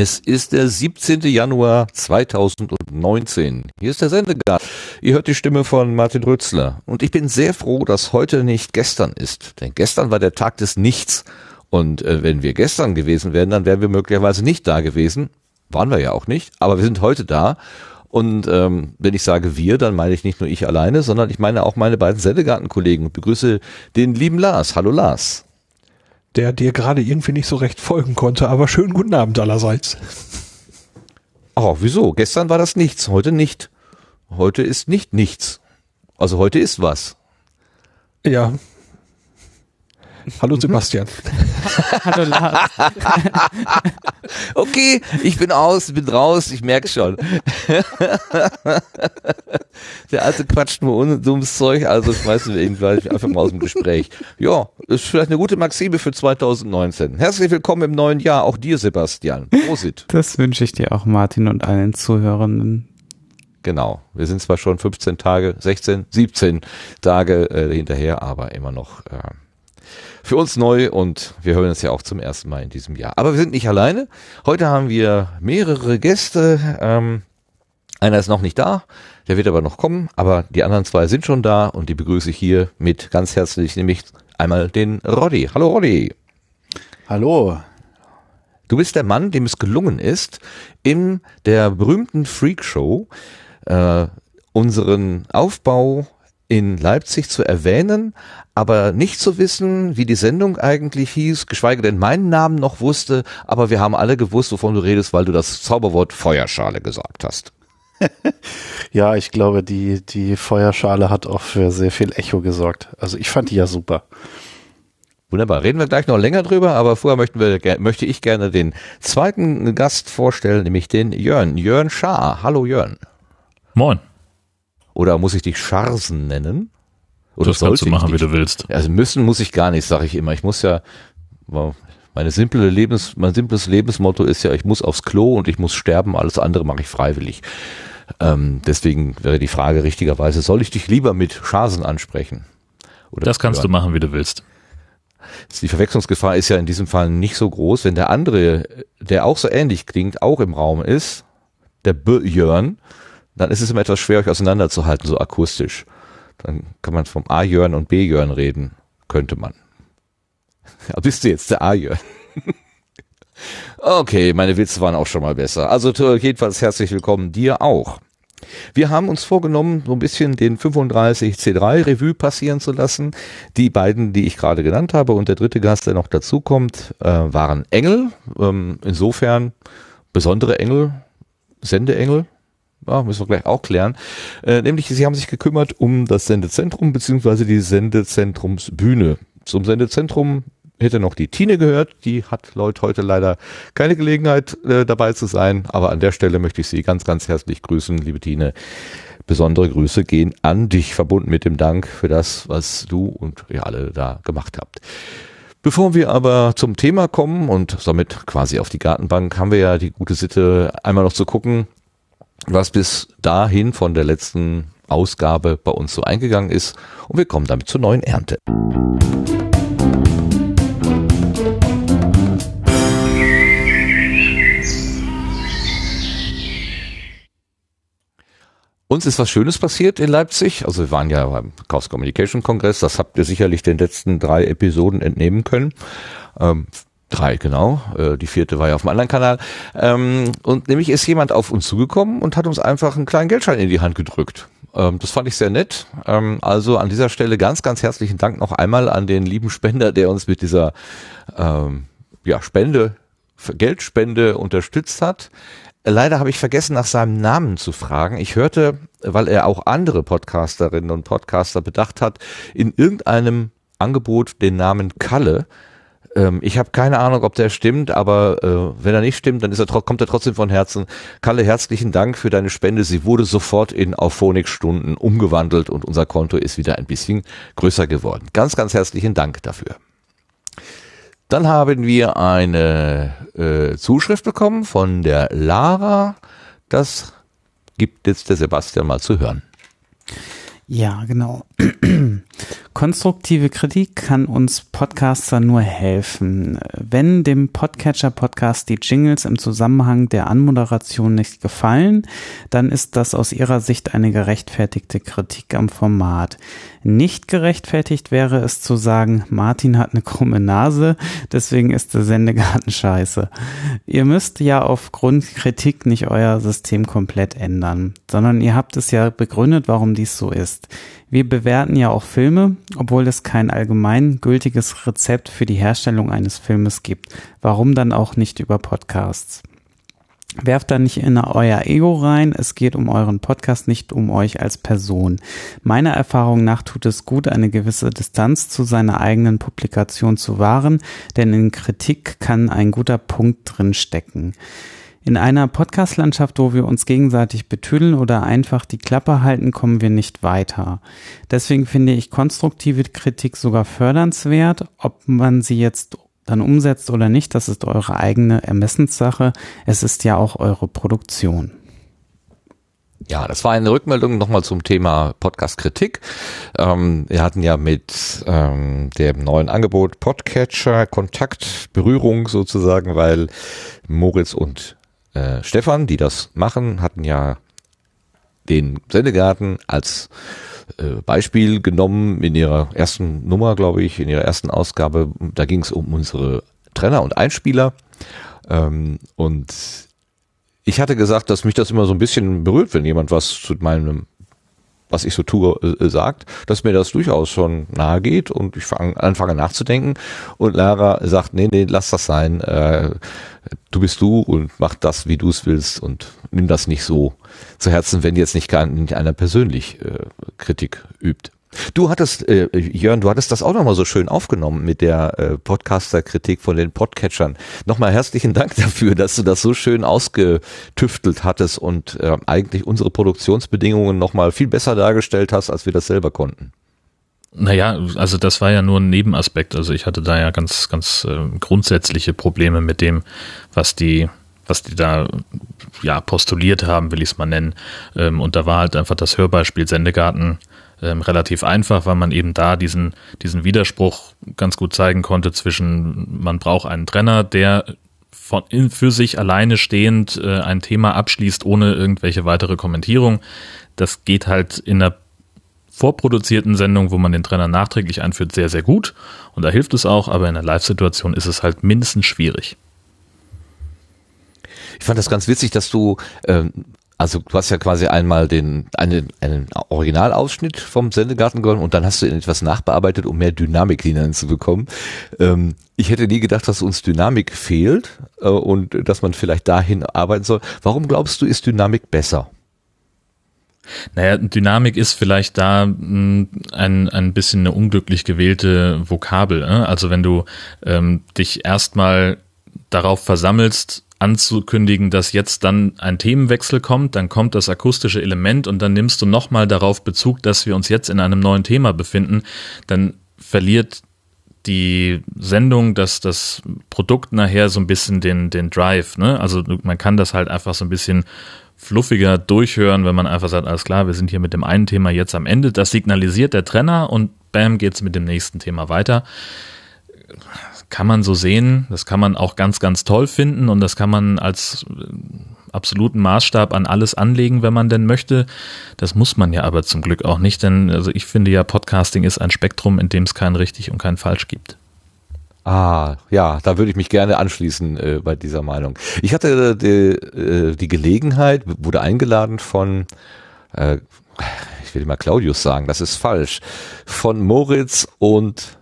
Es ist der 17. Januar 2019. Hier ist der Sendegast. Ihr hört die Stimme von Martin Rützler. Und ich bin sehr froh, dass heute nicht gestern ist. Denn gestern war der Tag des Nichts. Und äh, wenn wir gestern gewesen wären, dann wären wir möglicherweise nicht da gewesen. Waren wir ja auch nicht. Aber wir sind heute da. Und ähm, wenn ich sage wir, dann meine ich nicht nur ich alleine, sondern ich meine auch meine beiden Sendegartenkollegen und begrüße den lieben Lars. Hallo Lars der dir gerade irgendwie nicht so recht folgen konnte, aber schönen guten Abend allerseits. Oh, wieso? Gestern war das nichts, heute nicht. Heute ist nicht nichts. Also heute ist was. Ja, Hallo mhm. Sebastian. Hallo Lars. okay, ich bin aus, bin raus, ich merke schon. Der alte quatscht nur dummes Zeug, also schmeißen wir ihn gleich einfach mal aus dem Gespräch. Ja, ist vielleicht eine gute Maxime für 2019. Herzlich willkommen im neuen Jahr, auch dir Sebastian. Prosit. Das wünsche ich dir auch Martin und allen Zuhörenden. Genau. Wir sind zwar schon 15 Tage, 16, 17 Tage äh, hinterher, aber immer noch äh, für uns neu und wir hören es ja auch zum ersten Mal in diesem Jahr. Aber wir sind nicht alleine. Heute haben wir mehrere Gäste. Ähm, einer ist noch nicht da, der wird aber noch kommen, aber die anderen zwei sind schon da und die begrüße ich hier mit ganz herzlich, nämlich einmal den Roddy. Hallo Roddy. Hallo. Du bist der Mann, dem es gelungen ist, in der berühmten Freak Show äh, unseren Aufbau in Leipzig zu erwähnen, aber nicht zu wissen, wie die Sendung eigentlich hieß, geschweige denn meinen Namen noch wusste, aber wir haben alle gewusst, wovon du redest, weil du das Zauberwort Feuerschale gesagt hast. ja, ich glaube, die, die Feuerschale hat auch für sehr viel Echo gesorgt. Also ich fand die ja super. Wunderbar. Reden wir gleich noch länger drüber, aber vorher möchten wir, möchte ich gerne den zweiten Gast vorstellen, nämlich den Jörn. Jörn Schaar. Hallo Jörn. Moin. Oder muss ich dich Scharsen nennen? Oder das kannst du machen, wie du willst. Also müssen muss ich gar nicht, sage ich immer. Ich muss ja, meine simple Lebens, mein simples Lebensmotto ist ja, ich muss aufs Klo und ich muss sterben, alles andere mache ich freiwillig. Ähm, deswegen wäre die Frage richtigerweise, soll ich dich lieber mit Scharsen ansprechen? Oder das kannst hören? du machen, wie du willst. Die Verwechslungsgefahr ist ja in diesem Fall nicht so groß, wenn der andere, der auch so ähnlich klingt, auch im Raum ist, der Björn, dann ist es immer etwas schwer, euch auseinanderzuhalten, so akustisch. Dann kann man vom A-Jörn und B-Jörn reden. Könnte man. Ja, bist du jetzt der A-Jörn? okay, meine Witze waren auch schon mal besser. Also jedenfalls herzlich willkommen dir auch. Wir haben uns vorgenommen, so ein bisschen den 35 C3 Revue passieren zu lassen. Die beiden, die ich gerade genannt habe und der dritte Gast, der noch dazukommt, äh, waren Engel. Ähm, insofern besondere Engel, Sendeengel, ja, müssen wir gleich auch klären. Äh, nämlich, sie haben sich gekümmert um das Sendezentrum beziehungsweise die Sendezentrumsbühne. Zum Sendezentrum hätte noch die Tine gehört. Die hat Leute heute leider keine Gelegenheit äh, dabei zu sein. Aber an der Stelle möchte ich Sie ganz, ganz herzlich grüßen, liebe Tine. Besondere Grüße gehen an dich, verbunden mit dem Dank für das, was du und ihr alle da gemacht habt. Bevor wir aber zum Thema kommen und somit quasi auf die Gartenbank, haben wir ja die gute Sitte, einmal noch zu gucken, was bis dahin von der letzten Ausgabe bei uns so eingegangen ist. Und wir kommen damit zur neuen Ernte. Uns ist was Schönes passiert in Leipzig. Also wir waren ja beim Chaos Communication Kongress. Das habt ihr sicherlich den letzten drei Episoden entnehmen können. Ähm, Drei, genau. Äh, die vierte war ja auf dem anderen Kanal. Ähm, und nämlich ist jemand auf uns zugekommen und hat uns einfach einen kleinen Geldschein in die Hand gedrückt. Ähm, das fand ich sehr nett. Ähm, also an dieser Stelle ganz, ganz herzlichen Dank noch einmal an den lieben Spender, der uns mit dieser ähm, ja, Spende, Geldspende unterstützt hat. Leider habe ich vergessen, nach seinem Namen zu fragen. Ich hörte, weil er auch andere Podcasterinnen und Podcaster bedacht hat, in irgendeinem Angebot den Namen Kalle Ähm, ich habe keine Ahnung, ob der stimmt, aber äh, wenn er nicht stimmt, dann ist er, kommt er trotzdem von Herzen. Kalle, herzlichen Dank für deine Spende. Sie wurde sofort in Auphonic-Stunden umgewandelt und unser Konto ist wieder ein bisschen größer geworden. Ganz, ganz herzlichen Dank dafür. Dann haben wir eine äh, Zuschrift bekommen von der Lara. Das gibt jetzt der Sebastian mal zu hören. Ja, genau. Konstruktive Kritik kann uns Podcaster nur helfen. Wenn dem Podcatcher-Podcast die Jingles im Zusammenhang der Anmoderation nicht gefallen, dann ist das aus ihrer Sicht eine gerechtfertigte Kritik am Format. Nicht gerechtfertigt wäre es zu sagen, Martin hat eine krumme Nase, deswegen ist der Sendegarten scheiße. Ihr müsst ja aufgrund Kritik nicht euer System komplett ändern, sondern ihr habt es ja begründet, warum dies so ist. Wir bewerten ja auch Filme, obwohl es kein allgemein gültiges Rezept für die Herstellung eines Filmes gibt. Warum dann auch nicht über Podcasts? Werft da nicht in euer Ego rein. Es geht um euren Podcast, nicht um euch als Person. Meiner Erfahrung nach tut es gut, eine gewisse Distanz zu seiner eigenen Publikation zu wahren, denn in Kritik kann ein guter Punkt drin stecken. In einer Podcast-Landschaft, wo wir uns gegenseitig betüdeln oder einfach die Klappe halten, kommen wir nicht weiter. Deswegen finde ich konstruktive Kritik sogar fördernswert, ob man sie jetzt dann umsetzt oder nicht, das ist eure eigene Ermessenssache. Es ist ja auch eure Produktion. Ja, das war eine Rückmeldung nochmal zum Thema Podcast-Kritik. Ähm, wir hatten ja mit ähm, dem neuen Angebot Podcatcher Kontakt, Berührung sozusagen, weil Moritz und äh, Stefan, die das machen, hatten ja den Sendegarten als äh, Beispiel genommen in ihrer ersten Nummer, glaube ich, in ihrer ersten Ausgabe. Da ging es um unsere Trenner und Einspieler. Ähm, und ich hatte gesagt, dass mich das immer so ein bisschen berührt, wenn jemand was zu meinem was ich so tue, äh, sagt, dass mir das durchaus schon nahe geht und ich fang, anfange nachzudenken und Lara sagt, nee, nee, lass das sein, äh, du bist du und mach das, wie du es willst und nimm das nicht so zu Herzen, wenn jetzt nicht, gar, nicht einer persönlich äh, Kritik übt. Du hattest, äh, Jörn, du hattest das auch nochmal so schön aufgenommen mit der äh, Podcaster-Kritik von den Podcatchern. Nochmal herzlichen Dank dafür, dass du das so schön ausgetüftelt hattest und äh, eigentlich unsere Produktionsbedingungen nochmal viel besser dargestellt hast, als wir das selber konnten. Naja, also das war ja nur ein Nebenaspekt. Also ich hatte da ja ganz, ganz äh, grundsätzliche Probleme mit dem, was die was die da ja postuliert haben, will ich es mal nennen. Ähm, und da war halt einfach das Hörbeispiel Sendegarten ähm, relativ einfach, weil man eben da diesen, diesen Widerspruch ganz gut zeigen konnte zwischen, man braucht einen Trenner, der von, in, für sich alleine stehend äh, ein Thema abschließt, ohne irgendwelche weitere Kommentierung. Das geht halt in einer vorproduzierten Sendung, wo man den Trenner nachträglich einführt, sehr, sehr gut. Und da hilft es auch, aber in einer Live-Situation ist es halt mindestens schwierig. Ich fand das ganz witzig, dass du ähm, also du hast ja quasi einmal den einen, einen Originalausschnitt vom Sendegarten genommen und dann hast du etwas nachbearbeitet, um mehr Dynamik hineinzubekommen. Ähm, ich hätte nie gedacht, dass uns Dynamik fehlt äh, und dass man vielleicht dahin arbeiten soll. Warum glaubst du, ist Dynamik besser? Naja, Dynamik ist vielleicht da hm, ein, ein bisschen eine unglücklich gewählte Vokabel. Äh? Also wenn du ähm, dich erstmal darauf versammelst, anzukündigen, dass jetzt dann ein Themenwechsel kommt, dann kommt das akustische Element und dann nimmst du nochmal darauf Bezug, dass wir uns jetzt in einem neuen Thema befinden, dann verliert die Sendung, dass das Produkt nachher so ein bisschen den, den Drive, ne? Also man kann das halt einfach so ein bisschen fluffiger durchhören, wenn man einfach sagt, alles klar, wir sind hier mit dem einen Thema jetzt am Ende. Das signalisiert der Trenner und bam, geht's mit dem nächsten Thema weiter kann man so sehen. Das kann man auch ganz, ganz toll finden und das kann man als äh, absoluten Maßstab an alles anlegen, wenn man denn möchte. Das muss man ja aber zum Glück auch nicht, denn also ich finde ja, Podcasting ist ein Spektrum, in dem es kein richtig und kein falsch gibt. Ah, ja, da würde ich mich gerne anschließen äh, bei dieser Meinung. Ich hatte die, äh, die Gelegenheit, wurde eingeladen von, äh, ich will mal Claudius sagen, das ist falsch, von Moritz und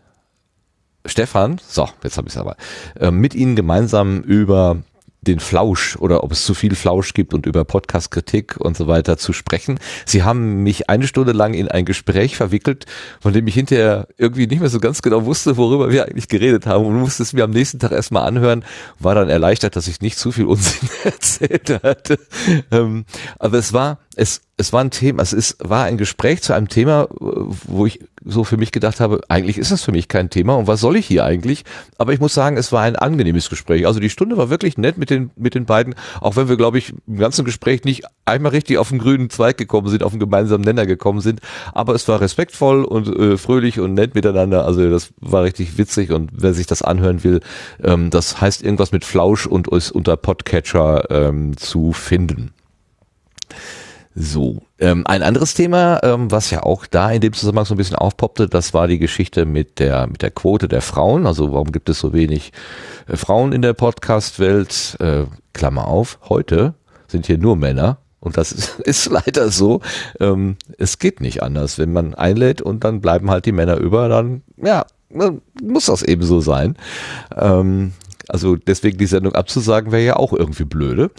Stefan, so, jetzt habe ich es aber, äh, mit ihnen gemeinsam über den Flausch oder ob es zu viel Flausch gibt und über Podcast-Kritik und so weiter zu sprechen. Sie haben mich eine Stunde lang in ein Gespräch verwickelt, von dem ich hinterher irgendwie nicht mehr so ganz genau wusste, worüber wir eigentlich geredet haben und musste es mir am nächsten Tag erstmal anhören, war dann erleichtert, dass ich nicht zu viel Unsinn erzählt hatte. Ähm, aber es war, es, es war ein Thema, es ist, war ein Gespräch zu einem Thema, wo ich so für mich gedacht habe, eigentlich ist es für mich kein Thema und was soll ich hier eigentlich? Aber ich muss sagen, es war ein angenehmes Gespräch. Also die Stunde war wirklich nett mit den, mit den beiden, auch wenn wir, glaube ich, im ganzen Gespräch nicht einmal richtig auf den grünen Zweig gekommen sind, auf den gemeinsamen Nenner gekommen sind. Aber es war respektvoll und äh, fröhlich und nett miteinander. Also das war richtig witzig und wer sich das anhören will, ähm, das heißt irgendwas mit Flausch und ist unter Podcatcher ähm, zu finden. So, ähm, ein anderes Thema, ähm, was ja auch da in dem Zusammenhang so ein bisschen aufpoppte, das war die Geschichte mit der mit der Quote der Frauen. Also warum gibt es so wenig äh, Frauen in der Podcast-Welt? Äh, Klammer auf, heute sind hier nur Männer. Und das ist, ist leider so. Ähm, es geht nicht anders. Wenn man einlädt und dann bleiben halt die Männer über, dann ja, muss das eben so sein. Ähm, also deswegen die Sendung abzusagen wäre ja auch irgendwie blöde.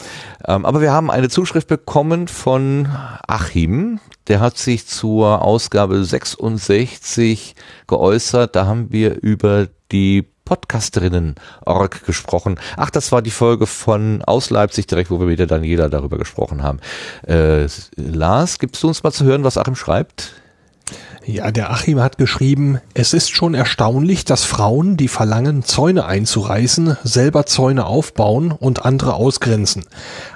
Ähm, aber wir haben eine Zuschrift bekommen von Achim. Der hat sich zur Ausgabe 66 geäußert. Da haben wir über die Podcasterinnen-Org gesprochen. Ach, das war die Folge von aus Leipzig direkt, wo wir mit der Daniela darüber gesprochen haben. Äh, Lars, gibst du uns mal zu hören, was Achim schreibt? Ja, der Achim hat geschrieben, es ist schon erstaunlich, dass Frauen, die verlangen, Zäune einzureißen, selber Zäune aufbauen und andere ausgrenzen.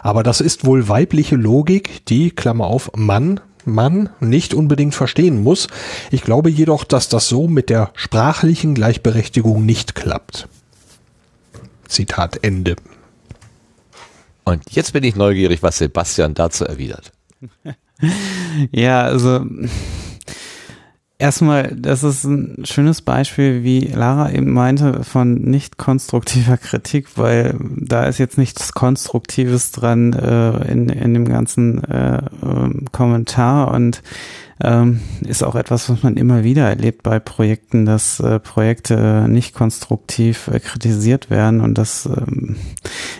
Aber das ist wohl weibliche Logik, die, Klammer auf, Mann, Mann nicht unbedingt verstehen muss. Ich glaube jedoch, dass das so mit der sprachlichen Gleichberechtigung nicht klappt. Zitat Ende. Und jetzt bin ich neugierig, was Sebastian dazu erwidert. ja, also Erstmal, das ist ein schönes Beispiel, wie Lara eben meinte, von nicht konstruktiver Kritik, weil da ist jetzt nichts Konstruktives dran äh, in, in dem ganzen äh, ähm, Kommentar und ähm, ist auch etwas, was man immer wieder erlebt bei Projekten, dass äh, Projekte nicht konstruktiv äh, kritisiert werden und das, ähm,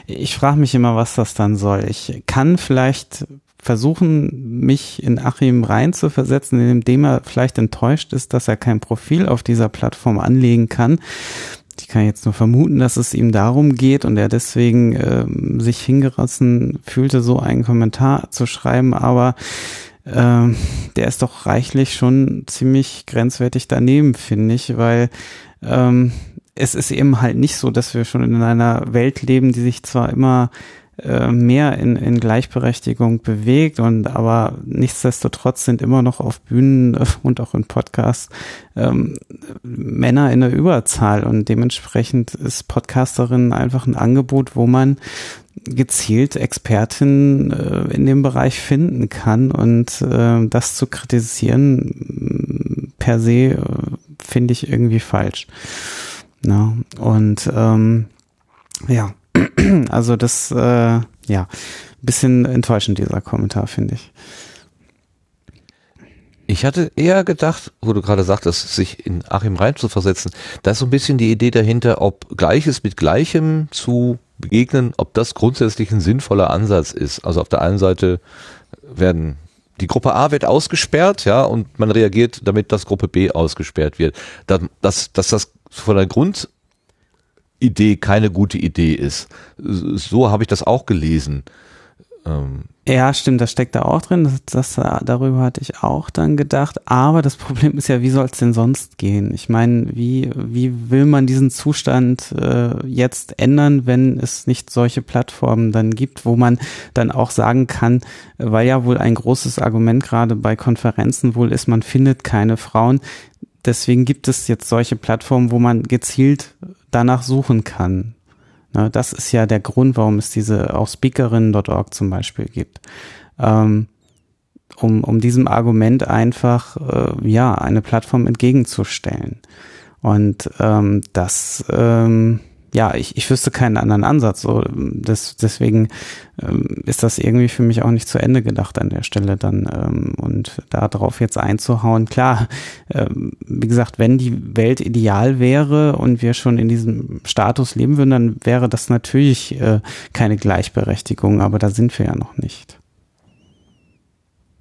ich frage mich immer, was das dann soll. Ich kann vielleicht versuchen, mich in Achim reinzuversetzen, indem er vielleicht enttäuscht ist, dass er kein Profil auf dieser Plattform anlegen kann. Ich kann jetzt nur vermuten, dass es ihm darum geht und er deswegen äh, sich hingerissen fühlte, so einen Kommentar zu schreiben, aber äh, der ist doch reichlich schon ziemlich grenzwertig daneben, finde ich, weil ähm, es ist eben halt nicht so, dass wir schon in einer Welt leben, die sich zwar immer äh, mehr in, in Gleichberechtigung bewegt und aber nichtsdestotrotz sind immer noch auf Bühnen und auch in Podcasts ähm, Männer in der Überzahl und dementsprechend ist Podcasterin einfach ein Angebot, wo man gezielt Expertinnen äh, in dem Bereich finden kann und äh, das zu kritisieren per se äh, finde ich irgendwie falsch. Na, und ähm, ja, also das, äh, ja, bisschen enttäuschend, dieser Kommentar, finde ich. Ich hatte eher gedacht, wo du gerade sagtest, sich in Achim rein zu versetzen, da ist so ein bisschen die Idee dahinter, ob Gleiches mit Gleichem zu begegnen, ob das grundsätzlich ein sinnvoller Ansatz ist. Also auf der einen Seite werden die Gruppe A wird ausgesperrt, ja, und man reagiert damit, dass Gruppe B ausgesperrt wird. Dass, dass, dass das von der Grund Idee keine gute Idee ist. So habe ich das auch gelesen. Ähm. Ja, stimmt, das steckt da auch drin. Das, das, darüber hatte ich auch dann gedacht. Aber das Problem ist ja, wie soll es denn sonst gehen? Ich meine, wie, wie will man diesen Zustand äh, jetzt ändern, wenn es nicht solche Plattformen dann gibt, wo man dann auch sagen kann, weil ja wohl ein großes Argument gerade bei Konferenzen wohl ist, man findet keine Frauen. Deswegen gibt es jetzt solche Plattformen, wo man gezielt danach suchen kann. Na, das ist ja der Grund, warum es diese auch Speakerinnen.org zum Beispiel gibt. Ähm, um, um diesem Argument einfach äh, ja eine Plattform entgegenzustellen. Und ähm, das ähm, ja, ich, ich wüsste keinen anderen Ansatz. So, das, deswegen ähm, ist das irgendwie für mich auch nicht zu Ende gedacht an der Stelle dann. Ähm, und da drauf jetzt einzuhauen, klar, ähm, wie gesagt, wenn die Welt ideal wäre und wir schon in diesem Status leben würden, dann wäre das natürlich äh, keine Gleichberechtigung, aber da sind wir ja noch nicht.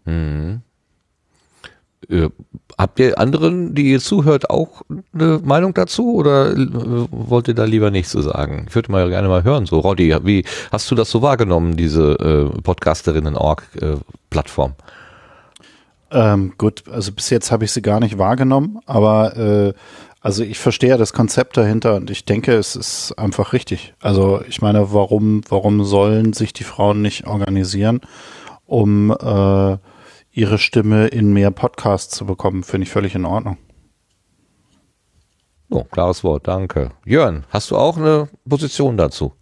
Mhm. Äh, habt ihr anderen, die ihr zuhört, auch eine Meinung dazu oder äh, wollt ihr da lieber nichts zu sagen? Ich würde mal gerne mal hören. So, Roddy, wie hast du das so wahrgenommen, diese äh, Podcasterinnen-Org-Plattform? Ähm, gut, also bis jetzt habe ich sie gar nicht wahrgenommen, aber äh, also ich verstehe das Konzept dahinter und ich denke, es ist einfach richtig. Also ich meine, warum, warum sollen sich die Frauen nicht organisieren, um äh, ihre Stimme in mehr Podcasts zu bekommen, finde ich völlig in Ordnung. Oh, klares Wort, danke. Jörn, hast du auch eine Position dazu?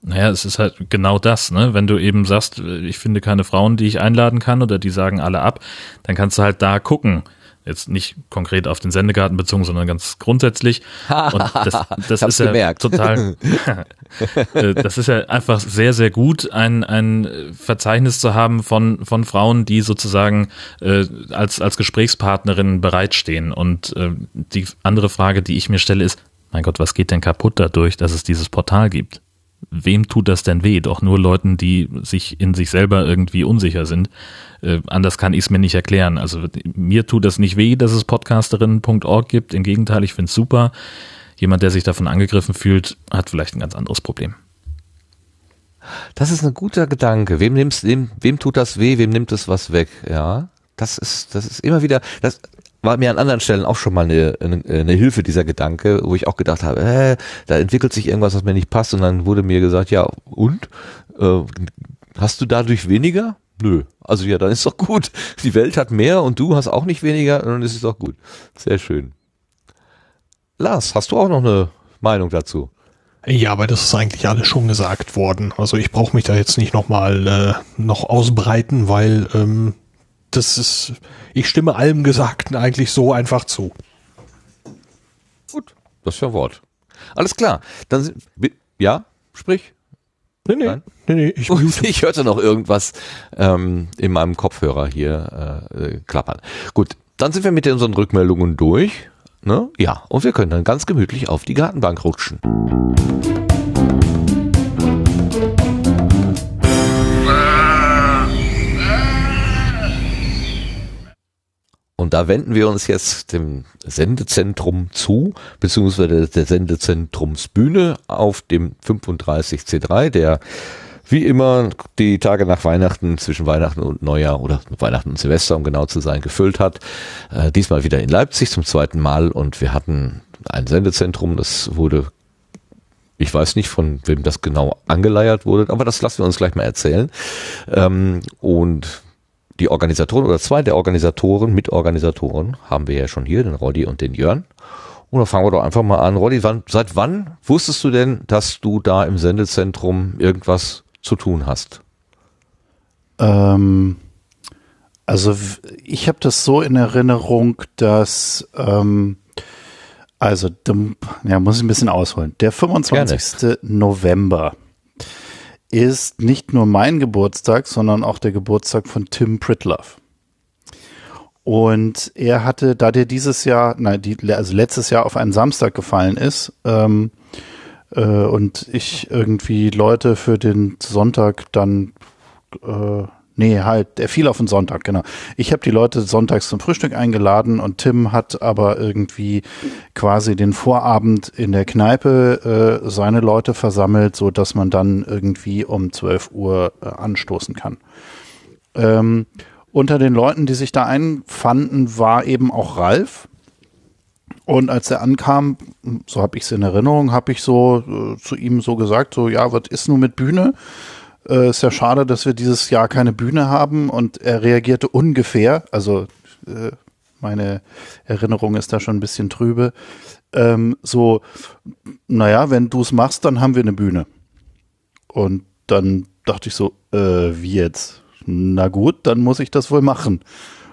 Naja, es ist halt genau das, ne? Wenn du eben sagst, ich finde keine Frauen, die ich einladen kann oder die sagen alle ab, dann kannst du halt da gucken jetzt nicht konkret auf den Sendegarten bezogen, sondern ganz grundsätzlich. Und das, das ist ja gemerkt. total, äh, das ist ja einfach sehr, sehr gut, ein, ein Verzeichnis zu haben von, von Frauen, die sozusagen äh, als, als Gesprächspartnerin bereitstehen. Und äh, die andere Frage, die ich mir stelle, ist, mein Gott, was geht denn kaputt dadurch, dass es dieses Portal gibt? Wem tut das denn weh? Doch nur Leuten, die sich in sich selber irgendwie unsicher sind. Äh, anders kann ich es mir nicht erklären. Also mir tut das nicht weh, dass es podcasterinnen.org gibt. Im Gegenteil, ich finde es super. Jemand, der sich davon angegriffen fühlt, hat vielleicht ein ganz anderes Problem. Das ist ein guter Gedanke. Wem nimmst, wem, wem tut das weh? Wem nimmt es was weg? Ja, das ist, das ist immer wieder, das war mir an anderen Stellen auch schon mal eine, eine, eine Hilfe, dieser Gedanke, wo ich auch gedacht habe, äh, da entwickelt sich irgendwas, was mir nicht passt und dann wurde mir gesagt, ja, und? Äh, hast du dadurch weniger? Nö. Also ja, dann ist doch gut. Die Welt hat mehr und du hast auch nicht weniger, dann ist es doch gut. Sehr schön. Lars, hast du auch noch eine Meinung dazu? Ja, aber das ist eigentlich alles schon gesagt worden. Also ich brauche mich da jetzt nicht nochmal äh, noch ausbreiten, weil ähm, das ist, ich stimme allem Gesagten eigentlich so einfach zu. Gut, das ist ja Wort. Alles klar. Dann ja, sprich. Nee, nee, nee, nee ich, ich hörte noch irgendwas ähm, in meinem Kopfhörer hier äh, äh, klappern. Gut, dann sind wir mit unseren Rückmeldungen durch. Ne? Ja, und wir können dann ganz gemütlich auf die Gartenbank rutschen. Und da wenden wir uns jetzt dem Sendezentrum zu, beziehungsweise der Sendezentrumsbühne auf dem 35C3, der wie immer die Tage nach Weihnachten, zwischen Weihnachten und Neujahr oder Weihnachten und Silvester, um genau zu sein, gefüllt hat. Äh, diesmal wieder in Leipzig zum zweiten Mal und wir hatten ein Sendezentrum, das wurde ich weiß nicht, von wem das genau angeleiert wurde, aber das lassen wir uns gleich mal erzählen. Ähm, und die Organisatoren oder zwei der Organisatoren, Mitorganisatoren, haben wir ja schon hier, den Roddy und den Jörn. Und dann fangen wir doch einfach mal an. Roddy, wann, seit wann wusstest du denn, dass du da im Sendezentrum irgendwas zu tun hast? Ähm, also ich habe das so in Erinnerung, dass ähm, also ja, muss ich ein bisschen ausholen. Der 25. Gerne. November ist nicht nur mein Geburtstag, sondern auch der Geburtstag von Tim Pritloff. Und er hatte, da der dieses Jahr, nein, die, also letztes Jahr auf einen Samstag gefallen ist, ähm, äh, und ich irgendwie Leute für den Sonntag dann äh, Nee, halt, er fiel auf den Sonntag, genau. Ich habe die Leute sonntags zum Frühstück eingeladen und Tim hat aber irgendwie quasi den Vorabend in der Kneipe äh, seine Leute versammelt, so dass man dann irgendwie um 12 Uhr äh, anstoßen kann. Ähm, unter den Leuten, die sich da einfanden, war eben auch Ralf. Und als er ankam, so habe ich es in Erinnerung, habe ich so äh, zu ihm so gesagt, so ja, was ist nun mit Bühne? Äh, ist ja schade, dass wir dieses Jahr keine Bühne haben und er reagierte ungefähr, also äh, meine Erinnerung ist da schon ein bisschen trübe, ähm, so, naja, wenn du es machst, dann haben wir eine Bühne. Und dann dachte ich so, äh, wie jetzt? Na gut, dann muss ich das wohl machen.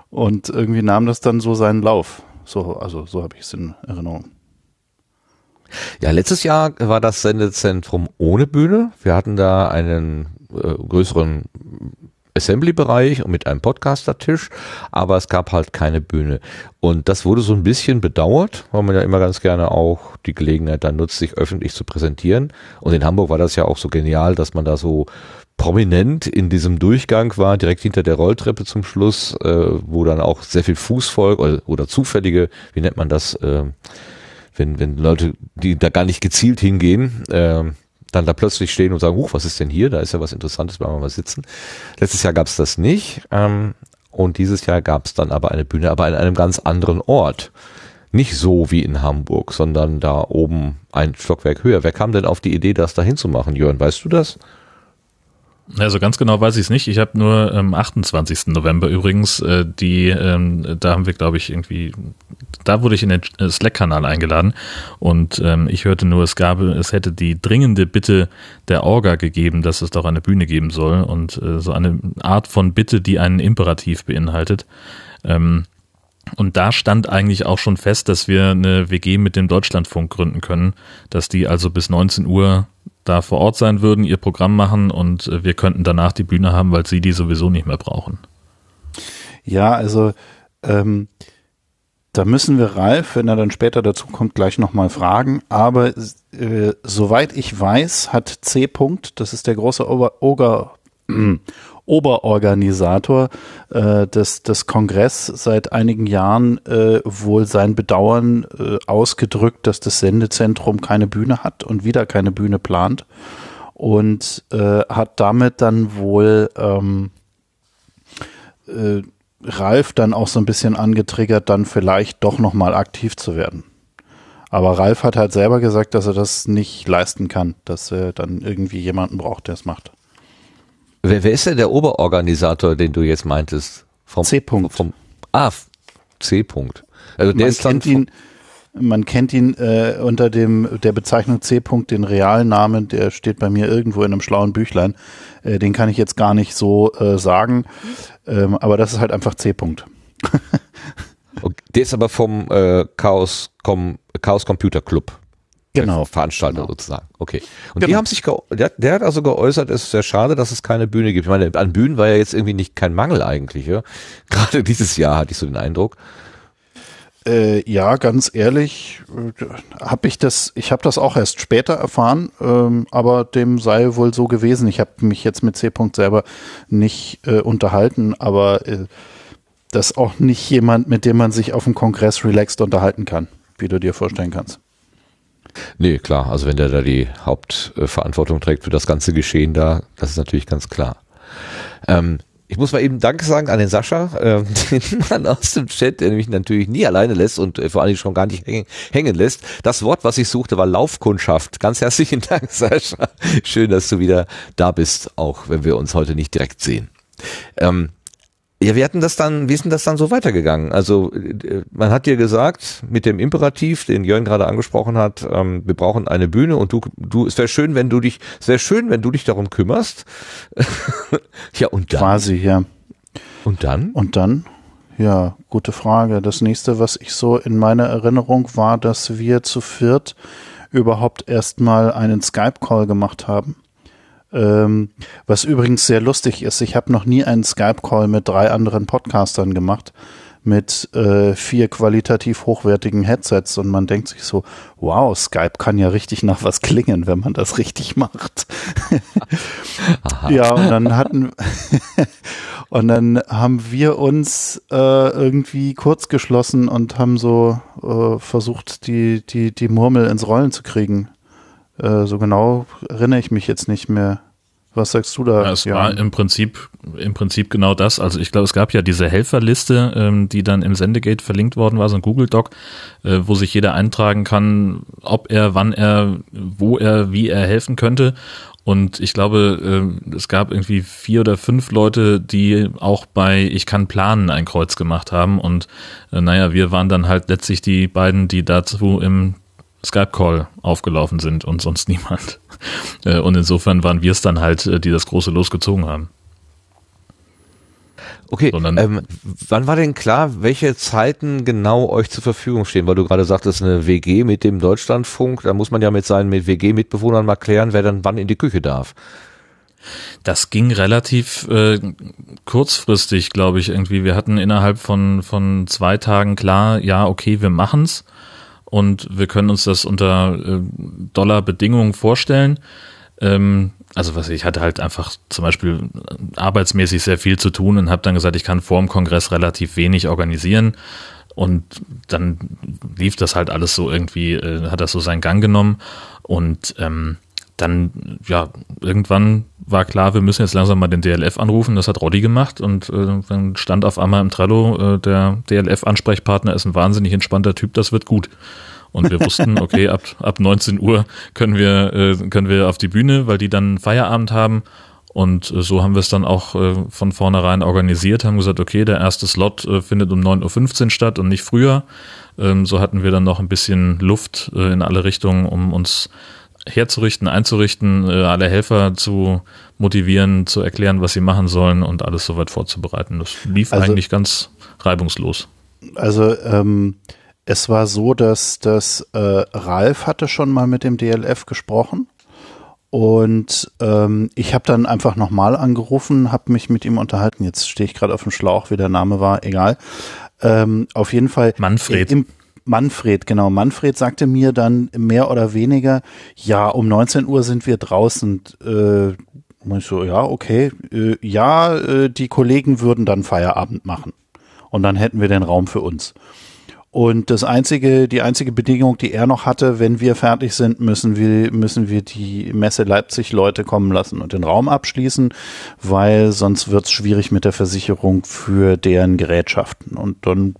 Und irgendwie nahm das dann so seinen Lauf. So, also so habe ich es in Erinnerung. Ja, letztes Jahr war das Sendezentrum ohne Bühne. Wir hatten da einen äh, größeren Assembly-Bereich und mit einem Podcaster-Tisch, aber es gab halt keine Bühne. Und das wurde so ein bisschen bedauert, weil man ja immer ganz gerne auch die Gelegenheit dann nutzt, sich öffentlich zu präsentieren. Und in Hamburg war das ja auch so genial, dass man da so prominent in diesem Durchgang war, direkt hinter der Rolltreppe zum Schluss, äh, wo dann auch sehr viel Fußvolk oder, oder zufällige, wie nennt man das, äh, wenn, wenn Leute, die da gar nicht gezielt hingehen, äh, dann da plötzlich stehen und sagen, huch, was ist denn hier? Da ist ja was Interessantes, bleiben wir mal sitzen. Letztes Jahr gab es das nicht ähm, und dieses Jahr gab es dann aber eine Bühne, aber an einem ganz anderen Ort. Nicht so wie in Hamburg, sondern da oben ein Stockwerk höher. Wer kam denn auf die Idee, das da hinzumachen, Jörn? Weißt du das? Also ganz genau weiß ich es nicht. Ich habe nur am ähm, 28. November übrigens äh, die, ähm, da haben wir glaube ich irgendwie, da wurde ich in den Slack-Kanal eingeladen und ähm, ich hörte nur, es gab, es hätte die dringende Bitte der Orga gegeben, dass es doch eine Bühne geben soll und äh, so eine Art von Bitte, die einen Imperativ beinhaltet. Ähm, und da stand eigentlich auch schon fest, dass wir eine WG mit dem Deutschlandfunk gründen können, dass die also bis 19 Uhr da vor Ort sein würden, ihr Programm machen und äh, wir könnten danach die Bühne haben, weil sie die sowieso nicht mehr brauchen. Ja, also ähm, da müssen wir Ralf, wenn er dann später dazu kommt, gleich nochmal fragen. Aber äh, soweit ich weiß, hat C. -Punkt, das ist der große Ober Oger, Oberorganisator äh, des, des Kongress seit einigen Jahren äh, wohl sein Bedauern äh, ausgedrückt, dass das Sendezentrum keine Bühne hat und wieder keine Bühne plant und äh, hat damit dann wohl ähm, äh, Ralf dann auch so ein bisschen angetriggert, dann vielleicht doch nochmal aktiv zu werden. Aber Ralf hat halt selber gesagt, dass er das nicht leisten kann, dass er dann irgendwie jemanden braucht, der es macht. Wer, wer ist denn der Oberorganisator, den du jetzt meintest? Vom, C. -Punkt. Vom, ah, C. -Punkt. Also der man ist kennt ihn, man kennt ihn äh, unter dem der Bezeichnung C. -Punkt, den realen Namen, der steht bei mir irgendwo in einem schlauen Büchlein. Äh, den kann ich jetzt gar nicht so äh, sagen, ähm, aber das ist halt einfach C. -Punkt. der ist aber vom äh, Chaos, Com Chaos Computer Club. Genau. Veranstalter genau. sozusagen. Okay. Und genau. die haben sich, der, der, hat also geäußert, es ist sehr schade, dass es keine Bühne gibt. Ich meine, an Bühnen war ja jetzt irgendwie nicht kein Mangel eigentlich. Ja? Gerade dieses Jahr hatte ich so den Eindruck. Äh, ja, ganz ehrlich, äh, habe ich das, ich habe das auch erst später erfahren, ähm, aber dem sei wohl so gewesen. Ich habe mich jetzt mit C. -Punkt selber nicht äh, unterhalten, aber äh, das ist auch nicht jemand, mit dem man sich auf dem Kongress relaxed unterhalten kann, wie du dir vorstellen kannst. Nee, klar. Also wenn der da die Hauptverantwortung trägt für das ganze Geschehen da, das ist natürlich ganz klar. Ähm, ich muss mal eben Danke sagen an den Sascha, äh, den Mann aus dem Chat, der mich natürlich nie alleine lässt und äh, vor allem schon gar nicht hängen, hängen lässt. Das Wort, was ich suchte, war Laufkundschaft. Ganz herzlichen Dank, Sascha. Schön, dass du wieder da bist, auch wenn wir uns heute nicht direkt sehen. Ähm, ja, wir hatten das dann, wie ist denn das dann so weitergegangen? Also äh, man hat dir gesagt, mit dem Imperativ, den Jörn gerade angesprochen hat, ähm, wir brauchen eine Bühne und du, du, es wäre schön, wenn du dich, es wäre schön, wenn du dich darum kümmerst. ja, und dann? Quasi, ja. Und dann? Und dann? Ja, gute Frage. Das nächste, was ich so in meiner Erinnerung war, dass wir zu viert überhaupt erstmal einen Skype-Call gemacht haben ähm, was übrigens sehr lustig ist, ich habe noch nie einen Skype-Call mit drei anderen Podcastern gemacht mit äh, vier qualitativ hochwertigen Headsets und man denkt sich so, wow, Skype kann ja richtig nach was klingen, wenn man das richtig macht. ja, und dann hatten und dann haben wir uns äh, irgendwie kurz geschlossen und haben so äh, versucht, die, die, die Murmel ins Rollen zu kriegen. Äh, so genau erinnere ich mich jetzt nicht mehr. Was sagst du da? Ja, es ja. war im Prinzip, im Prinzip genau das. Also ich glaube, es gab ja diese Helferliste, ähm, die dann im Sendegate verlinkt worden war, so ein Google Doc, äh, wo sich jeder eintragen kann, ob er, wann er, wo er, wie er helfen könnte. Und ich glaube, äh, es gab irgendwie vier oder fünf Leute, die auch bei Ich kann planen ein Kreuz gemacht haben. Und äh, naja, wir waren dann halt letztlich die beiden, die dazu im Skype-Call aufgelaufen sind und sonst niemand. Äh, und insofern waren wir es dann halt, äh, die das große losgezogen haben. Okay, Sondern- ähm, wann war denn klar, welche Zeiten genau euch zur Verfügung stehen? Weil du gerade sagtest, eine WG mit dem Deutschlandfunk, da muss man ja mit seinen mit WG-Mitbewohnern mal klären, wer dann wann in die Küche darf. Das ging relativ äh, kurzfristig, glaube ich, irgendwie. Wir hatten innerhalb von, von zwei Tagen klar, ja, okay, wir machen's und wir können uns das unter äh, Dollarbedingungen vorstellen. Ähm, also was ich hatte halt einfach zum Beispiel arbeitsmäßig sehr viel zu tun und habe dann gesagt, ich kann vor dem Kongress relativ wenig organisieren. Und dann lief das halt alles so irgendwie, äh, hat das so seinen Gang genommen. Und ähm, dann, ja, irgendwann war klar, wir müssen jetzt langsam mal den DLF anrufen. Das hat Roddy gemacht und äh, dann stand auf einmal im Trello, äh, der DLF-Ansprechpartner ist ein wahnsinnig entspannter Typ, das wird gut. Und wir wussten, okay, ab, ab 19 Uhr können wir, äh, können wir auf die Bühne, weil die dann Feierabend haben. Und äh, so haben wir es dann auch äh, von vornherein organisiert, haben gesagt, okay, der erste Slot äh, findet um 9.15 Uhr statt und nicht früher. Ähm, so hatten wir dann noch ein bisschen Luft äh, in alle Richtungen, um uns herzurichten, einzurichten, äh, alle Helfer zu motivieren, zu erklären, was sie machen sollen und alles soweit vorzubereiten. Das lief Also- eigentlich ganz reibungslos. Also ähm, es war so, dass, dass äh, Ralf hatte schon mal mit dem DLF gesprochen und ähm, ich habe dann einfach nochmal angerufen, habe mich mit ihm unterhalten. Jetzt stehe ich gerade auf dem Schlauch, wie der Name war, egal. Ähm, auf jeden Fall. Manfred. Im, Manfred, genau. Manfred sagte mir dann mehr oder weniger, ja, um 19 Uhr sind wir draußen. Äh, und ich so, ja, okay. Äh, ja, äh, die Kollegen würden dann Feierabend machen. Und dann hätten wir den Raum für uns. Und das einzige, die einzige Bedingung, die er noch hatte, wenn wir fertig sind, müssen wir, müssen wir die Messe Leipzig Leute kommen lassen und den Raum abschließen, weil sonst wird es schwierig mit der Versicherung für deren Gerätschaften. Und dann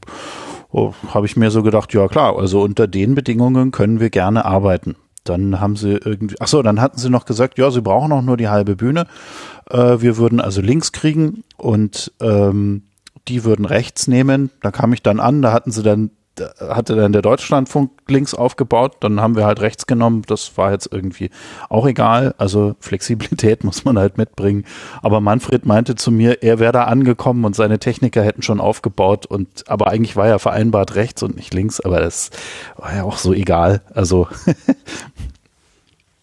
oh, habe ich mir so gedacht, ja klar, also unter den Bedingungen können wir gerne arbeiten. Dann haben sie irgendwie, ach so, dann hatten sie noch gesagt, ja, sie brauchen auch nur die halbe Bühne. Äh, wir würden also links kriegen und ähm, die würden rechts nehmen. Da kam ich dann an, da hatten sie dann, da hatte dann der Deutschlandfunk links aufgebaut, dann haben wir halt rechts genommen. Das war jetzt irgendwie auch egal. Also Flexibilität muss man halt mitbringen. Aber Manfred meinte zu mir, er wäre da angekommen und seine Techniker hätten schon aufgebaut und aber eigentlich war ja vereinbart rechts und nicht links, aber das war ja auch so egal. Also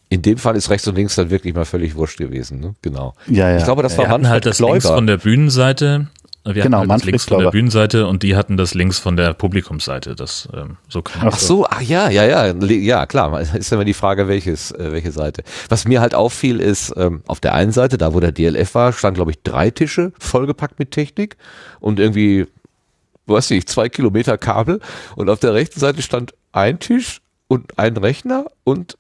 In dem Fall ist rechts und links dann wirklich mal völlig wurscht gewesen. Ne? Genau. ja, ja. Ich glaube, das war hatten Manfred halt das links Kläuber. von der Bühnenseite. Wir Genau, hatten halt das Manfred links von der. Bühnenseite und die hatten das links von der Publikumsseite. Das ähm, so kann Ach so, ach ja, ja, ja, ja, klar. Ist immer die Frage, welches, äh, welche Seite. Was mir halt auffiel, ist, ähm, auf der einen Seite, da wo der DLF war, stand, glaube ich, drei Tische vollgepackt mit Technik und irgendwie, weiß nicht, zwei Kilometer Kabel. Und auf der rechten Seite stand ein Tisch und ein Rechner und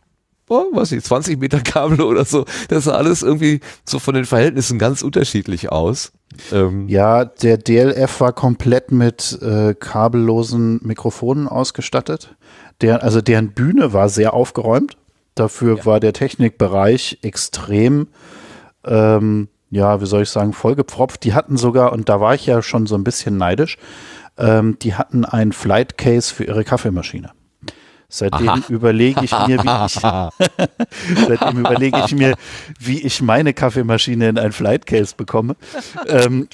oh, weiß nicht, 20 Meter Kabel oder so. Das sah alles irgendwie so von den Verhältnissen ganz unterschiedlich aus. Ähm, Ja, der DLF war komplett mit äh, kabellosen Mikrofonen ausgestattet. Der, also deren Bühne war sehr aufgeräumt. Dafür war der Technikbereich extrem, ähm, ja, wie soll ich sagen, vollgepfropft. Die hatten sogar, und da war ich ja schon so ein bisschen neidisch, ähm, die hatten ein Flight Case für ihre Kaffeemaschine. Seitdem überlege ich mir, wie ich, seitdem überlege ich mir, wie ich meine Kaffeemaschine in ein Flight Case bekomme. ähm,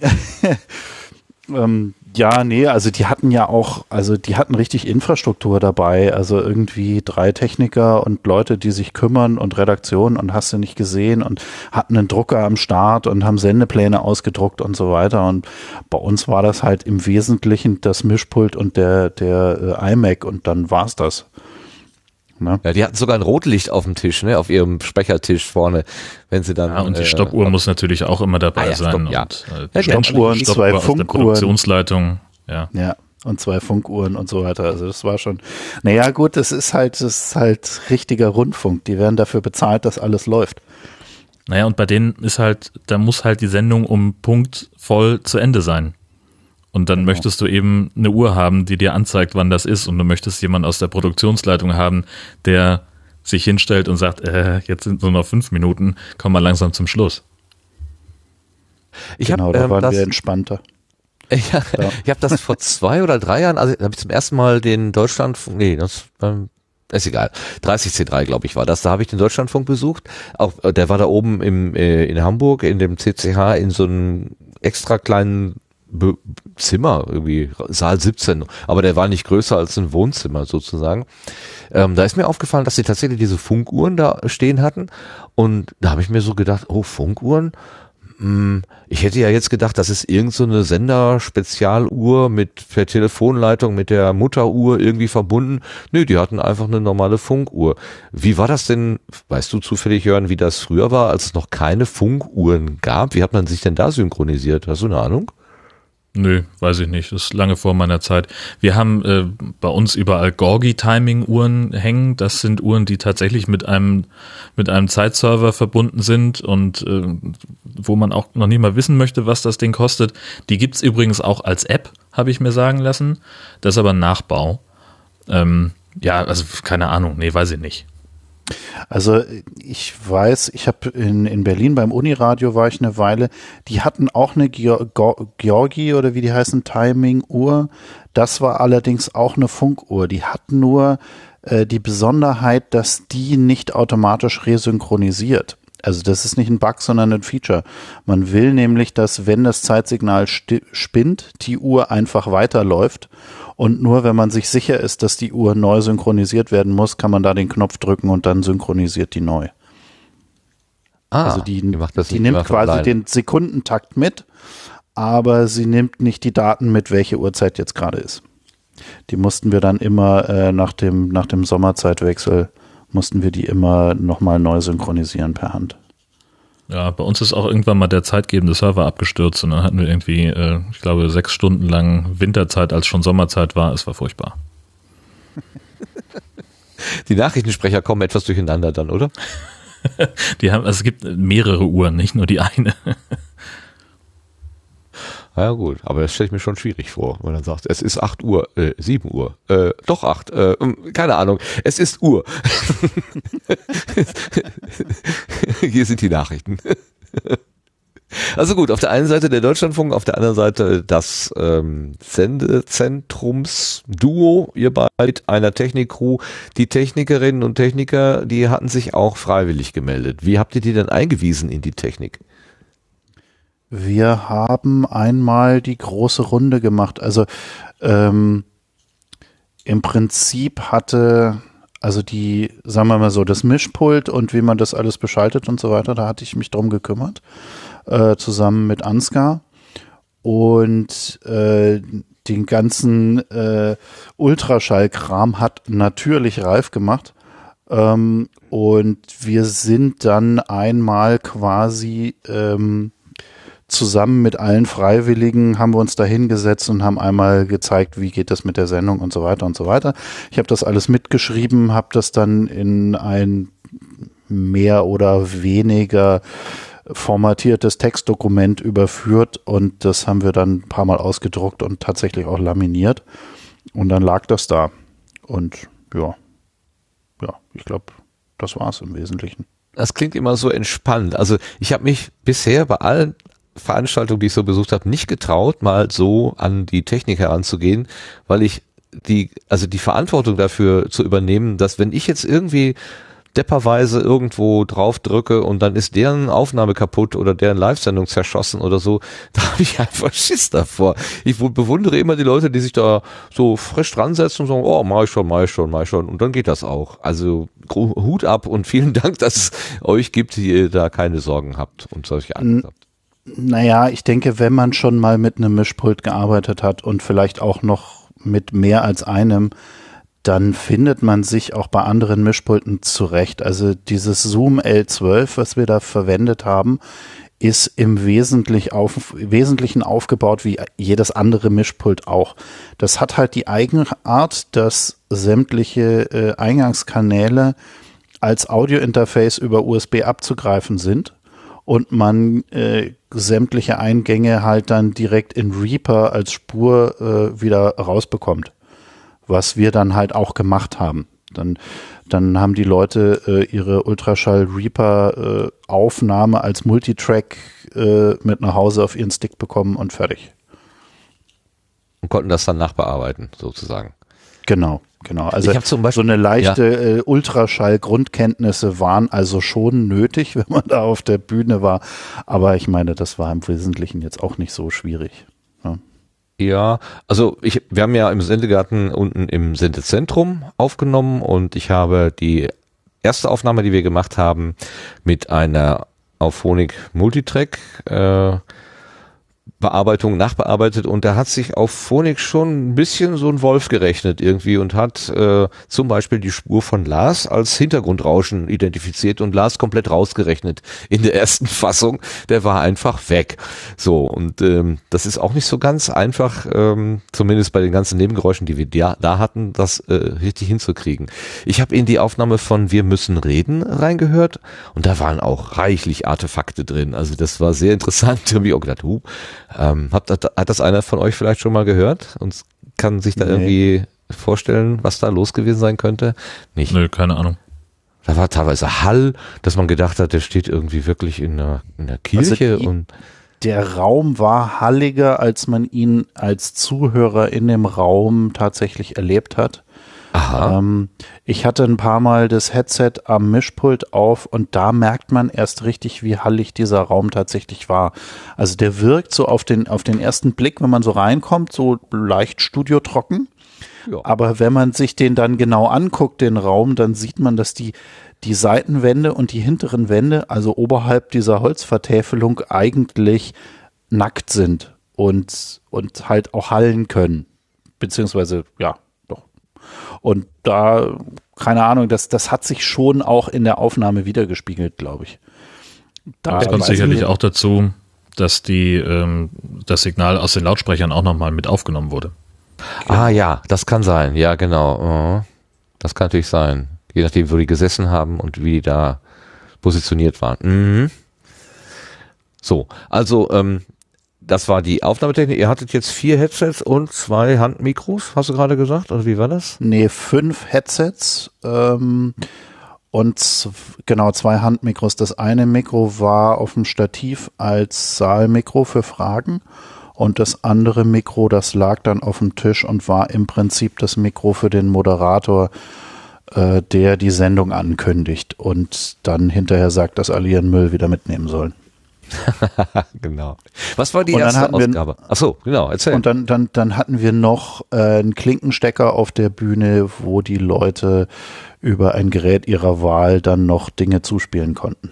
ähm, ja, nee, also die hatten ja auch, also die hatten richtig Infrastruktur dabei, also irgendwie drei Techniker und Leute, die sich kümmern und Redaktion und hast du nicht gesehen und hatten einen Drucker am Start und haben Sendepläne ausgedruckt und so weiter und bei uns war das halt im Wesentlichen das Mischpult und der, der äh, iMac und dann war's das. Ne? Ja, die hatten sogar ein Rotlicht auf dem Tisch, ne, auf ihrem Sprechertisch vorne, wenn sie dann. Ja, und die äh, Stoppuhr muss natürlich auch immer dabei Ah ja, sein. Stopp, ja. Und, äh, Ja, die hatten Stoppuhren, Stoppuhr zwei Funkuhren. Produktionsleitung. Ja. Ja, und zwei Funkuhren und so weiter. Also das war schon. Naja, gut, das ist halt, das ist halt richtiger Rundfunk. Die werden dafür bezahlt, dass alles läuft. Naja, und bei denen ist halt, da muss halt die Sendung um Punkt voll zu Ende sein. Und dann möchtest du eben eine Uhr haben, die dir anzeigt, wann das ist. Und du möchtest jemanden aus der Produktionsleitung haben, der sich hinstellt und sagt, äh, jetzt sind nur noch fünf Minuten, komm mal langsam zum Schluss. ich genau, hab, da ähm, waren das, wir entspannter. Ja, ich habe das vor zwei oder drei Jahren, also habe ich zum ersten Mal den Deutschlandfunk, nee, das ähm, ist egal. 30C3, glaube ich, war das. Da habe ich den Deutschlandfunk besucht. Auch äh, der war da oben im äh, in Hamburg in dem CCH in so einem extra kleinen Be Zimmer, irgendwie Saal 17, aber der war nicht größer als ein Wohnzimmer sozusagen. Ähm, da ist mir aufgefallen, dass sie tatsächlich diese Funkuhren da stehen hatten und da habe ich mir so gedacht, oh, Funkuhren, hm, ich hätte ja jetzt gedacht, das ist irgend so eine Sender-Spezialuhr mit per Telefonleitung mit der Mutteruhr irgendwie verbunden. Nö, die hatten einfach eine normale Funkuhr. Wie war das denn, weißt du zufällig, Jörn, wie das früher war, als es noch keine Funkuhren gab? Wie hat man sich denn da synchronisiert? Hast du eine Ahnung? Nö, weiß ich nicht. Das ist lange vor meiner Zeit. Wir haben äh, bei uns überall Gorgi-Timing-Uhren hängen. Das sind Uhren, die tatsächlich mit einem mit einem Zeitserver verbunden sind und äh, wo man auch noch nicht mal wissen möchte, was das Ding kostet. Die gibt's übrigens auch als App, habe ich mir sagen lassen. Das ist aber ein Nachbau. Ähm, ja, also keine Ahnung. Nee, weiß ich nicht. Also ich weiß, ich habe in, in Berlin beim Uniradio war ich eine Weile, die hatten auch eine Georgi oder wie die heißen, Timing-Uhr. Das war allerdings auch eine Funkuhr. Die hatten nur äh, die Besonderheit, dass die nicht automatisch resynchronisiert. Also das ist nicht ein Bug, sondern ein Feature. Man will nämlich, dass wenn das Zeitsignal spinnt, die Uhr einfach weiterläuft und nur wenn man sich sicher ist, dass die Uhr neu synchronisiert werden muss, kann man da den Knopf drücken und dann synchronisiert die neu. Ah, also die, die, die nimmt quasi allein. den Sekundentakt mit, aber sie nimmt nicht die Daten mit, welche Uhrzeit jetzt gerade ist. Die mussten wir dann immer äh, nach, dem, nach dem Sommerzeitwechsel, mussten wir die immer nochmal neu synchronisieren per Hand. Ja, bei uns ist auch irgendwann mal der zeitgebende Server abgestürzt und dann hatten wir irgendwie, äh, ich glaube, sechs Stunden lang Winterzeit, als schon Sommerzeit war. Es war furchtbar. Die Nachrichtensprecher kommen etwas durcheinander dann, oder? die haben, also es gibt mehrere Uhren, nicht nur die eine. Ja gut, aber das stelle ich mir schon schwierig vor, wenn man sagt, es ist 8 Uhr, äh, 7 Uhr, äh, doch 8, äh, hm, keine Ahnung, es ist Uhr. Hier sind die Nachrichten. Also gut, auf der einen Seite der Deutschlandfunk, auf der anderen Seite das ähm, Sendezentrumsduo, ihr beid, einer Technikcrew. Die Technikerinnen und Techniker, die hatten sich auch freiwillig gemeldet. Wie habt ihr die denn eingewiesen in die Technik? Wir haben einmal die große Runde gemacht. Also ähm, im Prinzip hatte, also die, sagen wir mal so, das Mischpult und wie man das alles beschaltet und so weiter, da hatte ich mich drum gekümmert, äh, zusammen mit Ansgar. Und äh, den ganzen äh, Ultraschallkram hat natürlich Ralf gemacht. Ähm, und wir sind dann einmal quasi ähm, zusammen mit allen Freiwilligen haben wir uns da hingesetzt und haben einmal gezeigt, wie geht das mit der Sendung und so weiter und so weiter. Ich habe das alles mitgeschrieben, habe das dann in ein mehr oder weniger formatiertes Textdokument überführt und das haben wir dann ein paar Mal ausgedruckt und tatsächlich auch laminiert. Und dann lag das da. Und ja, ja, ich glaube, das war es im Wesentlichen. Das klingt immer so entspannt. Also ich habe mich bisher bei allen Veranstaltung, die ich so besucht habe, nicht getraut, mal so an die Technik heranzugehen, weil ich die, also die Verantwortung dafür zu übernehmen, dass wenn ich jetzt irgendwie depperweise irgendwo drauf drücke und dann ist deren Aufnahme kaputt oder deren Live-Sendung zerschossen oder so, da habe ich einfach Schiss davor. Ich bewundere immer die Leute, die sich da so frisch dran setzen und sagen, oh, mach ich schon, mach ich schon, mach ich schon und dann geht das auch. Also Hut ab und vielen Dank, dass es euch gibt, die ihr da keine Sorgen habt und solche Angst habt. Naja, ich denke, wenn man schon mal mit einem Mischpult gearbeitet hat und vielleicht auch noch mit mehr als einem, dann findet man sich auch bei anderen Mischpulten zurecht. Also dieses Zoom L12, was wir da verwendet haben, ist im Wesentlich auf, Wesentlichen aufgebaut wie jedes andere Mischpult auch. Das hat halt die Eigenart, dass sämtliche äh, Eingangskanäle als Audiointerface über USB abzugreifen sind und man äh, sämtliche Eingänge halt dann direkt in Reaper als Spur äh, wieder rausbekommt. Was wir dann halt auch gemacht haben. Dann, dann haben die Leute äh, ihre Ultraschall Reaper äh, Aufnahme als Multitrack äh, mit nach Hause auf ihren Stick bekommen und fertig. Und konnten das dann nachbearbeiten, sozusagen. Genau. Genau, also so eine leichte ja. äh, Ultraschall-Grundkenntnisse waren also schon nötig, wenn man da auf der Bühne war. Aber ich meine, das war im Wesentlichen jetzt auch nicht so schwierig. Ja. Ja, also ich, wir haben ja im Sendegarten unten im Sendezentrum aufgenommen und ich habe die erste Aufnahme, die wir gemacht haben, mit einer Auphonic Multitrack äh, Bearbeitung nachbearbeitet und da hat sich auf Phonik schon ein bisschen so ein Wolf gerechnet irgendwie und hat äh, zum Beispiel die Spur von Lars als Hintergrundrauschen identifiziert und Lars komplett rausgerechnet in der ersten Fassung. Der war einfach weg. So und ähm, das ist auch nicht so ganz einfach, ähm, zumindest bei den ganzen Nebengeräuschen, die wir da, da hatten, das äh, richtig hinzukriegen. Ich habe in die Aufnahme von Wir müssen reden reingehört und da waren auch reichlich Artefakte drin. Also das war sehr interessant. Habe auch gedacht, huh, ähm, hat, hat, hat das einer von euch vielleicht schon mal gehört und kann sich da nee. irgendwie vorstellen, was da los gewesen sein könnte? Nicht. Nö, keine Ahnung. Da war teilweise Hall, dass man gedacht hat, der steht irgendwie wirklich in einer, in einer Kirche also die, und der Raum war halliger, als man ihn als Zuhörer in dem Raum tatsächlich erlebt hat. Aha. Ähm, ich hatte ein paar Mal das Headset am Mischpult auf und da merkt man erst richtig, wie hallig dieser Raum tatsächlich war. Also der wirkt so auf den, auf den ersten Blick, wenn man so reinkommt, so leicht studiotrocken. Ja. Aber wenn man sich den dann genau anguckt, den Raum, dann sieht man, dass die, die Seitenwände und die hinteren Wände, also oberhalb dieser Holzvertäfelung, eigentlich nackt sind und, und halt auch hallen können. Beziehungsweise, ja, und da, keine Ahnung, das, das hat sich schon auch in der Aufnahme wiedergespiegelt, glaube ich. Da das kommt sicherlich auch dazu, dass die, ähm, das Signal aus den Lautsprechern auch nochmal mit aufgenommen wurde. Ah ja, das kann sein, ja genau. Das kann natürlich sein. Je nachdem, wo die gesessen haben und wie die da positioniert waren. Mhm. So, also ähm, das war die Aufnahmetechnik. Ihr hattet jetzt vier Headsets und zwei Handmikros, hast du gerade gesagt? Oder wie war das? Nee, fünf Headsets ähm, und genau zwei Handmikros. Das eine Mikro war auf dem Stativ als Saalmikro für Fragen und das andere Mikro, das lag dann auf dem Tisch und war im Prinzip das Mikro für den Moderator, äh, der die Sendung ankündigt und dann hinterher sagt, dass alle ihren Müll wieder mitnehmen sollen. genau. Was war die erste Ausgabe? Ach so, genau, erzähl. Und dann, dann, dann hatten wir noch äh, einen Klinkenstecker auf der Bühne, wo die Leute über ein Gerät ihrer Wahl dann noch Dinge zuspielen konnten.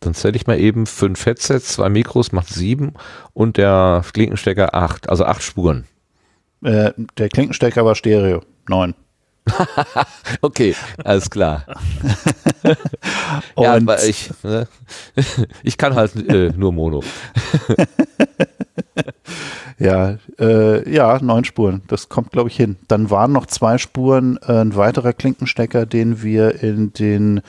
Dann zähle ich mal eben fünf Headsets, zwei Mikros macht sieben und der Klinkenstecker acht, also acht Spuren. Äh, der Klinkenstecker war Stereo, neun. okay, alles klar. ja, aber ich, ne, ich kann halt äh, nur Mono. ja, äh, ja, neun Spuren. Das kommt, glaube ich, hin. Dann waren noch zwei Spuren, äh, ein weiterer Klinkenstecker, den wir in den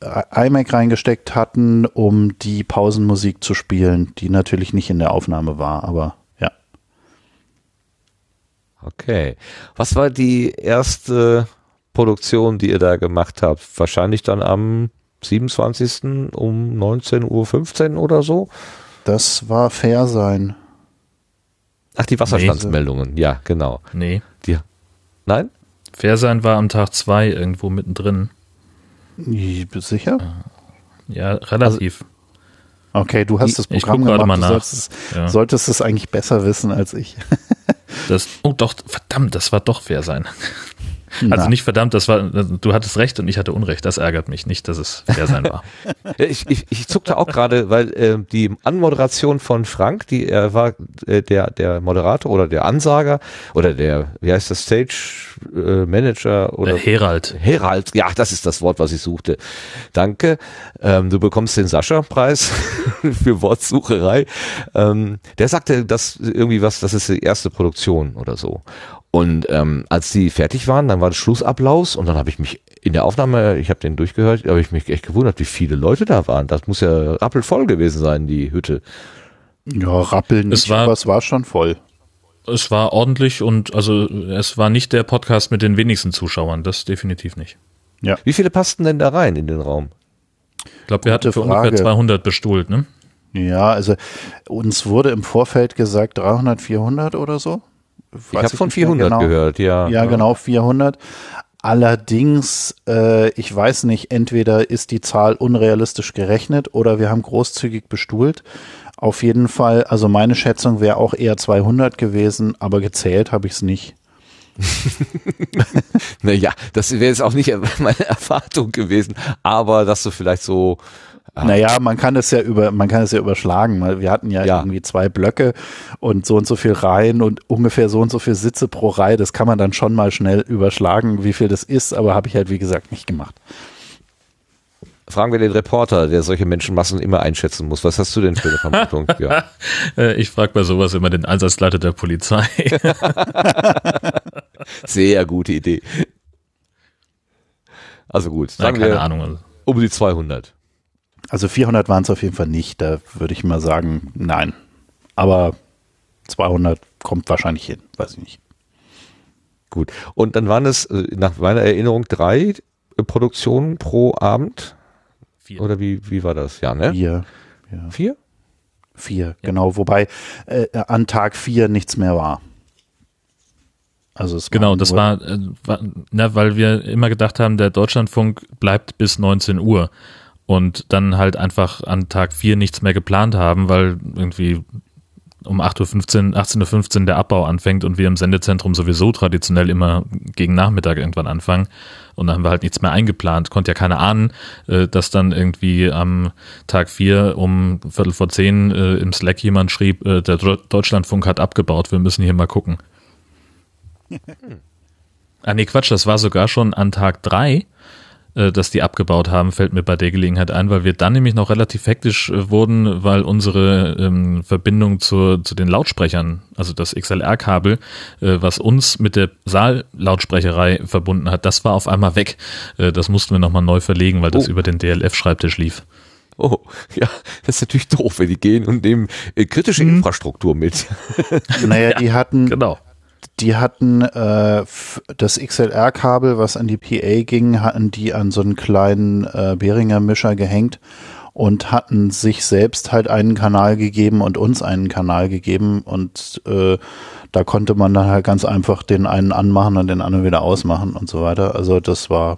äh, iMac reingesteckt hatten, um die Pausenmusik zu spielen, die natürlich nicht in der Aufnahme war, aber Okay. Was war die erste Produktion, die ihr da gemacht habt? Wahrscheinlich dann am 27. um 19.15 Uhr oder so? Das war Fair sein. Ach, die Wasserstandsmeldungen, nee. ja, genau. Nee. Die, nein? Fair sein war am Tag 2 irgendwo mittendrin. Sicher? Ja, relativ. Also, okay, du hast das Programm gemacht. Mal nach. Du solltest, ja. solltest es eigentlich besser wissen als ich. Das, oh doch, verdammt, das war doch fair sein. Also nicht verdammt, das war, du hattest recht und ich hatte Unrecht. Das ärgert mich nicht, dass es fair sein war. ich, ich, ich zuckte auch gerade, weil äh, die Anmoderation von Frank, die er war äh, der der Moderator oder der Ansager oder der wie heißt das Stage äh, Manager oder der Herald. Herald, ja, das ist das Wort, was ich suchte. Danke. Ähm, du bekommst den Sascha-Preis für Wortsucherei. Ähm, der sagte, dass irgendwie was, das ist die erste Produktion oder so. Und ähm, als die fertig waren, dann war das Schlussapplaus und dann habe ich mich in der Aufnahme, ich habe den durchgehört, habe ich mich echt gewundert, wie viele Leute da waren. Das muss ja rappelvoll gewesen sein, die Hütte. Ja, rappeln nicht, es war, aber es war schon voll. Es war ordentlich und also es war nicht der Podcast mit den wenigsten Zuschauern, das definitiv nicht. Ja. Wie viele passten denn da rein in den Raum? Ich glaube, wir hatten für Frage. ungefähr 200 bestuhlt, ne? Ja, also uns wurde im Vorfeld gesagt 300, 400 oder so. Ich habe von 400 genau. gehört, ja. Ja, genau, 400. Allerdings, äh, ich weiß nicht, entweder ist die Zahl unrealistisch gerechnet oder wir haben großzügig bestuhlt. Auf jeden Fall, also meine Schätzung wäre auch eher 200 gewesen, aber gezählt habe ich es nicht. naja, das wäre jetzt auch nicht meine Erwartung gewesen, aber dass du vielleicht so Ah. Naja, man kann es ja über, man kann es ja überschlagen, weil wir hatten ja, ja, irgendwie zwei Blöcke und so und so viel Reihen und ungefähr so und so viel Sitze pro Reihe. Das kann man dann schon mal schnell überschlagen, wie viel das ist, aber habe ich halt wie gesagt nicht gemacht. Fragen wir den Reporter, der solche Menschenmassen immer einschätzen muss. Was hast du denn für eine Vermutung? ja. Äh, ich frage bei sowas immer den Einsatzleiter der Polizei. Sehr gute Idee. Also gut, sagen ja, keine wir Ahnung. um die 200. Also 400 waren es auf jeden Fall nicht. Da würde ich mal sagen, nein. Aber 200 kommt wahrscheinlich hin, weiß ich nicht. Gut. Und dann waren es äh, nach meiner Erinnerung drei äh, Produktionen pro Abend. Vier. Oder wie, wie war das? Ja, ne? Vier. Ja. Vier? Vier, ja. genau. Wobei äh, an Tag vier nichts mehr war. Also es genau, das war, äh, war na, weil wir immer gedacht haben, der Deutschlandfunk bleibt bis 19 Uhr und dann halt einfach an Tag 4 nichts mehr geplant haben, weil irgendwie um 8.15 Uhr, 18.15 Uhr der Abbau anfängt und wir im Sendezentrum sowieso traditionell immer gegen Nachmittag irgendwann anfangen. Und dann haben wir halt nichts mehr eingeplant. Konnte ja keiner ahnen, äh, dass dann irgendwie am Tag 4 um Viertel vor zehn äh, im Slack jemand schrieb, äh, der Deutschlandfunk hat abgebaut, wir müssen hier mal gucken. ah nee, Quatsch, das war sogar schon an Tag 3 äh, dass die abgebaut haben, fällt mir bei der Gelegenheit ein, weil wir dann nämlich noch relativ hektisch äh, wurden, weil unsere ähm, Verbindung zu, zu den Lautsprechern, also das XLR-Kabel, äh, was uns mit der Saallautsprecherei verbunden hat, das war auf einmal weg. Äh, das mussten wir nochmal neu verlegen, weil das oh. über den DLF-Schreibtisch lief. Oh, ja, das ist natürlich doof, wenn die gehen und nehmen äh, kritische hm. Infrastruktur mit. Naja, die hatten, genau die hatten äh, das XLR-Kabel, was an die PA ging, hatten die an so einen kleinen äh, Behringer Mischer gehängt und hatten sich selbst halt einen Kanal gegeben und uns einen Kanal gegeben und äh, da konnte man dann halt ganz einfach den einen anmachen und den anderen wieder ausmachen und so weiter. Also das war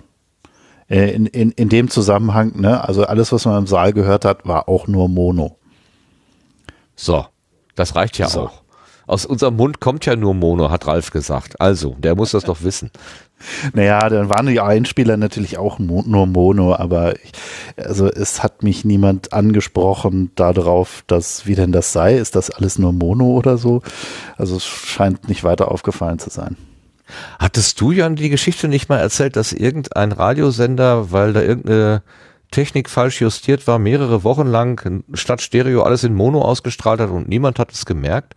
äh, in, in, in dem Zusammenhang, ne, also alles, was man im Saal gehört hat, war auch nur Mono. So, das reicht ja so. auch. Aus unserem Mund kommt ja nur Mono, hat Ralf gesagt. Also, der muss das doch wissen. Naja, dann waren die Einspieler natürlich auch nur Mono, aber ich, also es hat mich niemand angesprochen darauf, dass wie denn das sei. Ist das alles nur Mono oder so? Also es scheint nicht weiter aufgefallen zu sein. Hattest du, Jan, die Geschichte nicht mal erzählt, dass irgendein Radiosender, weil da irgendeine Technik falsch justiert war, mehrere Wochen lang statt Stereo alles in Mono ausgestrahlt hat und niemand hat es gemerkt?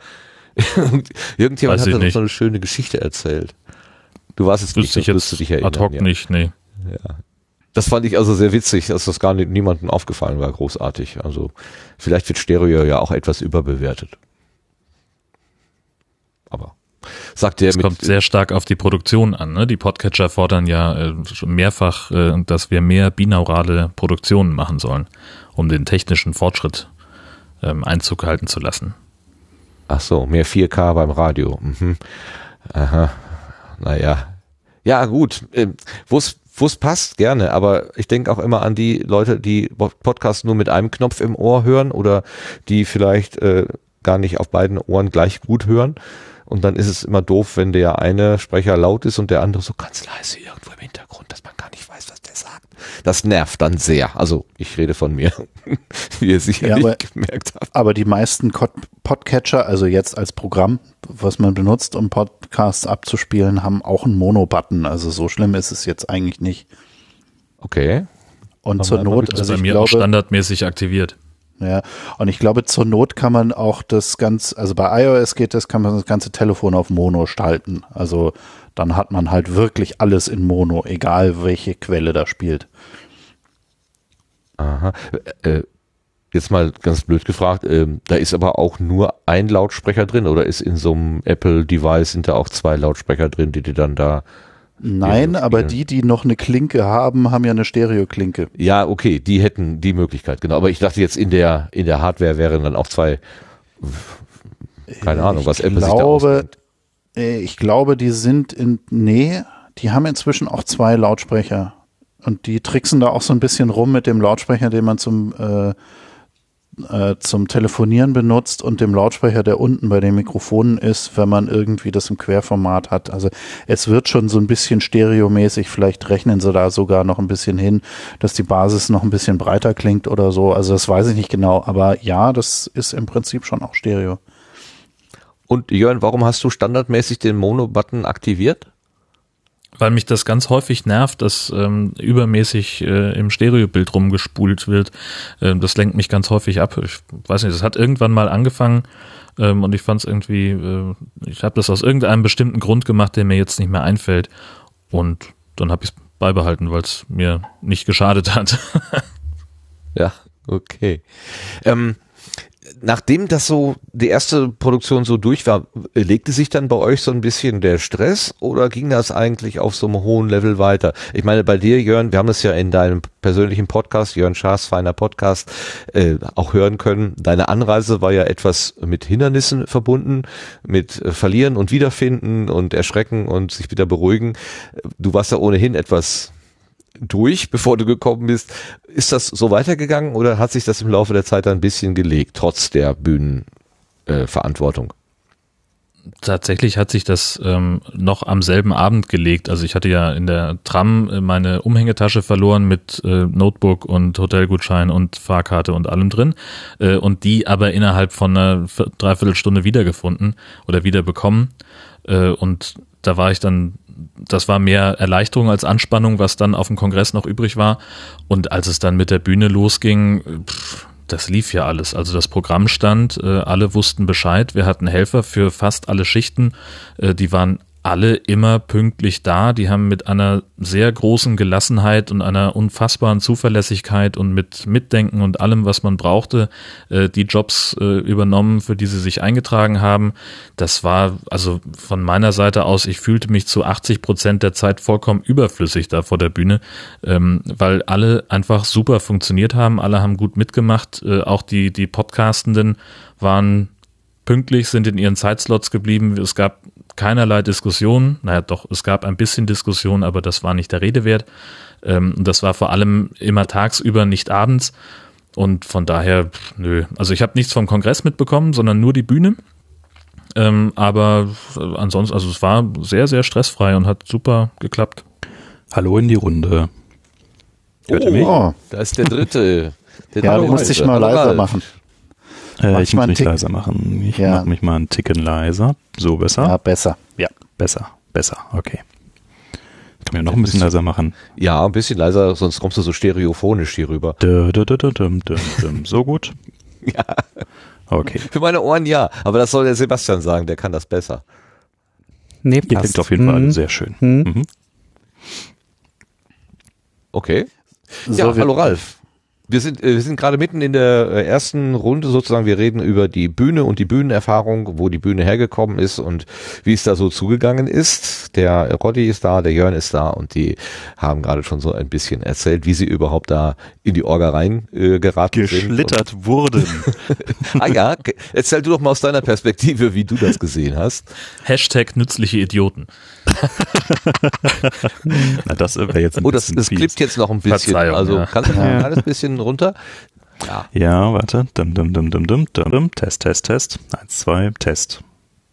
Irgendjemand Weiß hat uns so eine schöne Geschichte erzählt. Du warst es nicht, ich jetzt du dich erinnern. Ad hoc ja. nicht, nee. Ja. Das fand ich also sehr witzig, dass das gar nicht, niemandem aufgefallen war, großartig. Also vielleicht wird Stereo ja auch etwas überbewertet. Aber sagt der. Es kommt sehr stark auf die Produktion an. Ne? Die Podcatcher fordern ja äh, schon mehrfach, äh, dass wir mehr binaurale Produktionen machen sollen, um den technischen Fortschritt ähm, Einzug halten zu lassen. Ach so, mehr 4K beim Radio. Mhm. Aha. Naja. Ja, gut. Ähm, Wo es passt, gerne. Aber ich denke auch immer an die Leute, die Podcasts nur mit einem Knopf im Ohr hören oder die vielleicht äh, gar nicht auf beiden Ohren gleich gut hören. Und dann ist es immer doof, wenn der eine Sprecher laut ist und der andere so ganz leise irgendwo im Hintergrund, dass man gar nicht weiß, was der sagt. Das nervt dann sehr. Also ich rede von mir, wie ihr sicherlich ja, aber, gemerkt habt. Aber die meisten Podcatcher, also jetzt als Programm, was man benutzt, um Podcasts abzuspielen, haben auch einen Mono-Button. Also so schlimm ist es jetzt eigentlich nicht. Okay. Und zur Not, also bei mir glaube, standardmäßig aktiviert. Ja, und ich glaube, zur Not kann man auch das ganz, also bei iOS geht das, kann man das ganze Telefon auf Mono schalten. Also dann hat man halt wirklich alles in Mono, egal welche Quelle da spielt. Aha. Äh, jetzt mal ganz blöd gefragt, äh, da ist aber auch nur ein Lautsprecher drin oder ist in so einem Apple-Device sind da auch zwei Lautsprecher drin, die die dann da Nein, aber die, die noch eine Klinke haben, haben ja eine Stereoklinke. Ja, okay, die hätten die Möglichkeit, genau. Aber ich dachte jetzt in der, in der Hardware wären dann auch zwei, keine Ahnung, was Apple glaube, sich da ausdenkt. Äh, ich glaube, die sind in, nee, die haben inzwischen auch zwei Lautsprecher. Und die tricksen da auch so ein bisschen rum mit dem Lautsprecher, den man zum, äh, äh, zum Telefonieren benutzt und dem Lautsprecher, der unten bei den Mikrofonen ist, wenn man irgendwie das im Querformat hat. Also es wird schon so ein bisschen stereomäßig, vielleicht rechnen sie da sogar noch ein bisschen hin, dass die Basis noch ein bisschen breiter klingt oder so. Also das weiß ich nicht genau, aber ja, das ist im Prinzip schon auch Stereo. Und Jörn, warum hast du standardmäßig den Mono-Button aktiviert? Weil mich das ganz häufig nervt, dass ähm, übermäßig äh, im Stereobild rumgespult wird. Ähm, das lenkt mich ganz häufig ab. Ich weiß nicht, das hat irgendwann mal angefangen ähm, und ich fand es irgendwie, äh, ich habe das aus irgendeinem bestimmten Grund gemacht, der mir jetzt nicht mehr einfällt. Und dann habe ich es beibehalten, weil es mir nicht geschadet hat. ja, okay. Ähm, nachdem das so die erste Produktion so durch war, legte sich dann bei euch so ein bisschen der Stress oder ging das eigentlich auf so einem hohen Level weiter? Ich meine, bei dir, Jörn, wir haben es ja in deinem persönlichen Podcast, Jörn Schaas feiner Podcast, äh, auch hören können. Deine Anreise war ja etwas mit Hindernissen verbunden, mit äh, Verlieren und Wiederfinden und Erschrecken und sich wieder beruhigen. Du warst ja ohnehin etwas durch, bevor du gekommen bist. Ist das so weitergegangen oder hat sich das im Laufe der Zeit ein bisschen gelegt, trotz der Bühnenverantwortung? Äh, Tatsächlich hat sich das ähm, noch am selben Abend gelegt. Also ich hatte ja in der Tram äh, meine Umhängetasche verloren mit äh, Notebook und Hotelgutschein und Fahrkarte und allem drin äh, und die aber innerhalb von einer Dreiviertelstunde wiedergefunden oder wiederbekommen. Äh, und da war ich dann das war mehr Erleichterung als Anspannung, was dann auf dem Kongress noch übrig war. Und als es dann mit der Bühne losging, pff, das lief ja alles. Also das Programm stand, äh, alle wussten Bescheid. Wir hatten Helfer für fast alle Schichten. Äh, die waren alle immer pünktlich da. Die haben mit einer sehr großen Gelassenheit und einer unfassbaren Zuverlässigkeit und mit Mitdenken und allem, was man brauchte, äh, die Jobs äh, übernommen, für die sie sich eingetragen haben. Das war also von meiner Seite aus, ich fühlte mich zu 80 Prozent der Zeit vollkommen überflüssig da vor der Bühne, ähm, weil alle einfach super funktioniert haben. Alle haben gut mitgemacht. Äh, auch die, die Podcastenden waren pünktlich, sind in ihren Zeitslots geblieben. Es gab keinerlei Diskussion. Naja, doch, es gab ein bisschen Diskussion, aber das war nicht der Rede wert. Ähm, das war vor allem immer tagsüber, nicht abends. Und von daher, nö. Also ich habe nichts vom Kongress mitbekommen, sondern nur die Bühne. Ähm, aber ansonsten, also es war sehr, sehr stressfrei und hat super geklappt. Hallo in die Runde. Hört oh, ihr mich? Oh, da ist der dritte. Der ja, du musst dich mal leiser machen. Äh, ich muss mich Tick. leiser machen. Ich ja. mache mich mal einen Ticken leiser. So besser? Ja, besser. Ja, besser. Besser. Okay. Kann man ja noch ein bisschen leiser machen. Ja, ein bisschen leiser, sonst kommst du so stereophonisch hier rüber. So gut? ja. Okay. Für meine Ohren ja, aber das soll der Sebastian sagen, der kann das besser. Nee, passt. Ihr klingt auf jeden Fall mhm. sehr schön. Mhm. Mhm. Okay. So, ja, hallo Ralf. Wir sind, äh, wir sind gerade mitten in der äh, ersten Runde sozusagen. Wir reden über die Bühne und die Bühnenerfahrung, wo die Bühne hergekommen ist und wie es da so zugegangen ist. Der Roddy ist da, der Jörn ist da und die haben gerade schon so ein bisschen erzählt, wie sie überhaupt da in die Orga rein äh, geraten Geschlittert sind. wurden. ah ja, erzähl du doch mal aus deiner Perspektive, wie du das gesehen hast. Hashtag nützliche Idioten. Na, das wäre jetzt ein Oh, das, das klippt jetzt noch ein bisschen. Also ja. kannst du ein kleines bisschen runter? Ja. Ja, warte. Dum, dum, dum, dum, dum, dum. Test, Test, Test. Eins, zwei, Test.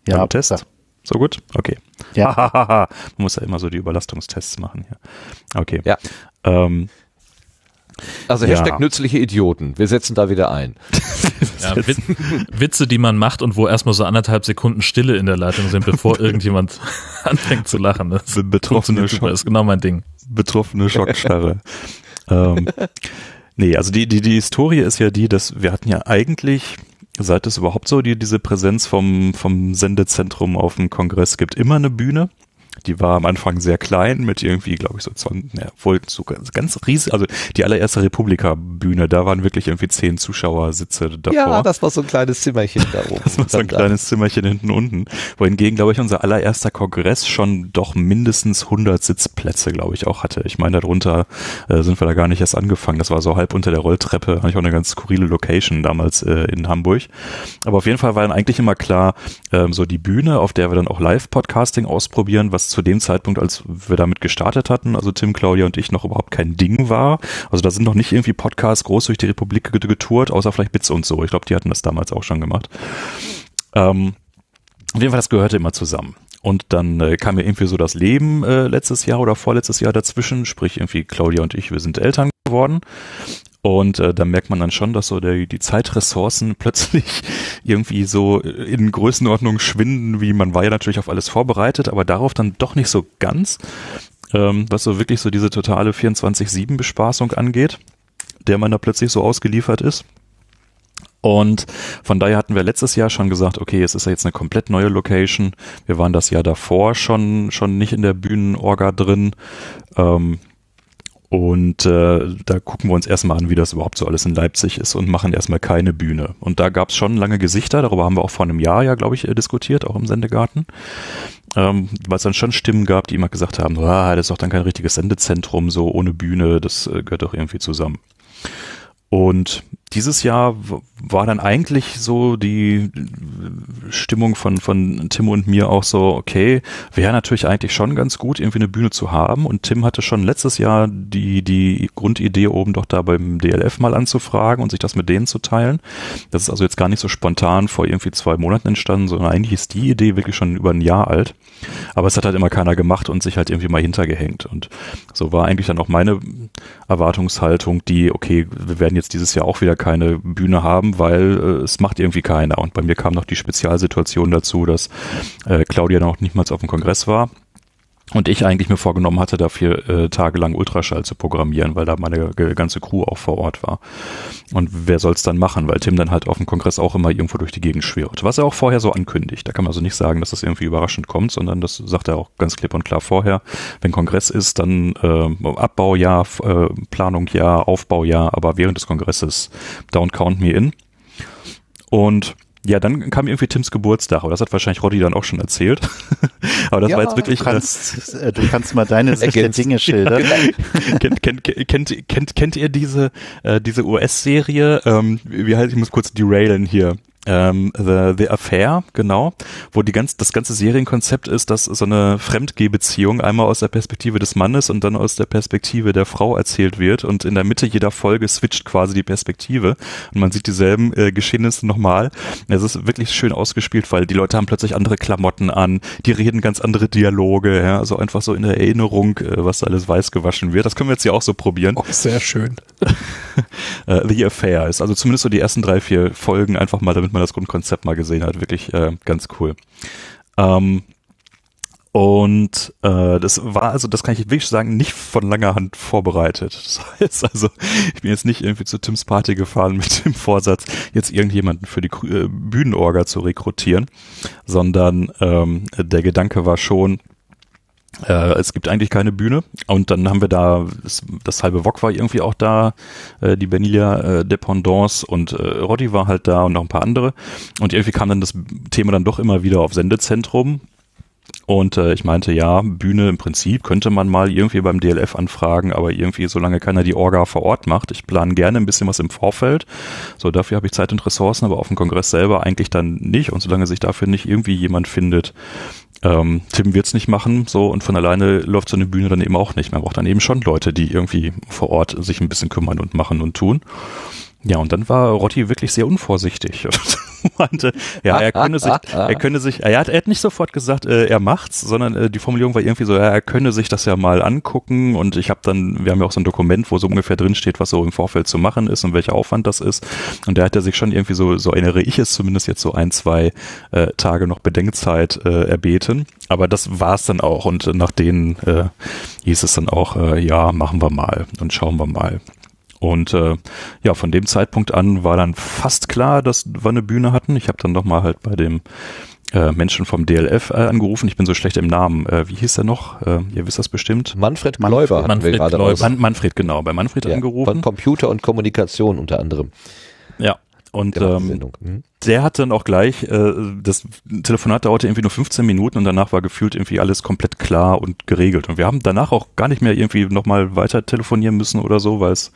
Ja, Dum, Test. Ja. So gut? Okay. Ja. Man muss ja immer so die Überlastungstests machen hier. Okay. Ja. Ähm, also Hashtag ja. nützliche Idioten. Wir setzen da wieder ein. Ja, Witze, die man macht und wo erstmal so anderthalb Sekunden Stille in der Leitung sind, bevor irgendjemand anfängt zu lachen. Das betroffene Schock, ist genau mein Ding. Betroffene Schockstarre. ähm, nee, also die, die, die Historie ist ja die, dass wir hatten ja eigentlich seit es überhaupt so die, diese Präsenz vom, vom Sendezentrum auf dem Kongress gibt, immer eine Bühne. Die war am Anfang sehr klein mit irgendwie, glaube ich, so, ja, wohl so ganz riesig, also die allererste Republika-Bühne, da waren wirklich irgendwie zehn Zuschauersitze davor. Ja, das war so ein kleines Zimmerchen da oben. das war so ein kleines Zimmerchen hinten unten. Wohingegen, glaube ich, unser allererster Kongress schon doch mindestens 100 Sitzplätze, glaube ich, auch hatte. Ich meine, darunter äh, sind wir da gar nicht erst angefangen. Das war so halb unter der Rolltreppe, eigentlich auch eine ganz skurrile Location damals äh, in Hamburg. Aber auf jeden Fall war dann eigentlich immer klar, ähm, so die Bühne, auf der wir dann auch Live-Podcasting ausprobieren, was was zu dem Zeitpunkt, als wir damit gestartet hatten, also Tim, Claudia und ich, noch überhaupt kein Ding war. Also da sind noch nicht irgendwie Podcasts groß durch die Republik getourt, außer vielleicht Bits und so. Ich glaube, die hatten das damals auch schon gemacht. Ähm, auf jeden Fall, das gehörte immer zusammen. Und dann äh, kam mir irgendwie so das Leben äh, letztes Jahr oder vorletztes Jahr dazwischen, sprich irgendwie Claudia und ich, wir sind Eltern geworden. Und äh, da merkt man dann schon, dass so der, die Zeitressourcen plötzlich irgendwie so in Größenordnung schwinden, wie man war ja natürlich auf alles vorbereitet, aber darauf dann doch nicht so ganz, ähm, was so wirklich so diese totale 24-7-Bespaßung angeht, der man da plötzlich so ausgeliefert ist. Und von daher hatten wir letztes Jahr schon gesagt, okay, es ist ja jetzt eine komplett neue Location. Wir waren das Jahr davor schon, schon nicht in der Bühnenorga drin. Ähm, und äh, da gucken wir uns erstmal an, wie das überhaupt so alles in Leipzig ist und machen erstmal keine Bühne. Und da gab es schon lange Gesichter, darüber haben wir auch vor einem Jahr ja, glaube ich, äh, diskutiert, auch im Sendegarten. Ähm, Weil es dann schon Stimmen gab, die immer gesagt haben, ah, das ist doch dann kein richtiges Sendezentrum, so ohne Bühne, das äh, gehört doch irgendwie zusammen. Und dieses Jahr war dann eigentlich so die Stimmung von, von Tim und mir auch so, okay, wäre natürlich eigentlich schon ganz gut, irgendwie eine Bühne zu haben. Und Tim hatte schon letztes Jahr die, die Grundidee, oben doch da beim DLF mal anzufragen und sich das mit denen zu teilen. Das ist also jetzt gar nicht so spontan vor irgendwie zwei Monaten entstanden, sondern eigentlich ist die Idee wirklich schon über ein Jahr alt. Aber es hat halt immer keiner gemacht und sich halt irgendwie mal hintergehängt. Und so war eigentlich dann auch meine Erwartungshaltung, die, okay, wir werden jetzt dieses Jahr auch wieder keine Bühne haben, weil äh, es macht irgendwie keiner. Und bei mir kam noch die Spezialsituation dazu, dass äh, Claudia noch nicht mal auf dem Kongress war und ich eigentlich mir vorgenommen hatte, dafür äh, tagelang Ultraschall zu programmieren, weil da meine ganze Crew auch vor Ort war. Und wer soll's dann machen, weil Tim dann halt auf dem Kongress auch immer irgendwo durch die Gegend schwirrt. Was er auch vorher so ankündigt. Da kann man also nicht sagen, dass das irgendwie überraschend kommt, sondern das sagt er auch ganz klipp und klar vorher. Wenn Kongress ist, dann äh, Abbaujahr, äh, Planung ja, Aufbaujahr, aber während des Kongresses don't count me in. Und ja, dann kam irgendwie Tims Geburtstag, aber das hat wahrscheinlich Roddy dann auch schon erzählt. aber das ja, war jetzt wirklich. Du kannst, äh, du kannst mal deine Sicht der Dinge schildern. kennt, kennt, kennt, kennt, kennt ihr diese, äh, diese US-Serie? Ähm, wie heißt, ich muss kurz derailen hier ähm, The, The Affair, genau, wo die ganz, das ganze Serienkonzept ist, dass so eine Fremdgehbeziehung einmal aus der Perspektive des Mannes und dann aus der Perspektive der Frau erzählt wird und in der Mitte jeder Folge switcht quasi die Perspektive und man sieht dieselben äh, Geschehnisse nochmal. Es ist wirklich schön ausgespielt, weil die Leute haben plötzlich andere Klamotten an, die reden ganz andere Dialoge, ja, also einfach so in der Erinnerung, äh, was alles weiß gewaschen wird. Das können wir jetzt hier auch so probieren. Oh, sehr schön. äh, The Affair ist also zumindest so die ersten drei, vier Folgen einfach mal, damit man das Grundkonzept mal gesehen hat. Wirklich äh, ganz cool. Ähm, und äh, das war also, das kann ich wirklich sagen, nicht von langer Hand vorbereitet. Das heißt also, ich bin jetzt nicht irgendwie zu Tims Party gefahren mit dem Vorsatz, jetzt irgendjemanden für die äh, Bühnenorga zu rekrutieren, sondern ähm, der Gedanke war schon, äh, es gibt eigentlich keine Bühne und dann haben wir da, das, halbe Wok war irgendwie auch da, äh, die Benilia äh, Dependance und äh, Roddy war halt da und noch ein paar andere und irgendwie kam dann das Thema dann doch immer wieder auf Sendezentrum und äh, ich meinte, ja, Bühne im Prinzip könnte man mal irgendwie beim DLF anfragen, aber irgendwie, solange keiner die Orga vor Ort macht, ich plane gerne ein bisschen was im Vorfeld. So, dafür habe ich Zeit und Ressourcen, aber auf dem Kongress selber eigentlich dann nicht. Und solange sich dafür nicht irgendwie jemand findet, ähm, Tim wird's nicht machen, so und von alleine läuft so eine Bühne dann eben auch nicht. Man braucht dann eben schon Leute, die irgendwie vor Ort sich ein bisschen kümmern und machen und tun. Ja, und dann war Rotti wirklich sehr unvorsichtig. meinte, ja, er könne sich, er könne sich, er hat, er hat nicht sofort gesagt, äh, er macht's, sondern äh, die Formulierung war irgendwie so, ja, er könne sich das ja mal angucken und ich habe dann, wir haben ja auch so ein Dokument, wo so ungefähr drin steht, was so im Vorfeld zu machen ist und welcher Aufwand das ist. Und da hat er sich schon irgendwie so, so erinnere ich es zumindest jetzt so ein, zwei äh, Tage noch Bedenkzeit äh, erbeten. Aber das war's dann auch und nach denen äh, hieß es dann auch, äh, ja, machen wir mal und schauen wir mal. Und äh, ja, von dem Zeitpunkt an war dann fast klar, dass wir eine Bühne hatten. Ich habe dann nochmal halt bei dem äh, Menschen vom DLF äh, angerufen. Ich bin so schlecht im Namen. Äh, wie hieß der noch? Äh, ihr wisst das bestimmt. Manfred Gläuber hatten Manfred wir gerade Gläuber. raus. Man, Manfred, genau. Bei Manfred Ja, angerufen. Von Computer und Kommunikation unter anderem. Ja. Und die ähm. Mhm. der hat dann auch gleich, äh, das Telefonat dauerte irgendwie nur 15 Minuten und danach war gefühlt irgendwie alles komplett klar und geregelt. Und wir haben danach auch gar nicht mehr irgendwie nochmal weiter telefonieren müssen oder so, weil es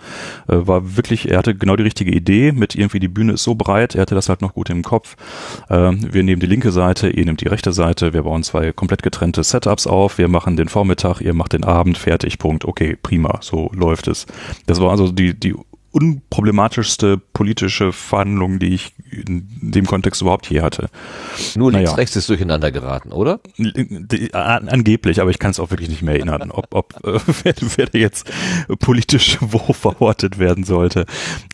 äh, war wirklich, er hatte genau die richtige Idee mit irgendwie die Bühne ist so breit, er hatte das halt noch gut im Kopf. Ähm, wir nehmen die linke Seite, ihr nehmt die rechte Seite, wir bauen zwei komplett getrennte Setups auf, wir machen den Vormittag, ihr macht den Abend, fertig, Punkt. Okay, prima, so läuft es. Das war also die, die unproblematischste politische Verhandlung, die ich in dem Kontext überhaupt je hatte. Nur links, naja. rechts ist durcheinander geraten, oder? An- Angeblich, aber ich kann es auch wirklich nicht mehr erinnern, ob, ob äh, wer, wer da jetzt politisch wo verortet werden sollte.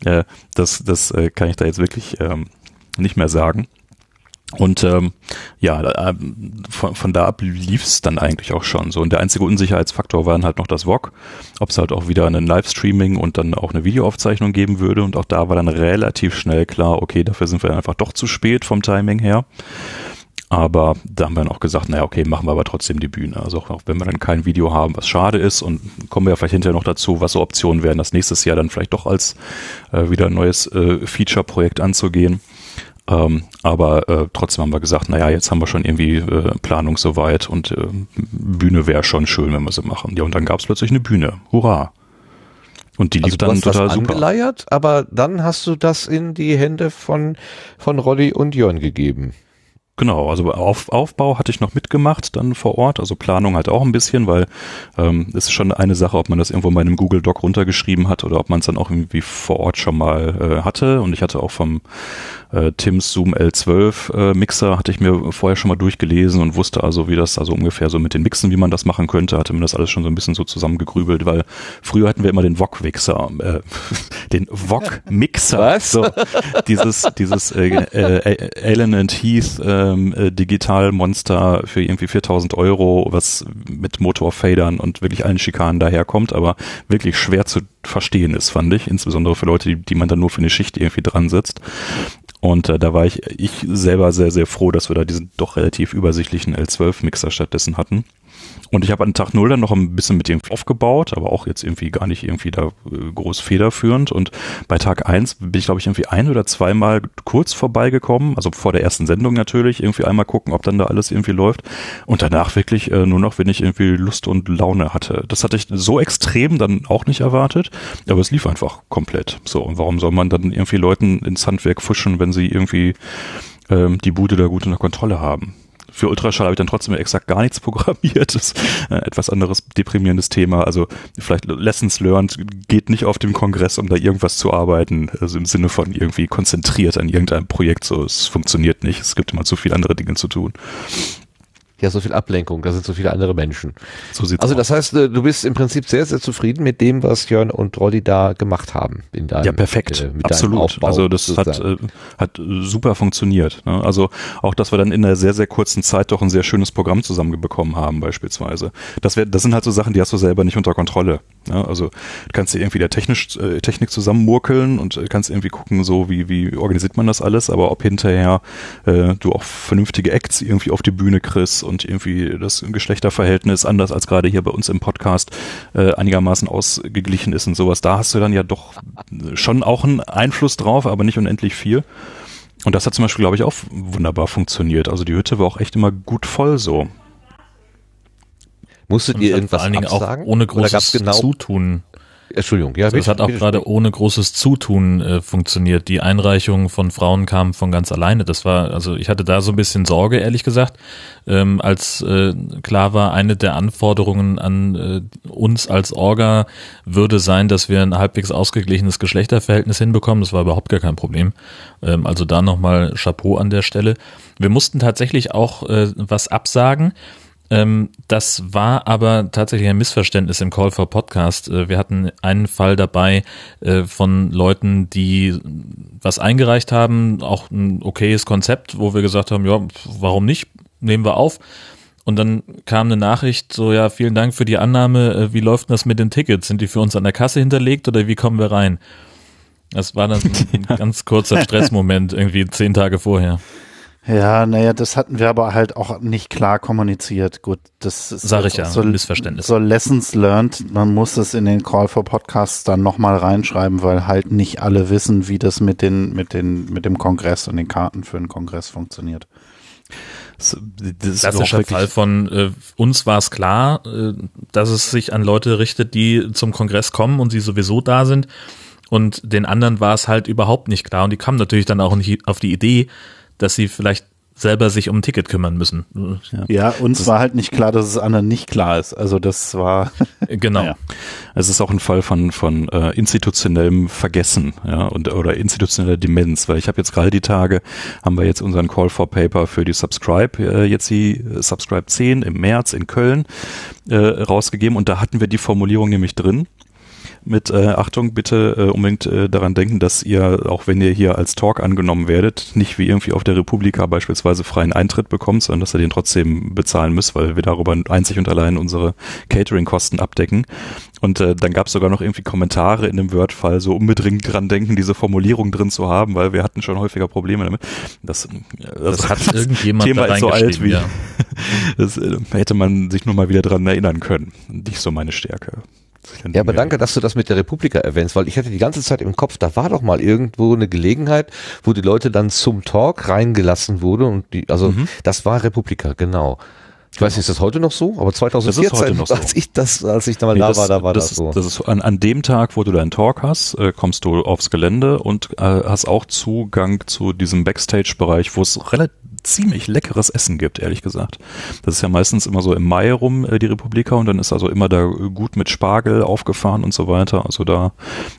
Äh, das das äh, kann ich da jetzt wirklich ähm, nicht mehr sagen. Und ähm, ja, ähm, von, von da ab lief es dann eigentlich auch schon so. Und der einzige Unsicherheitsfaktor war dann halt noch das VOG, ob es halt auch wieder einen Livestreaming und dann auch eine Videoaufzeichnung geben würde. Und auch da war dann relativ schnell klar, okay, dafür sind wir einfach doch zu spät vom Timing her. Aber da haben wir dann auch gesagt, naja, okay, machen wir aber trotzdem die Bühne. Also auch wenn wir dann kein Video haben, was schade ist und kommen wir ja vielleicht hinterher noch dazu, was so Optionen wären, das nächstes Jahr dann vielleicht doch als äh, wieder ein neues äh, Feature-Projekt anzugehen. Ähm, aber äh, trotzdem haben wir gesagt, naja, jetzt haben wir schon irgendwie äh, Planung soweit und äh, Bühne wäre schon schön, wenn wir sie machen. Ja, und dann gab es plötzlich eine Bühne. Hurra. Und die lief Also du dann total super. angeleiert, aber dann hast du das in die Hände von, von Rolli und Jörn gegeben. Genau, also auf, Aufbau hatte ich noch mitgemacht dann vor Ort, also Planung halt auch ein bisschen, weil ähm, es ist schon eine Sache, ob man das irgendwo in meinem Google Doc runtergeschrieben hat oder ob man es dann auch irgendwie vor Ort schon mal äh, hatte. Und ich hatte auch vom äh, Tims Zoom L12 äh, Mixer, hatte ich mir vorher schon mal durchgelesen und wusste also, wie das also ungefähr so mit den Mixen, wie man das machen könnte, hatte mir das alles schon so ein bisschen so zusammengegrübelt, weil früher hatten wir immer den VOG-Mixer, äh, den VOG-Mixer. Was? So, dieses, dieses äh, äh, Allen and Heath ähm, äh, Digital-Monster für irgendwie 4000 Euro, was mit Motorfadern und wirklich allen Schikanen daherkommt, aber wirklich schwer zu verstehen ist, fand ich. Insbesondere für Leute, die, die man dann nur für eine Schicht irgendwie dran sitzt. Und äh, da war ich, ich selber sehr, sehr froh, dass wir da diesen doch relativ übersichtlichen L12-Mixer stattdessen hatten. Und ich habe an Tag null dann noch ein bisschen mit dem aufgebaut, aber auch jetzt irgendwie gar nicht irgendwie da äh, groß federführend. Und bei Tag eins bin ich, glaube ich, irgendwie ein oder zweimal kurz vorbeigekommen, also vor der ersten Sendung natürlich, irgendwie einmal gucken, ob dann da alles irgendwie läuft. Und danach wirklich äh, nur noch, wenn ich irgendwie Lust und Laune hatte. Das hatte ich so extrem dann auch nicht erwartet, aber es lief einfach komplett. So, und warum soll man dann irgendwie Leuten ins Handwerk fuschen, wenn sie irgendwie ähm, die Bude da gut unter Kontrolle haben? Für Ultraschall habe ich dann trotzdem exakt gar nichts programmiert. Das ist ein etwas anderes deprimierendes Thema. Also vielleicht Lessons learned geht nicht auf dem Kongress, um da irgendwas zu arbeiten. Also im Sinne von irgendwie konzentriert an irgendeinem Projekt. So, es funktioniert nicht. Es gibt immer zu viele andere Dinge zu tun. Ja, so viel Ablenkung, da sind so viele andere Menschen. So sieht's Also aus. das heißt, äh, du bist im Prinzip sehr, sehr zufrieden mit dem, was Jörn und Rolli da gemacht haben. In deinem, Ja, perfekt. äh, Absolut. Aufbau also das hat, äh, hat äh, super funktioniert. Ne? Also auch, dass wir dann in einer sehr, sehr kurzen Zeit doch ein sehr schönes Programm zusammenbekommen haben beispielsweise. Das, wär, das sind halt so Sachen, die hast du selber nicht unter Kontrolle. Ne? Also du kannst dir irgendwie der technisch, äh, Technik zusammenmurkeln und äh, kannst irgendwie gucken, so wie, wie organisiert man das alles, aber ob hinterher du auch vernünftige Acts irgendwie auf die Bühne kriegst und irgendwie das Geschlechterverhältnis anders als gerade hier bei uns im Podcast äh, einigermaßen ausgeglichen ist und sowas, da hast du dann ja doch schon auch einen Einfluss drauf, aber nicht unendlich viel. Und das hat zum Beispiel, glaube ich, auch wunderbar funktioniert. Also die Hütte war auch echt immer gut voll so. Musstet ihr irgendwas vor allen Dingen auch absagen? ohne Oder gab's großes genau, Zutun. Entschuldigung, ja, Also es bitte, hat auch gerade ohne großes Zutun äh, funktioniert. Die Einreichungen von Frauen kamen von ganz alleine. Das war, also ich hatte da so ein bisschen Sorge, ehrlich gesagt, ähm, als äh, klar war, eine der Anforderungen an äh, uns als Orga würde sein, dass wir ein halbwegs ausgeglichenes Geschlechterverhältnis hinbekommen. Das war überhaupt gar kein Problem. Ähm, also da nochmal Chapeau an der Stelle. Wir mussten tatsächlich auch äh, was absagen. Ähm, das war aber tatsächlich ein Missverständnis im Call for Podcast. Äh, wir hatten einen Fall dabei äh, von Leuten, die was eingereicht haben, auch ein okayes Konzept, wo wir gesagt haben, ja, warum nicht, nehmen wir auf. Und dann kam eine Nachricht, so ja, vielen Dank für die Annahme, äh, wie läuft denn das mit den Tickets? Sind die für uns an der Kasse hinterlegt oder wie kommen wir rein? Das war dann ein ganz kurzer Stressmoment, irgendwie zehn Tage vorher. Ja, naja, das hatten wir aber halt auch nicht klar kommuniziert. Gut, das ist Sag ich ja, so, Missverständnis. So Lessons learned. Man muss es in den Call for Podcasts dann nochmal reinschreiben, weil halt nicht alle wissen, wie das mit den, mit den, mit dem Kongress und den Karten für den Kongress funktioniert. Das, das ist Klassischer Fall von äh, uns war es klar, äh, dass es sich an Leute richtet, die zum Kongress kommen und sie sowieso da sind. Und den anderen war es halt überhaupt nicht klar. Und die kamen natürlich dann auch nicht auf die Idee, dass sie vielleicht selber sich um ein Ticket kümmern müssen. Ja, uns war halt nicht klar, dass es anderen nicht klar ist. Also das war, Genau. Naja. Es ist auch ein Fall von, von äh, institutionellem Vergessen ja, und, oder institutioneller Demenz, weil ich habe jetzt gerade die Tage, haben wir jetzt unseren Call for Paper für die Subscribe, äh, jetzt die äh, Subscribe 10 im März in Köln äh, rausgegeben und da hatten wir die Formulierung nämlich drin mit äh, Achtung, bitte äh, unbedingt äh, daran denken, dass ihr, auch wenn ihr hier als Talk angenommen werdet, nicht wie irgendwie auf der Republika beispielsweise freien Eintritt bekommt, sondern dass ihr den trotzdem bezahlen müsst, weil wir darüber einzig und allein unsere Catering-Kosten abdecken. Und äh, dann gab es sogar noch irgendwie Kommentare in dem Word-File, so unbedingt dran denken, diese Formulierung drin zu haben, weil wir hatten schon häufiger Probleme damit. Das, äh, Das hat irgendjemand Thema ist so alt wie, ja. das äh, hätte man sich nur mal wieder dran erinnern können. Nicht so meine Stärke. Ja, aber danke, dass du das mit der Republika erwähnst, weil ich hatte die ganze Zeit im Kopf, da war doch mal irgendwo eine Gelegenheit, wo die Leute dann zum Talk reingelassen wurde und die, also Mhm. das war Republika, genau. Ich weiß nicht, ist das heute noch so? Aber 2014, heute noch so. als ich das, als ich da mal Nee, da das, war, da war das, das, so. ist- das ist an, an dem Tag, wo du deinen Talk hast, äh, kommst du aufs Gelände und äh, hast auch Zugang zu diesem Backstage-Bereich, wo es relativ ziemlich leckeres Essen gibt, ehrlich gesagt. Das ist ja meistens immer so im Mai rum, äh, die Republika, und dann ist also immer da gut mit Spargel aufgefahren und so weiter. Also da,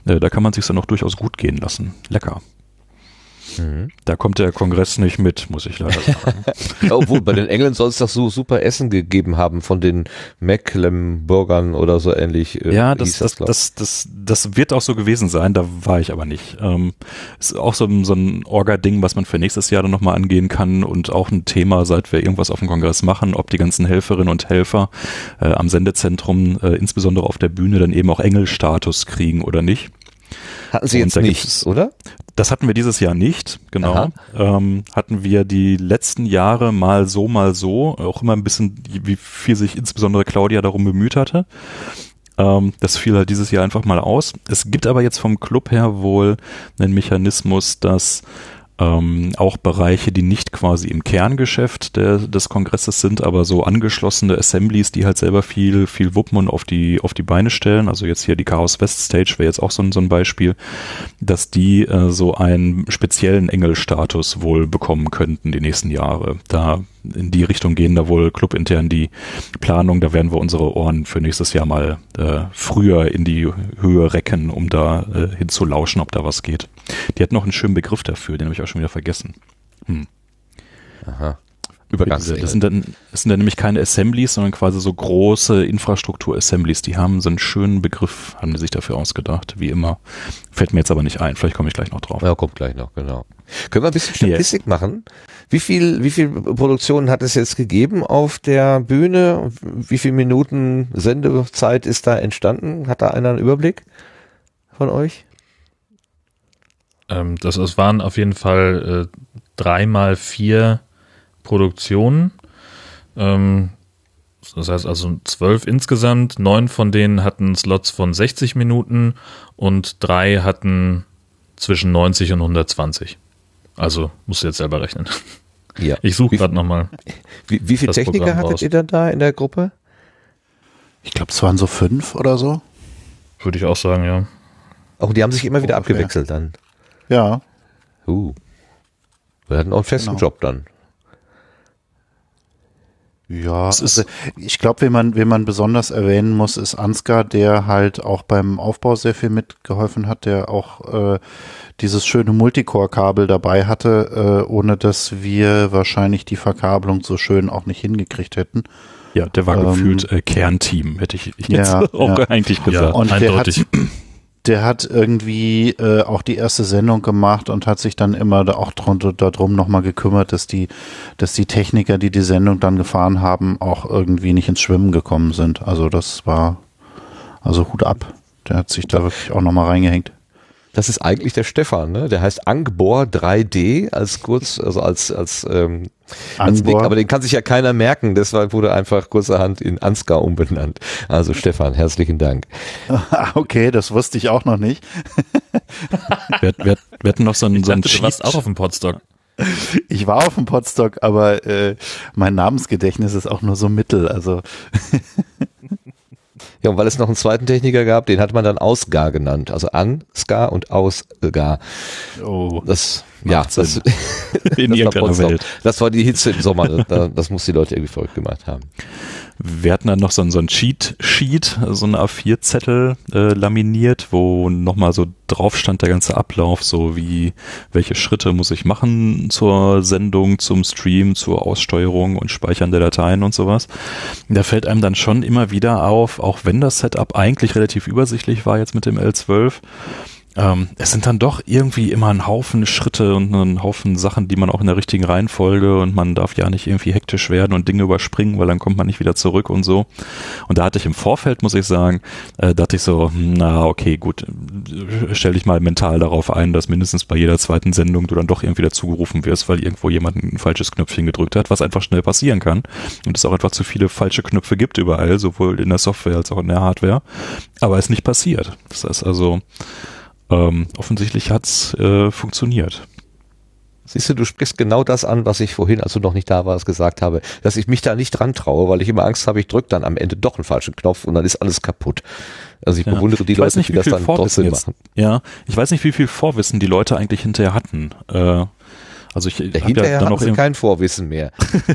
äh, da kann man sich dann auch durchaus gut gehen lassen. Lecker. Mhm. Da kommt der Kongress nicht mit, muss ich leider sagen. Obwohl, bei den Engeln soll es doch so super Essen gegeben haben von den Mecklenburgern oder so ähnlich. äh, Ja, das, das, das, das, das wird auch so gewesen sein, da war ich aber nicht. Ähm, ist auch so, ein- so ein Orga-Ding, was man für nächstes Jahr dann nochmal angehen kann und auch ein Thema, seit wir irgendwas auf dem Kongress machen, ob die ganzen Helferinnen und Helfer äh, am Sendezentrum, äh, insbesondere auf der Bühne, dann eben auch Engelstatus kriegen oder nicht. Hatten sie jetzt nicht, oder? Das hatten wir dieses Jahr nicht, genau. Ähm, hatten wir die letzten Jahre mal so, mal so, auch immer ein bisschen, wie viel sich insbesondere Claudia darum bemüht hatte. Ähm, das fiel halt dieses Jahr einfach mal aus. Es gibt aber jetzt vom Club her wohl einen Mechanismus, dass ähm, auch Bereiche, die nicht quasi im Kerngeschäft der, des Kongresses sind, aber so angeschlossene Assemblies, die halt selber viel, viel wuppen und auf die, auf die Beine stellen. Also jetzt hier die Chaos West Stage wäre jetzt auch so ein, so ein Beispiel, dass die äh, so einen speziellen Engelstatus wohl bekommen könnten die nächsten Jahre. Da in die Richtung gehen da wohl clubintern die Planung, da werden wir unsere Ohren für nächstes Jahr mal äh, früher in die Höhe recken, um da äh, hinzulauschen, ob da was geht. Die hat noch einen schönen Begriff dafür, den habe ich auch schon wieder vergessen. Hm. Aha. Diese, Übergangsengel. das, sind dann, das sind dann nämlich keine Assemblies, sondern quasi so große Infrastruktur-Assemblies. Die haben so einen schönen Begriff, haben die sich dafür ausgedacht, wie immer. Fällt mir jetzt aber nicht ein, vielleicht komme ich gleich noch drauf. Ja, kommt gleich noch, genau. Können wir ein bisschen. Statistik machen? Wie viel, wie viel Produktionen hat es jetzt gegeben auf der Bühne? Wie viele Minuten Sendezeit ist da entstanden? Hat da einer einen Überblick von euch? Ähm, das, es waren auf jeden Fall äh, dreimal vier Produktionen. Ähm, das heißt also zwölf insgesamt. Neun von denen hatten Slots von 60 Minuten und drei hatten zwischen 90 und 120. Also musst du jetzt selber rechnen. Ja. Ich suche gerade nochmal. Wie, wie viele Techniker Programm hattet raus. ihr dann da in der Gruppe? ich glaube, es waren so fünf oder so. Würde ich auch sagen, ja. Auch die haben sich immer wieder Ungefähr. abgewechselt dann. Ja, Uh. Wir hatten auch einen festen Genau. Job dann. Ja, Es ist- also ich glaube, wen man, wen man besonders erwähnen muss, ist Ansgar, der halt auch beim Aufbau sehr viel mitgeholfen hat, der auch äh, dieses schöne Multicore-Kabel dabei hatte, äh, ohne dass wir wahrscheinlich die Verkabelung so schön auch nicht hingekriegt hätten. Ja, der war Ähm, gefühlt äh, Kernteam, hätte ich jetzt Ja, auch ja. eigentlich Ja, gesagt. Und der eindeutig. hat, der hat irgendwie äh, auch die erste Sendung gemacht und hat sich dann immer da auch darum nochmal gekümmert, dass die, dass die Techniker, die die Sendung dann gefahren haben, auch irgendwie nicht ins Schwimmen gekommen sind. Also das war, also Hut ab. Der hat sich da wirklich auch nochmal reingehängt. Das ist eigentlich der Stefan, ne? Der heißt Angbor 3D als kurz, also als, als, ähm, als Nick, aber den kann sich ja keiner merken, deshalb wurde einfach kurzerhand in Ansgar umbenannt. Also Stefan, herzlichen Dank. okay, das wusste ich auch noch nicht. wir, wir, wir hatten noch so einen, ich so einen dachte, du warst auch auf dem Podstock. Ich war auf dem Podstock, aber äh, mein Namensgedächtnis ist auch nur so mittel. Also Ja, und weil es noch einen zweiten Techniker gab, den hat man dann Ausgar genannt. Also Ansgar und Ausgar. Oh. Das, ja, das, in das, irgendeiner war Welt. das war die Hitze im Sommer. Das, das muss die Leute irgendwie verrückt gemacht haben. Wir hatten dann noch so ein, so ein Cheat-Sheet, so ein A4-Zettel äh, laminiert, wo nochmal so drauf stand der ganze Ablauf, so wie welche Schritte muss ich machen zur Sendung, zum Stream, zur Aussteuerung und Speichern der Dateien und sowas. Da fällt einem dann schon immer wieder auf, auch wenn das Setup eigentlich relativ übersichtlich war jetzt mit dem L12, ähm, es sind dann doch irgendwie immer ein Haufen Schritte und ein Haufen Sachen, die man auch in der richtigen Reihenfolge und man darf ja nicht irgendwie hektisch werden und Dinge überspringen, weil dann kommt man nicht wieder zurück und so. Und da hatte ich im Vorfeld, muss ich sagen, äh, dachte ich so, hm, na okay, gut, stell dich mal mental darauf ein, dass mindestens bei jeder zweiten Sendung du dann doch irgendwie dazugerufen wirst, weil irgendwo jemand ein falsches Knöpfchen gedrückt hat, was einfach schnell passieren kann. Und es auch einfach zu viele falsche Knöpfe gibt überall, sowohl in der Software als auch in der Hardware. Aber es nicht passiert. Das heißt also, ähm, offensichtlich hat's äh, funktioniert. Siehst du, du sprichst genau das an, was ich vorhin, als du noch nicht da warst, gesagt habe, dass ich mich da nicht dran traue, weil ich immer Angst habe, ich drücke dann am Ende doch einen falschen Knopf und dann ist alles kaputt. Also ich ja. bewundere die ich Leute, nicht, die das dann trotzdem jetzt, machen. Ja, ich weiß nicht, wie viel Vorwissen die Leute eigentlich hinterher hatten. Äh, also ich ja, hinterher ja dann noch kein Vorwissen mehr.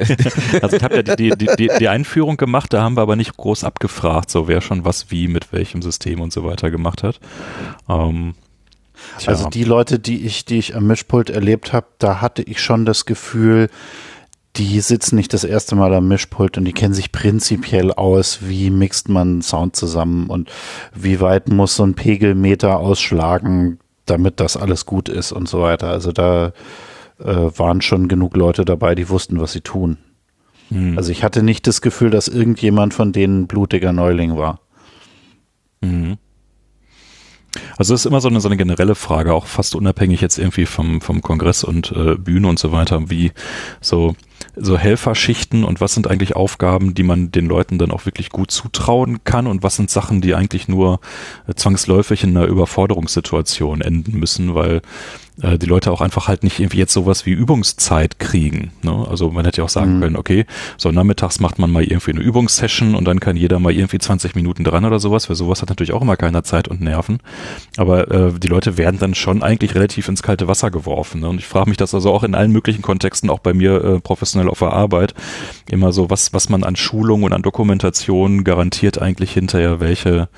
also ich habe ja die, die, die, die Einführung gemacht, da haben wir aber nicht groß abgefragt, so wer schon was wie mit welchem System und so weiter gemacht hat. Ähm. Also die Leute, die ich, die ich am Mischpult erlebt habe, da hatte ich schon das Gefühl, die sitzen nicht das erste Mal am Mischpult und die kennen sich prinzipiell aus, wie mixt man Sound zusammen und wie weit muss so ein Pegelmeter ausschlagen, damit das alles gut ist und so weiter. Also da äh, waren schon genug Leute dabei, die wussten, was sie tun. Mhm. Also ich hatte nicht das Gefühl, dass irgendjemand von denen blutiger Neuling war. Mhm. Also es ist immer so eine, so eine generelle Frage, auch fast unabhängig jetzt irgendwie vom, vom Kongress und äh, Bühne und so weiter, wie so, so Helferschichten und was sind eigentlich Aufgaben, die man den Leuten dann auch wirklich gut zutrauen kann und was sind Sachen, die eigentlich nur äh, zwangsläufig in einer Überforderungssituation enden müssen, weil äh, die Leute auch einfach halt nicht irgendwie jetzt sowas wie Übungszeit kriegen. Ne? Also man hätte ja auch sagen mhm. können, okay, so nachmittags macht man mal irgendwie eine Übungssession und dann kann jeder mal irgendwie 20 Minuten dran oder sowas. Für sowas hat natürlich auch immer keiner Zeit und Nerven. Aber äh, die Leute werden dann schon eigentlich relativ ins kalte Wasser geworfen. Ne? Und ich frage mich das also auch in allen möglichen Kontexten, auch bei mir äh, professionell auf der Arbeit, immer so, was, was man an Schulung und an Dokumentation garantiert eigentlich hinterher, welche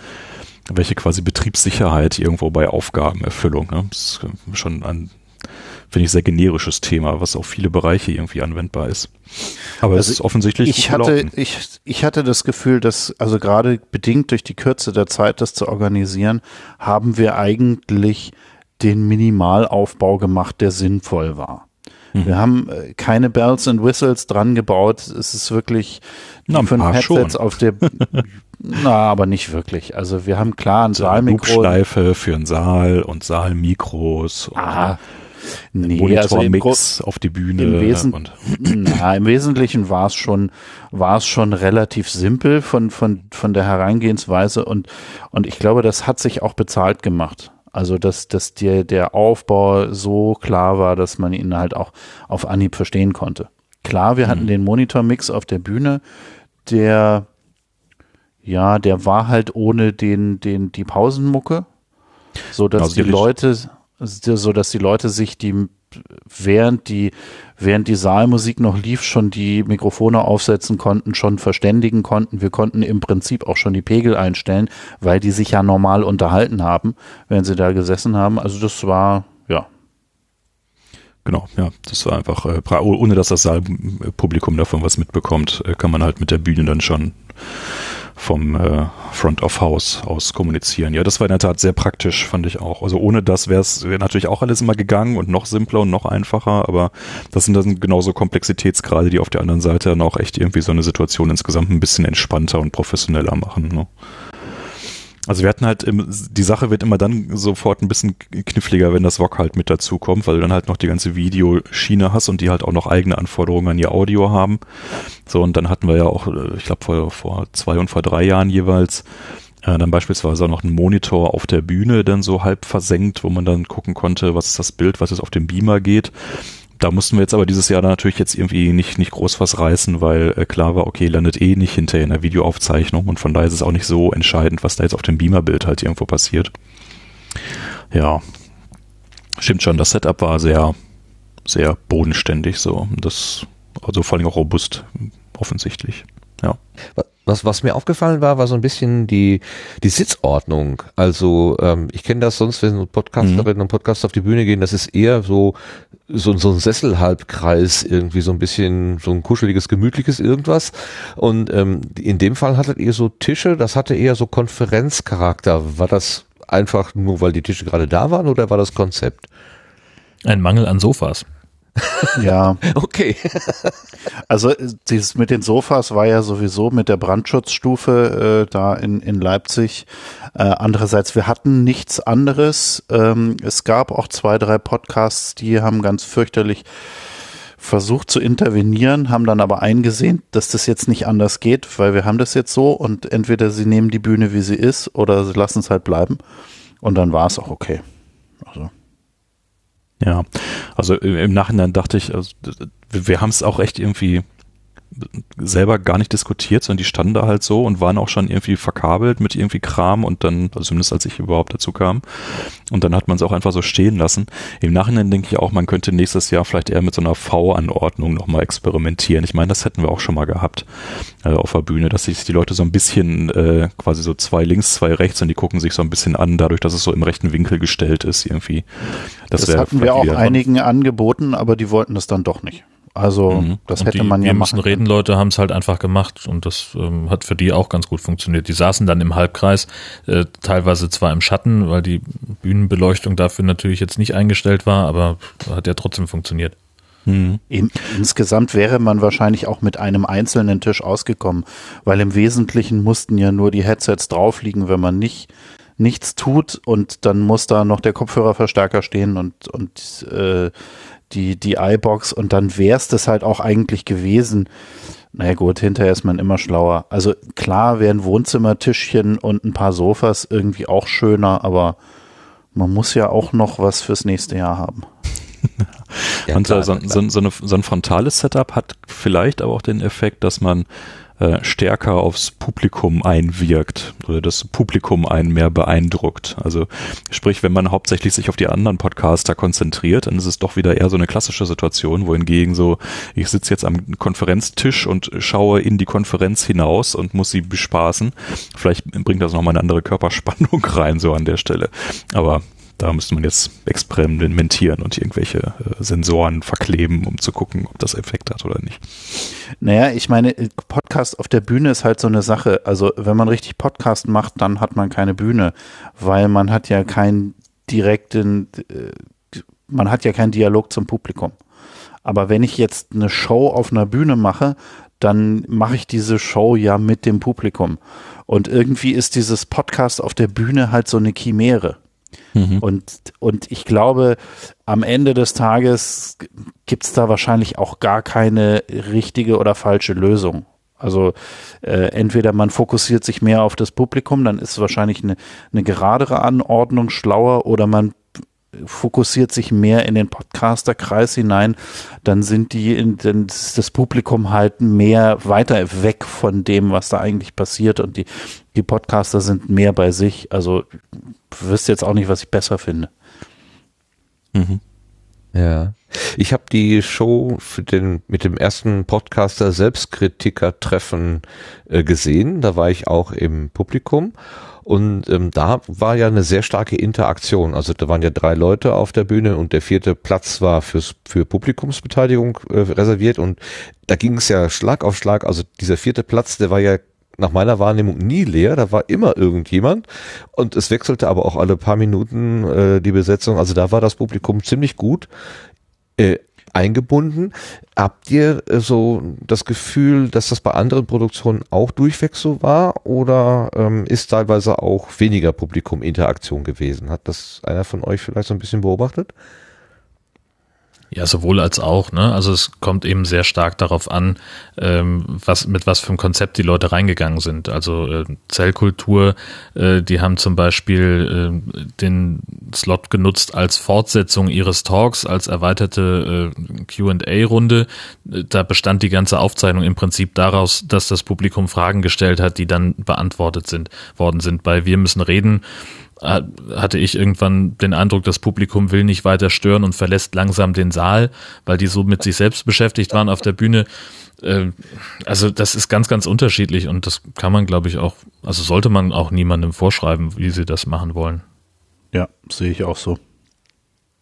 welche quasi Betriebssicherheit irgendwo bei Aufgabenerfüllung. Ne? Das ist schon ein, finde ich, sehr generisches Thema, was auf viele Bereiche irgendwie anwendbar ist. Aber also es ist offensichtlich. Ich hatte, ich, ich hatte das Gefühl, dass, also gerade bedingt durch die Kürze der Zeit, das zu organisieren, haben wir eigentlich den Minimalaufbau gemacht, der sinnvoll war. Mhm. Wir haben äh, keine Bells and Whistles dran gebaut. Es ist wirklich Na, fünf Headsets schon. auf der Na, aber nicht wirklich. Also wir haben klar ein Saalmikro. Schleife für einen Saal und Saalmikros. Ah, nee, Monitormix also auf die Bühne. Im, Wesen, na, im Wesentlichen war es schon, war es schon relativ simpel von, von, von der Hereingehensweise und, und ich glaube, das hat sich auch bezahlt gemacht. Also, dass, dass der, der Aufbau so klar war, dass man ihn halt auch auf Anhieb verstehen konnte. Klar, wir hatten mhm. den Monitormix auf der Bühne, der ja, der war halt ohne den, den, die Pausenmucke, so dass die Leute, so dass die Leute sich die, während die, während die Saalmusik noch lief, schon die Mikrofone aufsetzen konnten, schon verständigen konnten. Wir konnten im Prinzip auch schon die Pegel einstellen, weil die sich ja normal unterhalten haben, wenn sie da gesessen haben. Also das war, ja, Genau, ja, das war einfach, äh, ohne dass das Saalpublikum davon was mitbekommt, äh, kann man halt mit der Bühne dann schon vom äh, Front of House aus kommunizieren. Ja, das war in der Tat sehr praktisch, fand ich auch. Also ohne das wäre es wär natürlich auch alles immer gegangen und noch simpler und noch einfacher, aber das sind dann genauso Komplexitätsgrade, die auf der anderen Seite dann auch echt irgendwie so eine Situation insgesamt ein bisschen entspannter und professioneller machen. Ne? Also wir hatten halt, im, die Sache wird immer dann sofort ein bisschen kniffliger, wenn das VOG halt mit dazu kommt, weil du dann halt noch die ganze Videoschiene hast und die halt auch noch eigene Anforderungen an ihr Audio haben. So, und dann hatten wir ja auch, äh, ich glaube vor, vor zwei und vor drei Jahren jeweils, äh, dann beispielsweise auch noch einen Monitor auf der Bühne dann so halb versenkt, wo man dann gucken konnte, was ist das Bild, was jetzt auf dem Beamer geht da mussten wir jetzt aber dieses Jahr natürlich jetzt irgendwie nicht, nicht groß was reißen, weil äh, klar war, okay, landet eh nicht hinterher in der Videoaufzeichnung und von daher ist es auch nicht so entscheidend, was da jetzt auf dem Beamer-Bild halt irgendwo passiert. Ja, stimmt schon, das Setup war sehr, sehr bodenständig so. Das, also vor allem auch robust, offensichtlich. Ja. Was, was mir aufgefallen war, war so ein bisschen die, die Sitzordnung. Also ähm, ich kenne das sonst, wenn Podcasterinnen mhm. und Podcaster auf die Bühne gehen, das ist eher so, so, so ein Sesselhalbkreis, irgendwie so ein bisschen so ein kuscheliges, gemütliches irgendwas. Und ähm, in dem Fall hattet ihr so Tische, das hatte eher so Konferenzcharakter. War das einfach nur, weil die Tische gerade da waren oder war das Konzept? Ein Mangel an Sofas. Ja. okay. Also dieses mit den Sofas war ja sowieso mit der Brandschutzstufe äh, da in, in Leipzig. Äh, andererseits, wir hatten nichts anderes. Ähm, es gab auch zwei, drei Podcasts, die haben ganz fürchterlich versucht zu intervenieren, haben dann aber eingesehen, dass das jetzt nicht anders geht, weil wir haben das jetzt so und entweder sie nehmen die Bühne, wie sie ist, oder sie lassen es halt bleiben. Und dann war es auch okay. Ja, also im Nachhinein dachte ich, also, wir haben es auch echt irgendwie selber gar nicht diskutiert, sondern die standen da halt so und waren auch schon irgendwie verkabelt mit irgendwie Kram und dann, also zumindest als ich überhaupt dazu kam. Und dann hat man es auch einfach so stehen lassen. Im Nachhinein denke ich auch, man könnte nächstes Jahr vielleicht eher mit so einer V-Anordnung nochmal experimentieren. Ich meine, das hätten wir auch schon mal gehabt äh, auf der Bühne, dass sich die Leute so ein bisschen äh, quasi so zwei links, zwei rechts und die gucken sich so ein bisschen an, dadurch, dass es so im rechten Winkel gestellt ist irgendwie. Das, das hatten wir auch einigen angeboten, aber die wollten das dann doch nicht. Also mhm. das und hätte die, man ja machen. müssen reden, Leute haben es halt einfach gemacht und das ähm, hat für die auch ganz gut funktioniert. Die saßen dann im Halbkreis, äh, teilweise zwar im Schatten, weil die Bühnenbeleuchtung dafür natürlich jetzt nicht eingestellt war, aber hat ja trotzdem funktioniert. Mhm. Insgesamt wäre man wahrscheinlich auch mit einem einzelnen Tisch ausgekommen, weil im Wesentlichen mussten ja nur die Headsets drauf liegen, wenn man nicht nichts tut und dann muss da noch der Kopfhörerverstärker stehen und und äh, die, die iBox und dann wäre es das halt auch eigentlich gewesen. Naja gut, hinterher ist man immer schlauer. Also klar wären Wohnzimmertischchen und ein paar Sofas irgendwie auch schöner, aber man muss ja auch noch was fürs nächste Jahr haben. ja, und klar, so, so, so, eine, so ein frontales Setup hat vielleicht aber auch den Effekt, dass man äh, stärker aufs Publikum einwirkt oder das Publikum einen mehr beeindruckt. Also sprich, wenn man hauptsächlich sich auf die anderen Podcaster konzentriert, dann ist es doch wieder eher so eine klassische Situation, wohingegen so, ich sitze jetzt am Konferenztisch und schaue in die Konferenz hinaus und muss sie bespaßen. Vielleicht bringt das nochmal eine andere Körperspannung rein, so an der Stelle. Aber da müsste man jetzt experimentieren und irgendwelche äh, Sensoren verkleben, um zu gucken, ob das Effekt hat oder nicht. Naja, ich meine, Podcast auf der Bühne ist halt so eine Sache. Also wenn man richtig Podcast macht, dann hat man keine Bühne, weil man hat ja keinen direkten, äh, man hat ja keinen Dialog zum Publikum. Aber wenn ich jetzt eine Show auf einer Bühne mache, dann mache ich diese Show ja mit dem Publikum. Und irgendwie ist dieses Podcast auf der Bühne halt so eine Chimäre. Mhm. Und, und ich glaube, am Ende des Tages gibt es da wahrscheinlich auch gar keine richtige oder falsche Lösung. Also äh, entweder man fokussiert sich mehr auf das Publikum, dann ist wahrscheinlich eine, eine geradere Anordnung schlauer, oder man fokussiert sich mehr in den Podcaster-Kreis hinein, dann sind die in, dann das Publikum halt mehr weiter weg von dem, was da eigentlich passiert und die, die Podcaster sind mehr bei sich. Also wüsste jetzt auch nicht, was ich besser finde. Mhm. Ja. Ich habe die Show für den, mit dem ersten Podcaster Selbstkritiker-Treffen äh, gesehen. Da war ich auch im Publikum. Und ähm, da war ja eine sehr starke Interaktion. Also da waren ja drei Leute auf der Bühne und der vierte Platz war fürs, für Publikumsbeteiligung äh, reserviert. Und da ging es ja Schlag auf Schlag. Also dieser vierte Platz, der war ja nach meiner Wahrnehmung nie leer, da war immer irgendjemand und es wechselte aber auch alle paar Minuten äh, die Besetzung, also da war das Publikum ziemlich gut. Äh, eingebunden. Habt ihr äh, so das Gefühl, dass das bei anderen Produktionen auch durchweg so war oder ähm, ist teilweise auch weniger Publikum-Interaktion gewesen? Hat das einer von euch vielleicht so ein bisschen beobachtet? Ja, sowohl als auch. Ne? Also es kommt eben sehr stark darauf an, ähm, was mit was für einem Konzept die Leute reingegangen sind. Also äh, Zellkultur, äh, die haben zum Beispiel äh, den Slot genutzt als Fortsetzung ihres Talks, als erweiterte äh, Q&A-Runde. Da bestand die ganze Aufzeichnung im Prinzip daraus, dass das Publikum Fragen gestellt hat, die dann beantwortet sind worden sind. Bei Wir müssen reden hatte ich irgendwann den Eindruck, das Publikum will nicht weiter stören und verlässt langsam den Saal, weil die so mit sich selbst beschäftigt waren auf der Bühne. Ähm, also das ist ganz, ganz unterschiedlich und das kann man, glaube ich, auch, also sollte man auch niemandem vorschreiben, wie sie das machen wollen. Ja, sehe ich auch so.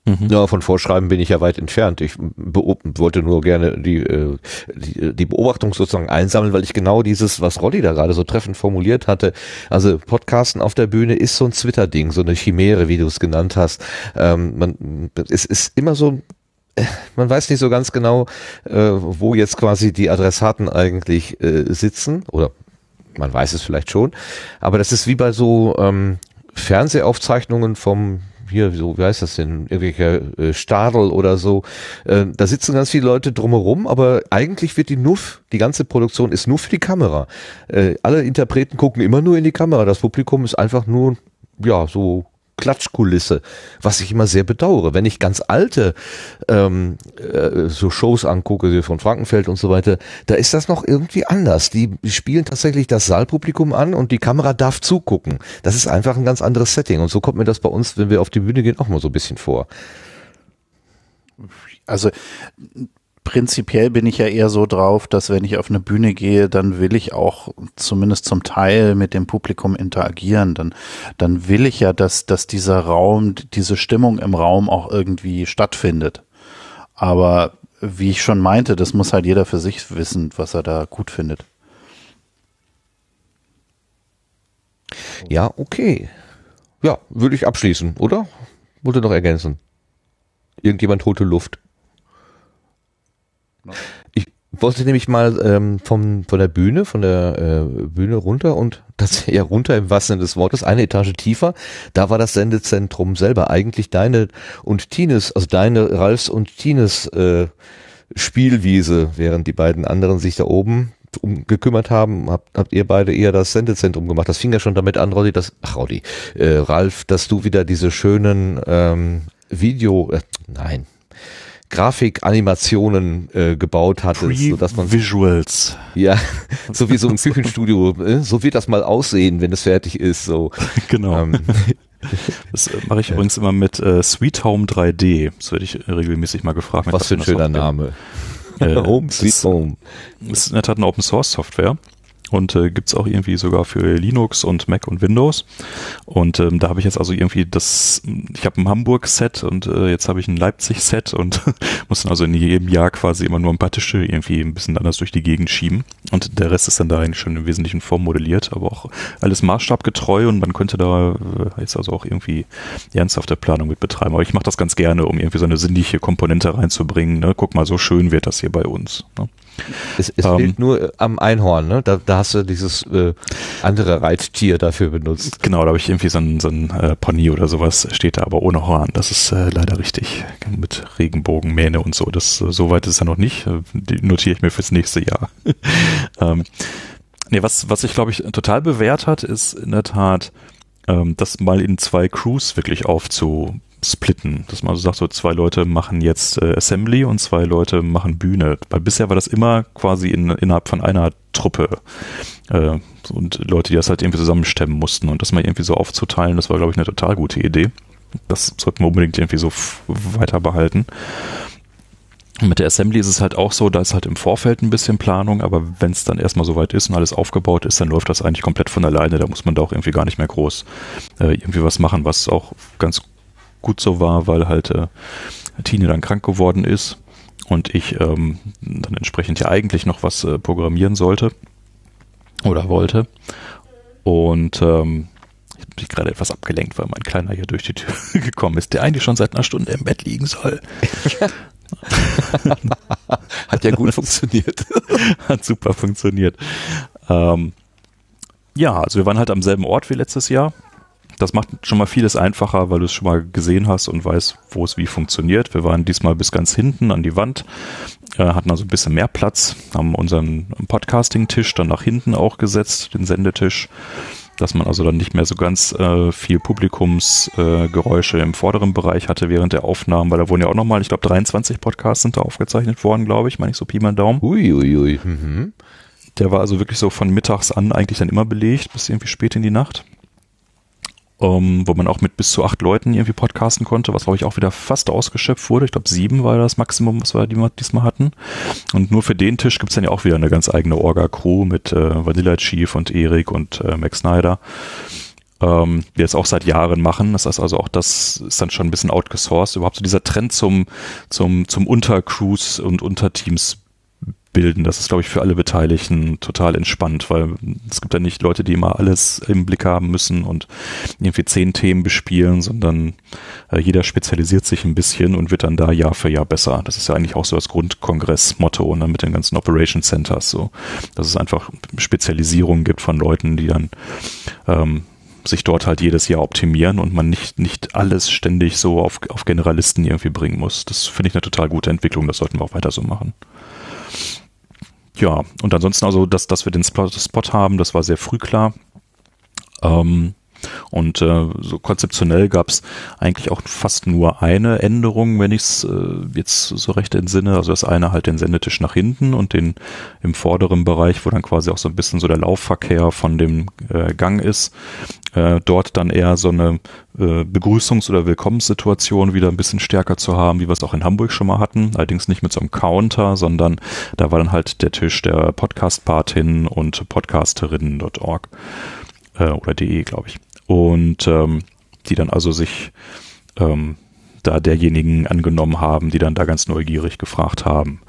Mhm. Ja, von Vorschreiben bin ich ja weit entfernt. Ich wollte nur gerne die, äh, die, die Beobachtung sozusagen einsammeln, weil ich genau dieses, was Roddy da gerade so treffend formuliert hatte, also Podcasten auf der Bühne ist so ein Twitter-Ding, so eine Chimäre, wie du es genannt hast. Ähm, man, es ist immer so äh, man weiß nicht so ganz genau, äh, wo jetzt quasi die Adressaten eigentlich äh, sitzen oder man weiß es vielleicht schon, aber das ist wie bei so ähm, Fernsehaufzeichnungen vom hier, so, wie heißt das denn, irgendwelcher äh, Stadel oder so. Äh, da sitzen ganz viele Leute drumherum, aber eigentlich wird die nur, die ganze Produktion ist nur für die Kamera. Äh, alle Interpreten gucken immer nur in die Kamera. Das Publikum ist einfach nur, ja, so Klatschkulisse, was ich immer sehr bedauere. Wenn ich ganz alte ähm, äh, so Shows angucke, von Frankenfeld und so weiter, da ist das noch irgendwie anders. Die spielen tatsächlich das Saalpublikum an und die Kamera darf zugucken. Das ist einfach ein ganz anderes Setting. Und so kommt mir das bei uns, wenn wir auf die Bühne gehen, auch mal so ein bisschen vor. Also prinzipiell bin ich ja eher so drauf, dass wenn ich auf eine Bühne gehe, dann will ich auch zumindest zum Teil mit dem Publikum interagieren. Dann, dann will ich ja, dass, dass dieser Raum, diese Stimmung im Raum auch irgendwie stattfindet. Aber wie ich schon meinte, das muss halt jeder für sich wissen, was er da gut findet. Ja, okay. Ja, würde ich abschließen, oder? Wollte noch ergänzen. Irgendjemand holte Luft. Ich wollte nämlich mal ähm, vom, von der Bühne, von der äh, Bühne runter und das ja runter im wahrsten Sinne des Wortes, eine Etage tiefer. Da war das Sendezentrum selber eigentlich deine und Tines, also deine Ralfs und Tines äh, Spielwiese, während die beiden anderen sich da oben um gekümmert haben, habt, habt ihr beide eher das Sendezentrum gemacht. Das fing ja schon damit an, Roddy, dass, ach Roddy, äh, Ralf, dass du wieder diese schönen ähm, Video, äh, nein, Grafikanimationen äh, gebaut hattest, so dass man Visuals. Ja, so wie so ein Küchenstudio, äh, so wird das mal aussehen, wenn es fertig ist, so. Genau. Ähm, das äh, mache ich übrigens immer mit äh, Sweet Home 3D. Das werde ich regelmäßig mal gefragt. Was für ein schöner Name. Äh, Home, Sweet Home. Das ist in der Tat eine Open Source Software und äh, gibt auch irgendwie sogar für Linux und Mac und Windows. Und ähm, da habe ich jetzt also irgendwie das, ich habe ein Hamburg-Set und äh, jetzt habe ich ein Leipzig-Set und muss dann also in jedem Jahr quasi immer nur ein paar Tische irgendwie ein bisschen anders durch die Gegend schieben. Und der Rest ist dann da eigentlich schon im Wesentlichen vormodelliert, aber auch alles maßstabgetreu und man könnte da äh, jetzt also auch irgendwie ernsthafte Planung mit betreiben. Aber ich mache das ganz gerne, um irgendwie so eine sinnliche Komponente reinzubringen. Ne? Guck mal, so schön wird das hier bei uns. Ne? Es, es ähm, fehlt nur am Einhorn, ne? Da, da hast du dieses äh, andere Reittier dafür benutzt. Genau, da habe ich irgendwie so ein, so ein äh, Pony oder sowas, steht da aber ohne Horn. Das ist äh, leider richtig. Mit Regenbogenmähne und so. Das, äh, so weit ist ja noch nicht. Äh, die notiere ich mir fürs nächste Jahr. ähm, nee, was, was sich, glaube ich, total bewährt hat, ist in der Tat, ähm, das mal in zwei Crews wirklich aufzu splitten, dass man so sagt, so zwei Leute machen jetzt äh, Assembly und zwei Leute machen Bühne. Weil bisher war das immer quasi in, innerhalb von einer Truppe äh, und Leute, die das halt irgendwie zusammenstemmen mussten und das mal irgendwie so aufzuteilen, das war, glaube ich, eine total gute Idee. Das sollten wir unbedingt irgendwie so weiter behalten. Mit der Assembly ist es halt auch so, da ist halt im Vorfeld ein bisschen Planung, aber wenn es dann erstmal soweit ist und alles aufgebaut ist, dann läuft das eigentlich komplett von alleine. Da muss man da auch irgendwie gar nicht mehr groß äh, irgendwie was machen, was auch ganz gut so war, weil halt äh, Tine dann krank geworden ist und ich ähm, dann entsprechend ja eigentlich noch was äh, programmieren sollte oder wollte. Und ähm, ich bin gerade etwas abgelenkt, weil mein Kleiner hier durch die Tür gekommen ist, der eigentlich schon seit einer Stunde im Bett liegen soll. Hat ja gut funktioniert. Hat super funktioniert. Ähm, ja, also wir waren halt am selben Ort wie letztes Jahr. Das macht schon mal vieles einfacher, weil du es schon mal gesehen hast und weißt, wo es wie funktioniert. Wir waren diesmal bis ganz hinten an die Wand, äh, hatten also ein bisschen mehr Platz, haben unseren Podcasting-Tisch dann nach hinten auch gesetzt, den Sendetisch, dass man also dann nicht mehr so ganz äh, viel Publikumsgeräusche äh, im vorderen Bereich hatte während der Aufnahmen, weil da wurden ja auch nochmal, ich glaube 23 Podcasts sind da aufgezeichnet worden, glaube ich, meine ich so Pi mal Daumen. Uiuiui. Ui, ui. mhm. Der war also wirklich so von mittags an eigentlich dann immer belegt, bis irgendwie spät in die Nacht ähm, wo man auch mit bis zu acht Leuten irgendwie podcasten konnte, was glaube ich auch wieder fast ausgeschöpft wurde. Ich glaube sieben war das Maximum, was wir diesmal hatten. Und nur für den Tisch gibt's dann ja auch wieder eine ganz eigene Orga-Crew mit äh, Vanilla Chief und Erik und äh, Max Snyder ähm, die jetzt auch seit Jahren machen. Das heißt also auch, das ist dann schon ein bisschen outgesourced. Überhaupt so dieser Trend zum, zum, zum Untercrews und Unterteams bilden. Das ist, glaube ich, für alle Beteiligten total entspannt, weil es gibt ja nicht Leute, die immer alles im Blick haben müssen und irgendwie zehn Themen bespielen, sondern äh, jeder spezialisiert sich ein bisschen und wird dann da Jahr für Jahr besser. Das ist ja eigentlich auch so das Grundkongress-Motto und dann mit den ganzen Operation Centers so, dass es einfach Spezialisierungen gibt von Leuten, die dann ähm, sich dort halt jedes Jahr optimieren und man nicht, nicht alles ständig so auf, auf Generalisten irgendwie bringen muss. Das finde ich eine total gute Entwicklung, das sollten wir auch weiter so machen. Ja, und ansonsten also, dass, dass wir den Spot, haben, das war sehr früh klar. Ähm, und äh, so konzeptionell gab es eigentlich auch fast nur eine Änderung, wenn ich es äh, jetzt so recht entsinne. Also das eine halt den Sendetisch nach hinten und den im vorderen Bereich, wo dann quasi auch so ein bisschen so der Laufverkehr von dem äh, Gang ist, äh, dort dann eher so eine äh, Begrüßungs- oder Willkommenssituation wieder ein bisschen stärker zu haben, wie wir es auch in Hamburg schon mal hatten. Allerdings nicht mit so einem Counter, sondern da war dann halt der Tisch der Podcast-Patin und Podcasterinnen.org äh, oder de, glaube ich. Und ähm, die dann also sich ähm, da derjenigen angenommen haben, die dann da ganz neugierig gefragt haben,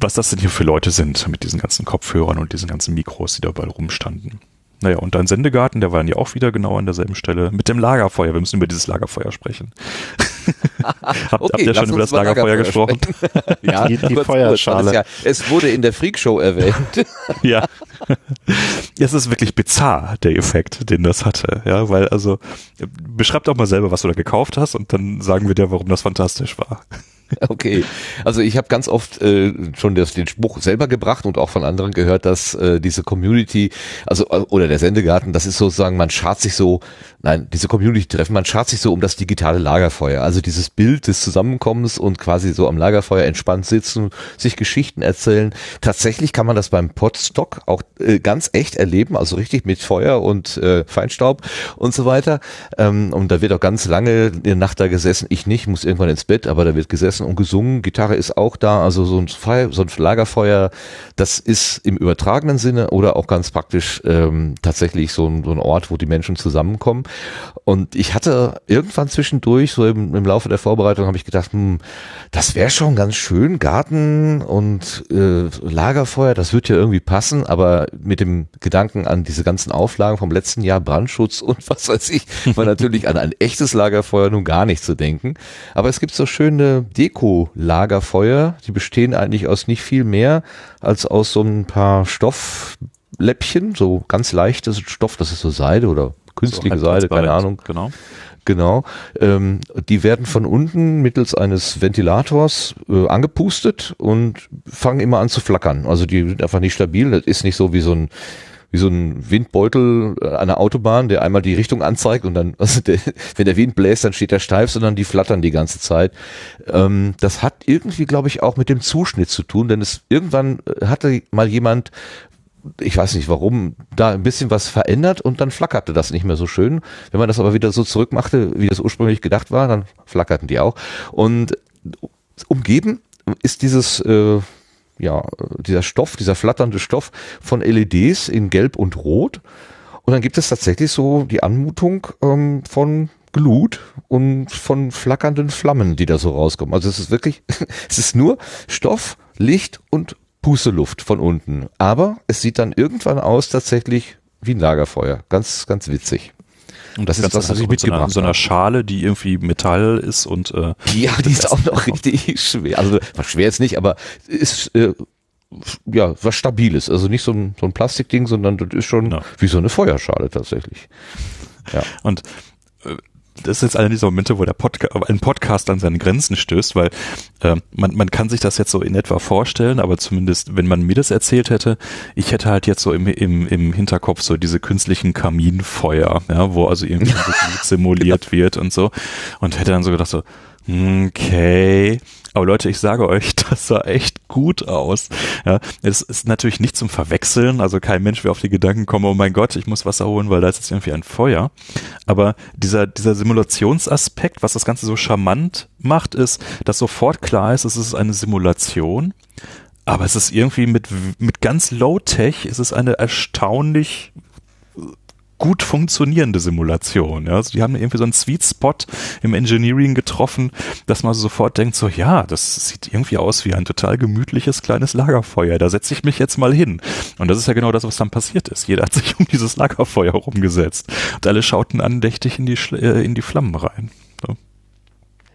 was das denn hier für Leute sind mit diesen ganzen Kopfhörern und diesen ganzen Mikros, die dabei rumstanden. Naja, und dein Sendegarten, der war dann ja auch wieder genau an derselben Stelle mit dem Lagerfeuer. Wir müssen über dieses Lagerfeuer sprechen. Habt, okay, habt ihr schon über das Lagerfeuer, Lagerfeuer gesprochen? ja, die, die Feuerschale. Ja, es wurde in der Freakshow erwähnt. ja. Es ist wirklich bizarr, der Effekt, den das hatte. Ja, weil also, beschreib doch mal selber, was du da gekauft hast und dann sagen wir dir, warum das fantastisch war. Okay, also ich habe ganz oft äh, schon das, den Spruch selber gebracht und auch von anderen gehört, dass äh, diese Community, also äh, oder der Sendegarten, das ist sozusagen, man schart sich so, nein, diese Community-Treffen, man schart sich so um das digitale Lagerfeuer, also dieses Bild des Zusammenkommens und quasi so am Lagerfeuer entspannt sitzen, sich Geschichten erzählen. Tatsächlich kann man das beim Podstock auch äh, ganz echt erleben, also richtig mit Feuer und äh, Feinstaub und so weiter. Ähm, und da wird auch ganz lange in der Nacht da gesessen. Ich nicht, muss irgendwann ins Bett, aber da wird gesessen und gesungen. Gitarre ist auch da, also so ein, Feuer, so ein Lagerfeuer, das ist im übertragenen Sinne oder auch ganz praktisch ähm, tatsächlich so ein, so ein Ort, wo die Menschen zusammenkommen. Und ich hatte irgendwann zwischendurch, so im, im Laufe der Vorbereitung, habe ich gedacht, hm, das wäre schon ganz schön, Garten und äh, Lagerfeuer, das wird ja irgendwie passen, aber mit dem Gedanken an diese ganzen Auflagen vom letzten Jahr, Brandschutz und was weiß ich, war natürlich an ein echtes Lagerfeuer nun gar nicht zu denken. Aber es gibt so schöne Deko-Lagerfeuer, die bestehen eigentlich aus nicht viel mehr als aus so ein paar Stoffläppchen, so ganz leichtes Stoff, das ist so Seide oder künstliche so Seide, keine Ahnung. Genau. Genau. Ähm, die werden von unten mittels eines Ventilators äh, angepustet und fangen immer an zu flackern. Also die sind einfach nicht stabil. Das ist nicht so wie so ein wie so ein Windbeutel an der Autobahn, der einmal die Richtung anzeigt und dann, also der, wenn der Wind bläst, dann steht er steif, sondern die flattern die ganze Zeit. Ähm, das hat irgendwie, glaube ich, auch mit dem Zuschnitt zu tun, denn es irgendwann hatte mal jemand ich weiß nicht warum, da ein bisschen was verändert und dann flackerte das nicht mehr so schön. Wenn man das aber wieder so zurückmachte, wie das ursprünglich gedacht war, dann flackerten die auch. Und umgeben ist dieses, äh, ja, dieser Stoff, dieser flatternde Stoff von LEDs in Gelb und Rot. Und dann gibt es tatsächlich so die Anmutung ähm, von Glut und von flackernden Flammen, die da so rauskommen. Also es ist wirklich, es ist nur Stoff, Licht und Pusteluft von unten. Aber es sieht dann irgendwann aus tatsächlich wie ein Lagerfeuer. Ganz, ganz witzig. Und das, das ist das, was ich mitgebracht habe. So einer Schale, die irgendwie Metall ist und äh, ja, die ist auch noch richtig schwer. Also schwer ist nicht, aber ist äh, ja was Stabiles. Also nicht so ein, so ein Plastikding, sondern das ist schon ja. wie so eine Feuerschale tatsächlich. Ja. Und äh, das ist jetzt einer dieser Momente, wo der Podca ein Podcast an seine Grenzen stößt, weil äh, man, man kann sich das jetzt so in etwa vorstellen, aber zumindest, wenn man mir das erzählt hätte, ich hätte halt jetzt so im, im, im Hinterkopf so diese künstlichen Kaminfeuer, ja, wo also irgendwie simuliert wird und so und hätte dann so gedacht so, okay, aber Leute, ich sage euch, das sah echt gut aus. Ja, es ist natürlich nicht zum Verwechseln. Also kein Mensch wäre auf die Gedanken kommen, oh mein Gott, ich muss Wasser holen, weil da ist jetzt irgendwie ein Feuer. Aber dieser, dieser Simulationsaspekt, was das Ganze so charmant macht, ist, dass sofort klar ist, es ist eine Simulation. Aber es ist irgendwie mit, mit ganz Low-Tech, es ist eine erstaunlich gut funktionierende Simulation. Ja? Also die haben irgendwie so einen Sweet Spot im Engineering getroffen, dass man sofort denkt, so ja, das sieht irgendwie aus wie ein total gemütliches kleines Lagerfeuer. Da setze ich mich jetzt mal hin. Und das ist ja genau das, was dann passiert ist. Jeder hat sich um dieses Lagerfeuer rumgesetzt. Und alle schauten andächtig in die, äh, in die Flammen rein.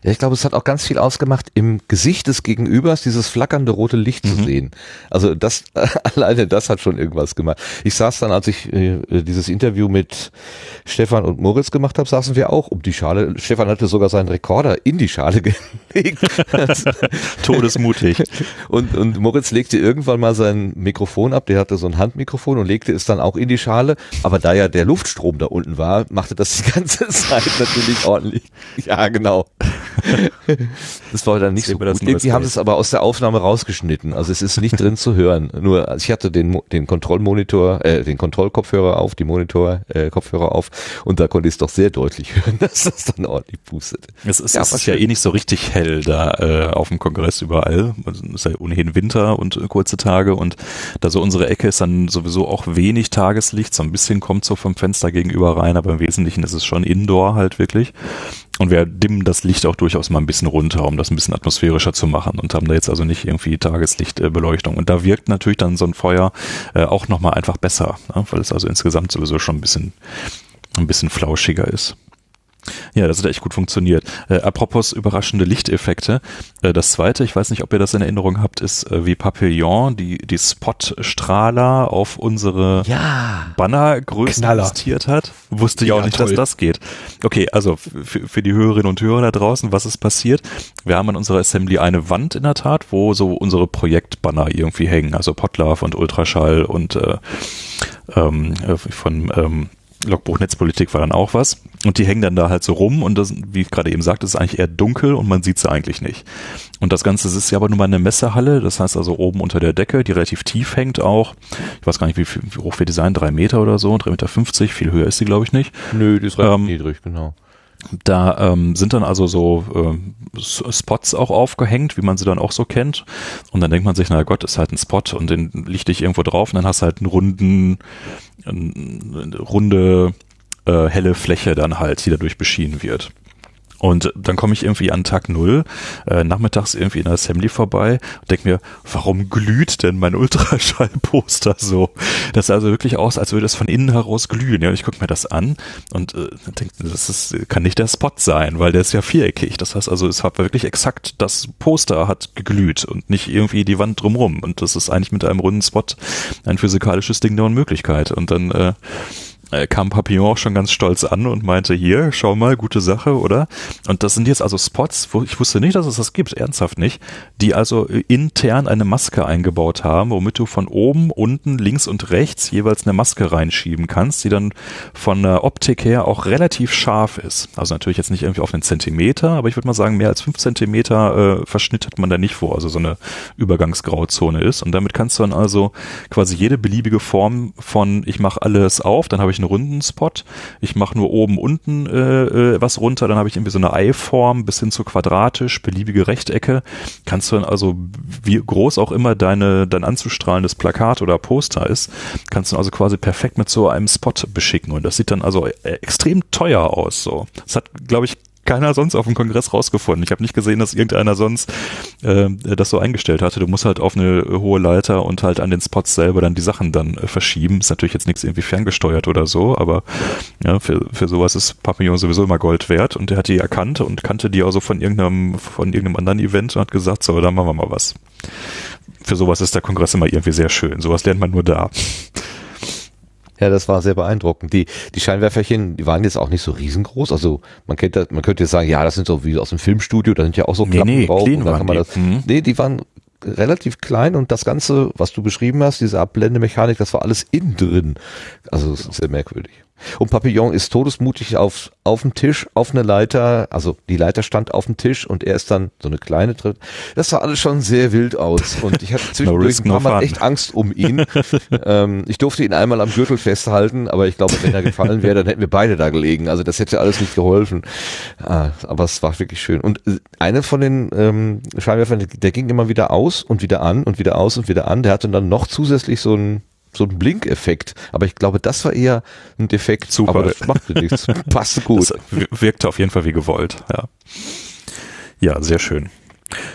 Ja, ich glaube, es hat auch ganz viel ausgemacht, im Gesicht des Gegenübers dieses flackernde rote Licht mhm. zu sehen. Also das, alleine das hat schon irgendwas gemacht. Ich saß dann, als ich äh, dieses Interview mit Stefan und Moritz gemacht habe, saßen wir auch um die Schale. Stefan hatte sogar seinen Rekorder in die Schale gelegt. Todesmutig. Und, und Moritz legte irgendwann mal sein Mikrofon ab, der hatte so ein Handmikrofon und legte es dann auch in die Schale. Aber da ja der Luftstrom da unten war, machte das die ganze Zeit natürlich ordentlich. Ja, genau. das war dann nicht so gut. Irgendwie haben es aber aus der Aufnahme rausgeschnitten. Also es ist nicht drin zu hören. Nur also ich hatte den, den Kontrollmonitor, äh, den Kontrollkopfhörer auf, die Monitor-Kopfhörer äh, auf und da konnte ich es doch sehr deutlich hören, dass das dann ordentlich pustet. Es ist ja, es ist ja eh nicht so richtig hell da äh, auf dem Kongress überall. Es ist ja ohnehin Winter und äh, kurze Tage und da so unsere Ecke ist dann sowieso auch wenig Tageslicht. So ein bisschen kommt so vom Fenster gegenüber rein, aber im Wesentlichen ist es schon Indoor halt wirklich. Und wir dimmen das Licht auch durchaus mal ein bisschen runter, um das ein bisschen atmosphärischer zu machen und haben da jetzt also nicht irgendwie Tageslichtbeleuchtung. Und da wirkt natürlich dann so ein Feuer äh, auch nochmal einfach besser, ne? weil es also insgesamt sowieso schon ein bisschen, ein bisschen flauschiger ist. Ja, das hat echt gut funktioniert. Äh, apropos überraschende Lichteffekte. Äh, das zweite, ich weiß nicht, ob ihr das in Erinnerung habt, ist äh, wie Papillon, die, die Spot-Strahler auf unsere ja, Bannergröße investiert hat. Wusste ich ja, auch nicht, toll. dass das geht. Okay, also für, die Hörerinnen und Hörer da draußen, was ist passiert? Wir haben in unserer Assembly eine Wand in der Tat, wo so unsere Projektbanner irgendwie hängen, also Potlove und Ultraschall und äh, ähm, äh, von ähm, Logbuch Netzpolitik war dann auch was. Und die hängen dann da halt so rum und das, wie ich gerade eben sagte, ist eigentlich eher dunkel und man sieht sie eigentlich nicht. Und das Ganze ist ja aber nur mal eine Messehalle, das heißt also oben unter der Decke, die relativ tief hängt auch. Ich weiß gar nicht, wie, viel, wie hoch wir designen, drei Meter oder so, drei Meter, fünfzig, viel höher ist sie, glaube ich, nicht. Nö, die ist relativ ähm, niedrig, genau. Da ähm, sind dann also so äh, Spots auch aufgehängt, wie man sie dann auch so kennt. Und dann denkt man sich, na Gott, ist halt ein Spot und den lichte ich irgendwo drauf und dann hast du halt einen runden, eine runde, äh, helle Fläche dann halt, die dadurch beschienen wird. Und dann komme ich irgendwie an Tag null äh, nachmittags irgendwie in der Assembly vorbei und denke mir, warum glüht denn mein Ultraschallposter so? Das sah also wirklich aus, als würde es von innen heraus glühen. Ja, und ich gucke mir das an und äh, denke, das ist, kann nicht der Spot sein, weil der ist ja viereckig. Das heißt also, es hat wirklich exakt das Poster hat geglüht und nicht irgendwie die Wand drumrum. Und das ist eigentlich mit einem runden Spot ein physikalisches Ding der Unmöglichkeit. Und dann äh, kam Papillon auch schon ganz stolz an und meinte, hier, schau mal, gute Sache, oder? Und das sind jetzt also Spots, wo ich wusste nicht, dass es das gibt, ernsthaft nicht, die also äh, intern eine Maske eingebaut haben, womit du von oben, unten, links und rechts jeweils eine Maske reinschieben kannst, die dann von der Optik her auch relativ scharf ist. Also natürlich jetzt nicht irgendwie auf einen Zentimeter, aber ich würde mal sagen, mehr als fünf Zentimeter äh, Verschnitt hat man da nicht vor, also so eine Übergangsgrauzone ist. Und damit kannst du dann also quasi jede beliebige Form von ich mache alles auf, dann habe ich eine runden Spot. Ich mache nur oben, unten äh, äh, was runter, dann habe ich irgendwie so eine Eiform bis hin zu quadratisch, beliebige Rechtecke. Kannst du dann also, wie groß auch immer deine, dein anzustrahlendes Plakat oder Poster ist, kannst du also quasi perfekt mit so einem Spot beschicken. Und das sieht dann also äh, extrem teuer aus. So. Das hat, glaube ich, keiner sonst auf dem Kongress rausgefunden. Ich habe nicht gesehen, dass irgendeiner sonst äh, das so eingestellt hatte. Du musst halt auf eine hohe Leiter und halt an den Spots selber dann die Sachen dann äh, verschieben. Ist natürlich jetzt nichts irgendwie ferngesteuert oder so, aber ja, für, für sowas ist Papillon sowieso immer Gold wert und der hat die erkannt und kannte die also von irgendeinem, von irgendeinem anderen Event und hat gesagt, so, dann machen wir mal was. Für sowas ist der Kongress immer irgendwie sehr schön. Sowas lernt man nur da. Ja, das war sehr beeindruckend. Die, die Scheinwerferchen, die waren jetzt auch nicht so riesengroß. Also man kennt das, man könnte jetzt sagen, ja, das sind so wie aus dem Filmstudio, da sind ja auch so Nee, nee, drauf. clean waren die. das, Mhm. Nee, die waren relativ klein und das Ganze, was du beschrieben hast, diese Abblendmechanik, das war alles innen drin. Also es ist sehr merkwürdig. Und Papillon ist todesmutig auf, auf dem Tisch, auf eine Leiter, also die Leiter stand auf dem Tisch und er ist dann so eine kleine drin. Das sah alles schon sehr wild aus und ich hatte zwischendurch risk, ein paar no Mal echt Angst um ihn. ähm, ich durfte ihn einmal am Gürtel festhalten, aber ich glaube, wenn er gefallen wäre, dann hätten wir beide da gelegen. Also das hätte alles nicht geholfen. Ah, aber es war wirklich schön. Und äh, eine von den ähm, Scheinwerfern, der ging immer wieder aus und wieder an und wieder aus und wieder an. Der hatte dann noch zusätzlich so einen so einen Blinkeffekt. Aber ich glaube, das war eher ein Defekt. Zufall. Aber das machte nichts. Passte gut. Das wir- wirkte auf jeden Fall wie gewollt, ja. Ja, sehr schön.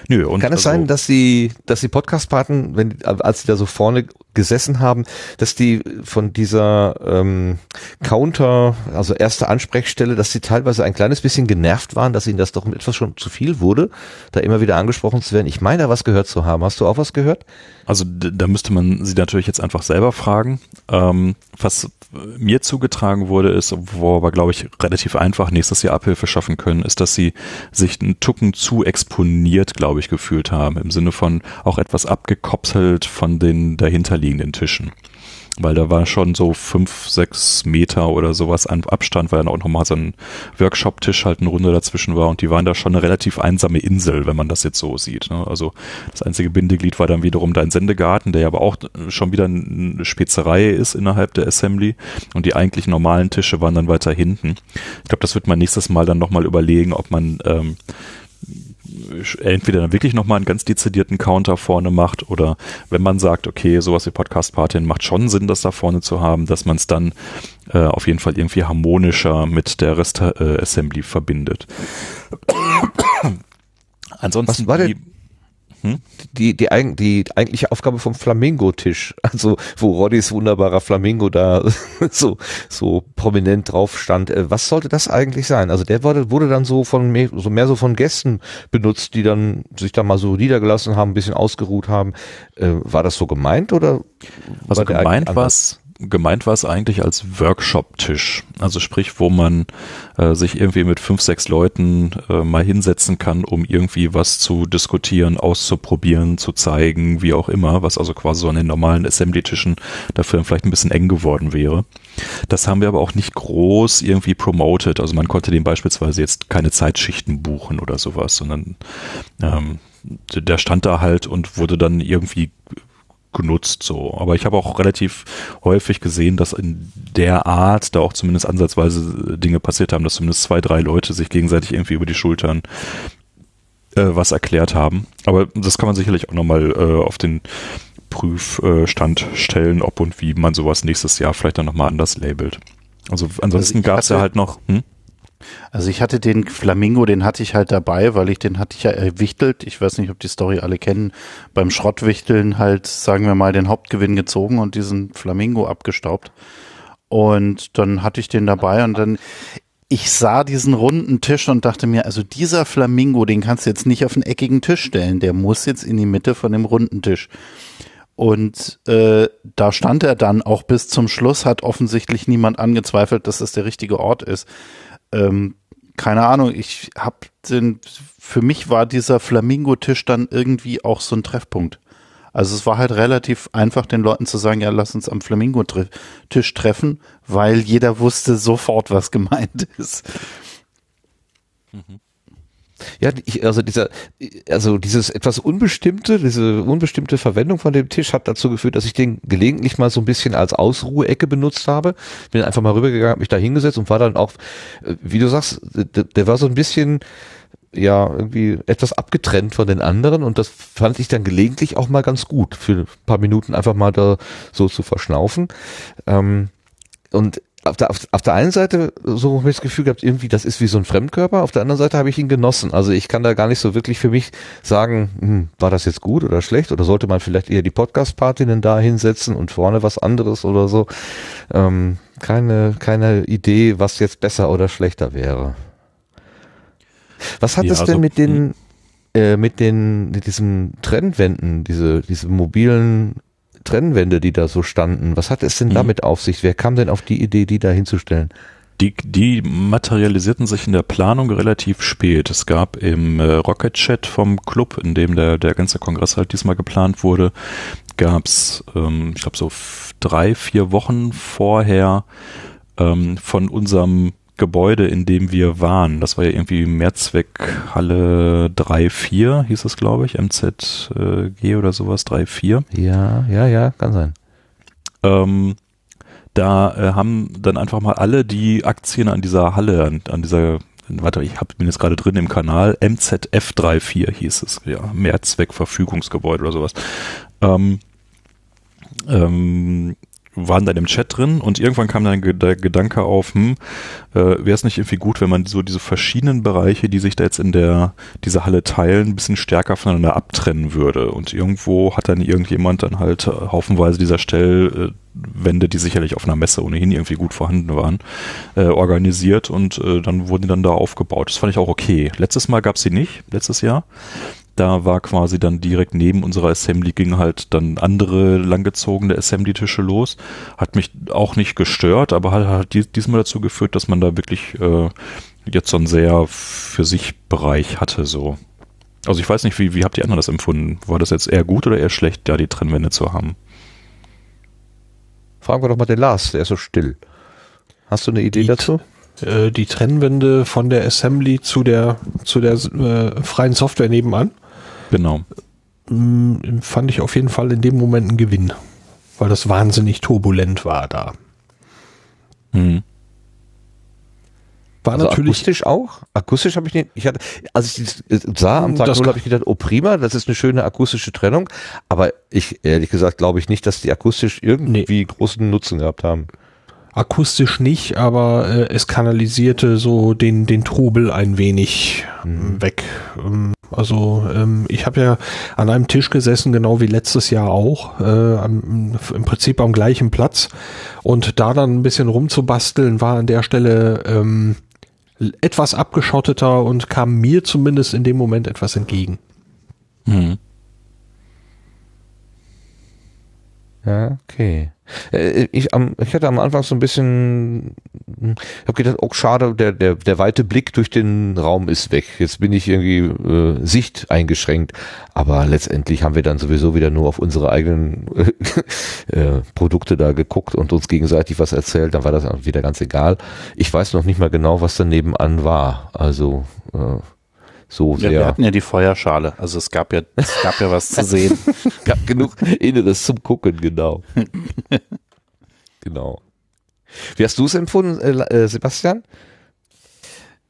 Nö, und Kann es also- sein, dass die, dass die Podcast-Paten, wenn, als sie da so vorne gesessen haben, dass die von dieser ähm, Counter, also erste Ansprechstelle, dass sie teilweise ein kleines bisschen genervt waren, dass ihnen das doch etwas schon zu viel wurde, da immer wieder angesprochen zu werden. Ich meine, da was gehört zu haben. Hast du auch was gehört? Also da müsste man sie natürlich jetzt einfach selber fragen. Ähm, was mir zugetragen wurde, ist, wo aber glaube ich relativ einfach nächstes Jahr Abhilfe schaffen können, ist, dass sie sich einen Tucken zu exponiert, glaube ich, gefühlt haben. Im Sinne von auch etwas abgekopselt von den dahinterliegenden Tischen. Weil da war schon so fünf, sechs Meter oder sowas an Abstand, weil dann auch nochmal so ein Workshop-Tisch halt eine Runde dazwischen war und die waren da schon eine relativ einsame Insel, wenn man das jetzt so sieht. Ne? Also das einzige Bindeglied war dann wiederum dein Sendegarten, der ja aber auch schon wieder eine Spezerei ist innerhalb der Assembly und die eigentlich normalen Tische waren dann weiter hinten. Ich glaube, das wird man nächstes Mal dann nochmal überlegen, ob man ähm, entweder dann wirklich nochmal einen ganz dezidierten Counter vorne macht oder wenn man sagt, okay, sowas wie Podcast Party macht schon Sinn, das da vorne zu haben, dass man es dann äh, auf jeden Fall irgendwie harmonischer mit der Rest äh, Assembly verbindet. Ansonsten Was war die, Die, die, die eigentliche Aufgabe vom Flamingo-Tisch, also wo Roddys wunderbarer Flamingo da so, so prominent drauf stand. Äh, Was sollte das eigentlich sein? Also der wurde, wurde dann so von mehr, so mehr so von Gästen benutzt, die dann sich da mal so niedergelassen haben, ein bisschen ausgeruht haben. Äh, war das so gemeint oder? Also gemeint war es gemeint war es eigentlich als Workshop-Tisch. Also sprich, wo man äh, sich irgendwie mit fünf, sechs Leuten äh, mal hinsetzen kann, um irgendwie was zu diskutieren, auszuprobieren, zu zeigen, wie auch immer, was also quasi so an den normalen Assembly-Tischen dafür vielleicht ein bisschen eng geworden wäre. Das haben wir aber auch nicht groß irgendwie promoted. Also man konnte dem beispielsweise jetzt keine Zeitschichten buchen oder sowas, sondern ähm, der stand da halt und wurde dann irgendwie genutzt so. Aber ich habe auch relativ häufig gesehen, dass in der Art da auch zumindest ansatzweise Dinge passiert haben, dass zumindest zwei, drei Leute sich gegenseitig irgendwie über die Schultern äh, was erklärt haben. Aber das kann man sicherlich auch nochmal äh, auf den Prüfstand stellen, ob und wie man sowas nächstes Jahr vielleicht dann nochmal anders labelt. Also ansonsten ich gab es ja halt noch, hm? Also ich hatte den Flamingo, den hatte ich halt dabei, weil ich den hatte ich ja erwichtelt. Ich weiß nicht, ob die Story alle kennen. Beim Schrottwichteln halt, sagen wir mal, den Hauptgewinn gezogen und diesen Flamingo abgestaubt. Und dann hatte ich den dabei und dann, ich sah diesen runden Tisch und dachte mir, also dieser Flamingo, den kannst du jetzt nicht auf einen eckigen Tisch stellen. Der muss jetzt in die Mitte von dem runden Tisch. Und äh, da stand er dann auch bis zum Schluss, hat offensichtlich niemand angezweifelt, dass das der richtige Ort ist. Ähm, keine Ahnung, ich hab den, für mich war dieser Flamingo-Tisch dann irgendwie auch so ein Treffpunkt. Also es war halt relativ einfach, den Leuten zu sagen, ja, lass uns am Flamingo-Tisch treffen, weil jeder wusste sofort, was gemeint ist. Ja, ich, also dieser, also dieses etwas unbestimmte, diese unbestimmte Verwendung von dem Tisch hat dazu geführt, dass ich den gelegentlich mal so ein bisschen als Ausruhecke benutzt habe. Bin einfach mal rübergegangen, hab mich da hingesetzt und war dann auch, äh, wie du sagst, der, der war so ein bisschen, ja, irgendwie etwas abgetrennt von den anderen und das fand ich dann gelegentlich auch mal ganz gut, für ein paar Minuten einfach mal da so zu verschnaufen. Ähm, und auf der, auf, auf der einen Seite so habe ich das Gefühl gehabt, irgendwie, das ist wie so ein Fremdkörper, auf der anderen Seite habe ich ihn genossen. Also ich kann da gar nicht so wirklich für mich sagen, hm, war das jetzt gut oder schlecht oder sollte man vielleicht eher die Podcast-Partinnen da hinsetzen und vorne was anderes oder so. Ähm, keine, keine Idee, was jetzt besser oder schlechter wäre. Was hat Ja, es denn also, mit den, äh, mit den, mit diesen Trennwänden, diese, diese mobilen Trennwände, die da so standen, was hat es denn Mhm. damit auf sich? Wer kam denn auf die Idee, die da hinzustellen? Die, die materialisierten sich in der Planung relativ spät. Es gab im äh, Rocket Chat vom Club, in dem der, der ganze Kongress halt diesmal geplant wurde, gab's, ähm, ich glaube, so drei, vier Wochen vorher ähm, von unserem Gebäude, in dem wir waren. Das war ja irgendwie Mehrzweckhalle 3-4, hieß es, glaube ich, MZG oder sowas, 3-4. Ja, ja, ja, kann sein. Ähm, da äh, haben dann einfach mal alle die Aktien an dieser Halle, an, an dieser, warte, ich hab, bin jetzt gerade drin im Kanal, MZF34 hieß es, ja, Mehrzweckverfügungsgebäude oder sowas. Ähm, ähm, waren dann im Chat drin und irgendwann kam dann der Gedanke auf, hm, äh, wäre es nicht irgendwie gut, wenn man so diese verschiedenen Bereiche, die sich da jetzt in der dieser Halle teilen, ein bisschen stärker voneinander abtrennen würde. Und irgendwo hat dann irgendjemand dann halt äh, haufenweise dieser Stellwände, die sicherlich auf einer Messe ohnehin irgendwie gut vorhanden waren, äh, organisiert und äh, dann wurden die dann da aufgebaut. Das fand ich auch okay. Letztes Mal gab es sie nicht, letztes Jahr. Da war quasi dann direkt neben unserer Assembly ging halt dann andere langgezogene Assembly-Tische los. Hat mich auch nicht gestört, aber hat, hat dies- diesmal dazu geführt, dass man da wirklich äh, jetzt so einen sehr für sich Bereich hatte so. Also ich weiß nicht, wie, wie habt ihr anderen das empfunden? War das jetzt eher gut oder eher schlecht, da die Trennwände zu haben? Fragen wir doch mal den Lars, der ist so still. Hast du eine Idee Die- dazu? Äh, die Trennwände von der Assembly zu der, zu der äh, freien Software nebenan Genau. mh, fand ich auf jeden Fall in dem Moment einen Gewinn, weil das wahnsinnig turbulent war da. Hm. War Also natürlich akustisch auch? Akustisch habe ich nicht. Ich hatte, als ich das äh, sah am Tag null, habe ich gedacht, oh prima, das ist eine schöne akustische Trennung. Aber ich ehrlich gesagt glaube ich nicht, dass die akustisch irgendwie großen Nutzen gehabt haben. akustisch nicht, aber äh, es kanalisierte so den, den Trubel ein wenig Mhm. weg. Ähm, also ähm, ich habe ja an einem Tisch gesessen, genau wie letztes Jahr auch, äh, am, im Prinzip am gleichen Platz. Und da dann ein bisschen rumzubasteln, war an der Stelle ähm, etwas abgeschotteter und kam mir zumindest in dem Moment etwas entgegen. Hm. Ja, okay. Äh, Ich, ich hatte am Anfang so ein bisschen, ich habe gedacht, oh schade, der, der, der weite Blick durch den Raum ist weg. Jetzt bin ich irgendwie äh, Sicht eingeschränkt. Aber letztendlich haben wir dann sowieso wieder nur auf unsere eigenen äh, Produkte da geguckt und uns gegenseitig was erzählt. Dann war das wieder ganz egal. Ich weiß noch nicht mal genau, was da nebenan war. Also äh, so Ja, sehr. wir hatten ja die Feuerschale. Also es gab ja, es gab ja was zu sehen. gab genug Inneres zum Gucken, genau. genau. Wie hast du es empfunden, äh, äh, Sebastian?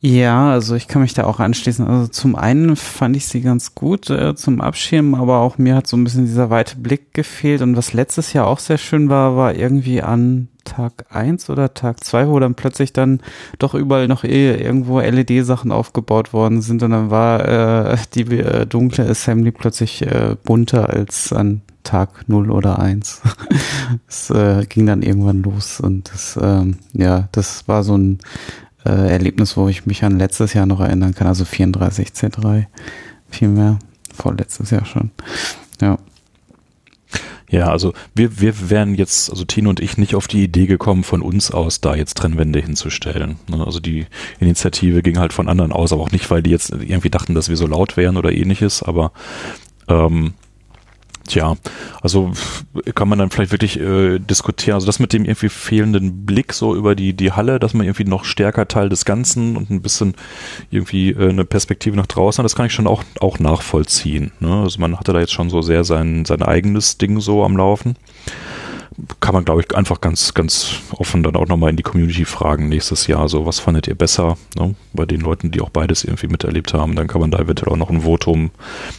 Ja, also ich kann mich da auch anschließen. Also zum einen fand ich sie ganz gut äh, zum Abschirmen, aber auch mir hat so ein bisschen dieser weite Blick gefehlt. Und was letztes Jahr auch sehr schön war, war irgendwie an Tag eins oder Tag zwei, wo dann plötzlich dann doch überall noch eh irgendwo LED-Sachen aufgebaut worden sind und dann war äh, die äh, dunkle Assembly plötzlich äh, bunter als an Tag null oder eins. Es äh, ging dann irgendwann los und das, ähm, ja, das war so ein äh, Erlebnis, wo ich mich an letztes Jahr noch erinnern kann, also 34 C3, viel mehr, vorletztes Jahr schon. Ja. Ja, also wir, wir wären jetzt, also Tino und ich, nicht auf die Idee gekommen, von uns aus da jetzt Trennwände hinzustellen. Ne, Also die Initiative ging halt von anderen aus, aber auch nicht, weil die jetzt irgendwie dachten, dass wir so laut wären oder ähnliches, aber ähm, Tja, also kann man dann vielleicht wirklich äh, diskutieren. Also das mit dem irgendwie fehlenden Blick so über die die Halle, dass man irgendwie noch stärker Teil des Ganzen und ein bisschen irgendwie äh, eine Perspektive nach draußen hat, das kann ich schon auch auch nachvollziehen. Ne? Also man hatte da jetzt schon so sehr sein sein eigenes Ding so am Laufen. Kann man, glaube ich, einfach ganz, ganz offen dann auch nochmal in die Community fragen nächstes Jahr. So, was fandet ihr besser? Ne? Bei den Leuten, die auch beides irgendwie miterlebt haben, dann kann man da eventuell auch noch ein Votum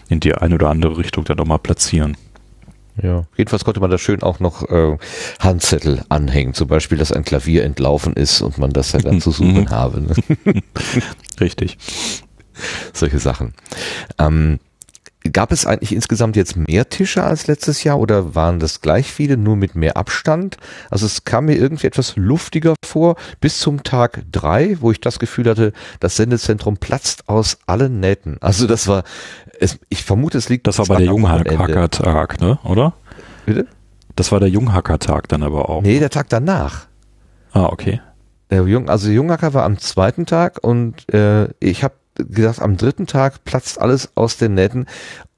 in die eine oder andere Richtung dann nochmal platzieren. Ja, jedenfalls konnte man da schön auch noch äh, Handzettel anhängen, zum Beispiel, dass ein Klavier entlaufen ist und man das ja dann zu suchen habe. Ne? Richtig. Solche Sachen. Ähm, gab es eigentlich insgesamt jetzt mehr Tische als letztes Jahr oder waren das gleich viele, nur mit mehr Abstand? Also es kam mir irgendwie etwas luftiger vor, bis zum Tag drei, wo ich das Gefühl hatte, das Sendezentrum platzt aus allen Nähten. Also das war, es, ich vermute, es liegt. Das war bei der Junghackertag, ne, oder? Bitte? Das war der Junghackertag dann aber auch. Nee, der Tag danach. Ah, okay. Der Jung, also Junghacker war am zweiten Tag und äh, ich habe gesagt, am dritten Tag platzt alles aus den Nähten.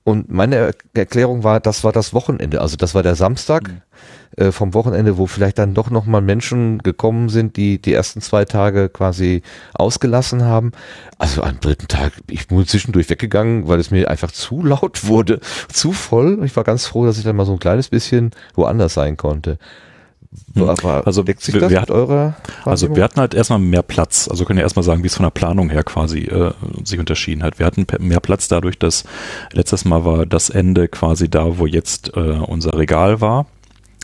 Und meine Erklärung war, das war das Wochenende. Also das war der Samstag mhm. äh, vom Wochenende, wo vielleicht dann doch nochmal Menschen gekommen sind, die die ersten zwei Tage quasi ausgelassen haben. Also am dritten Tag, ich bin zwischendurch weggegangen, weil es mir einfach zu laut wurde, zu voll. Ich war ganz froh, dass ich dann mal so ein kleines bisschen woanders sein konnte. Hm. Aber also deckt sich das wir, mit eurer Also wir hatten halt erstmal mehr Platz. Also können wir erstmal sagen, wie es von der Planung her quasi äh, sich unterschieden hat. Wir hatten mehr Platz dadurch, dass letztes Mal war das Ende quasi da, wo jetzt äh, unser Regal war.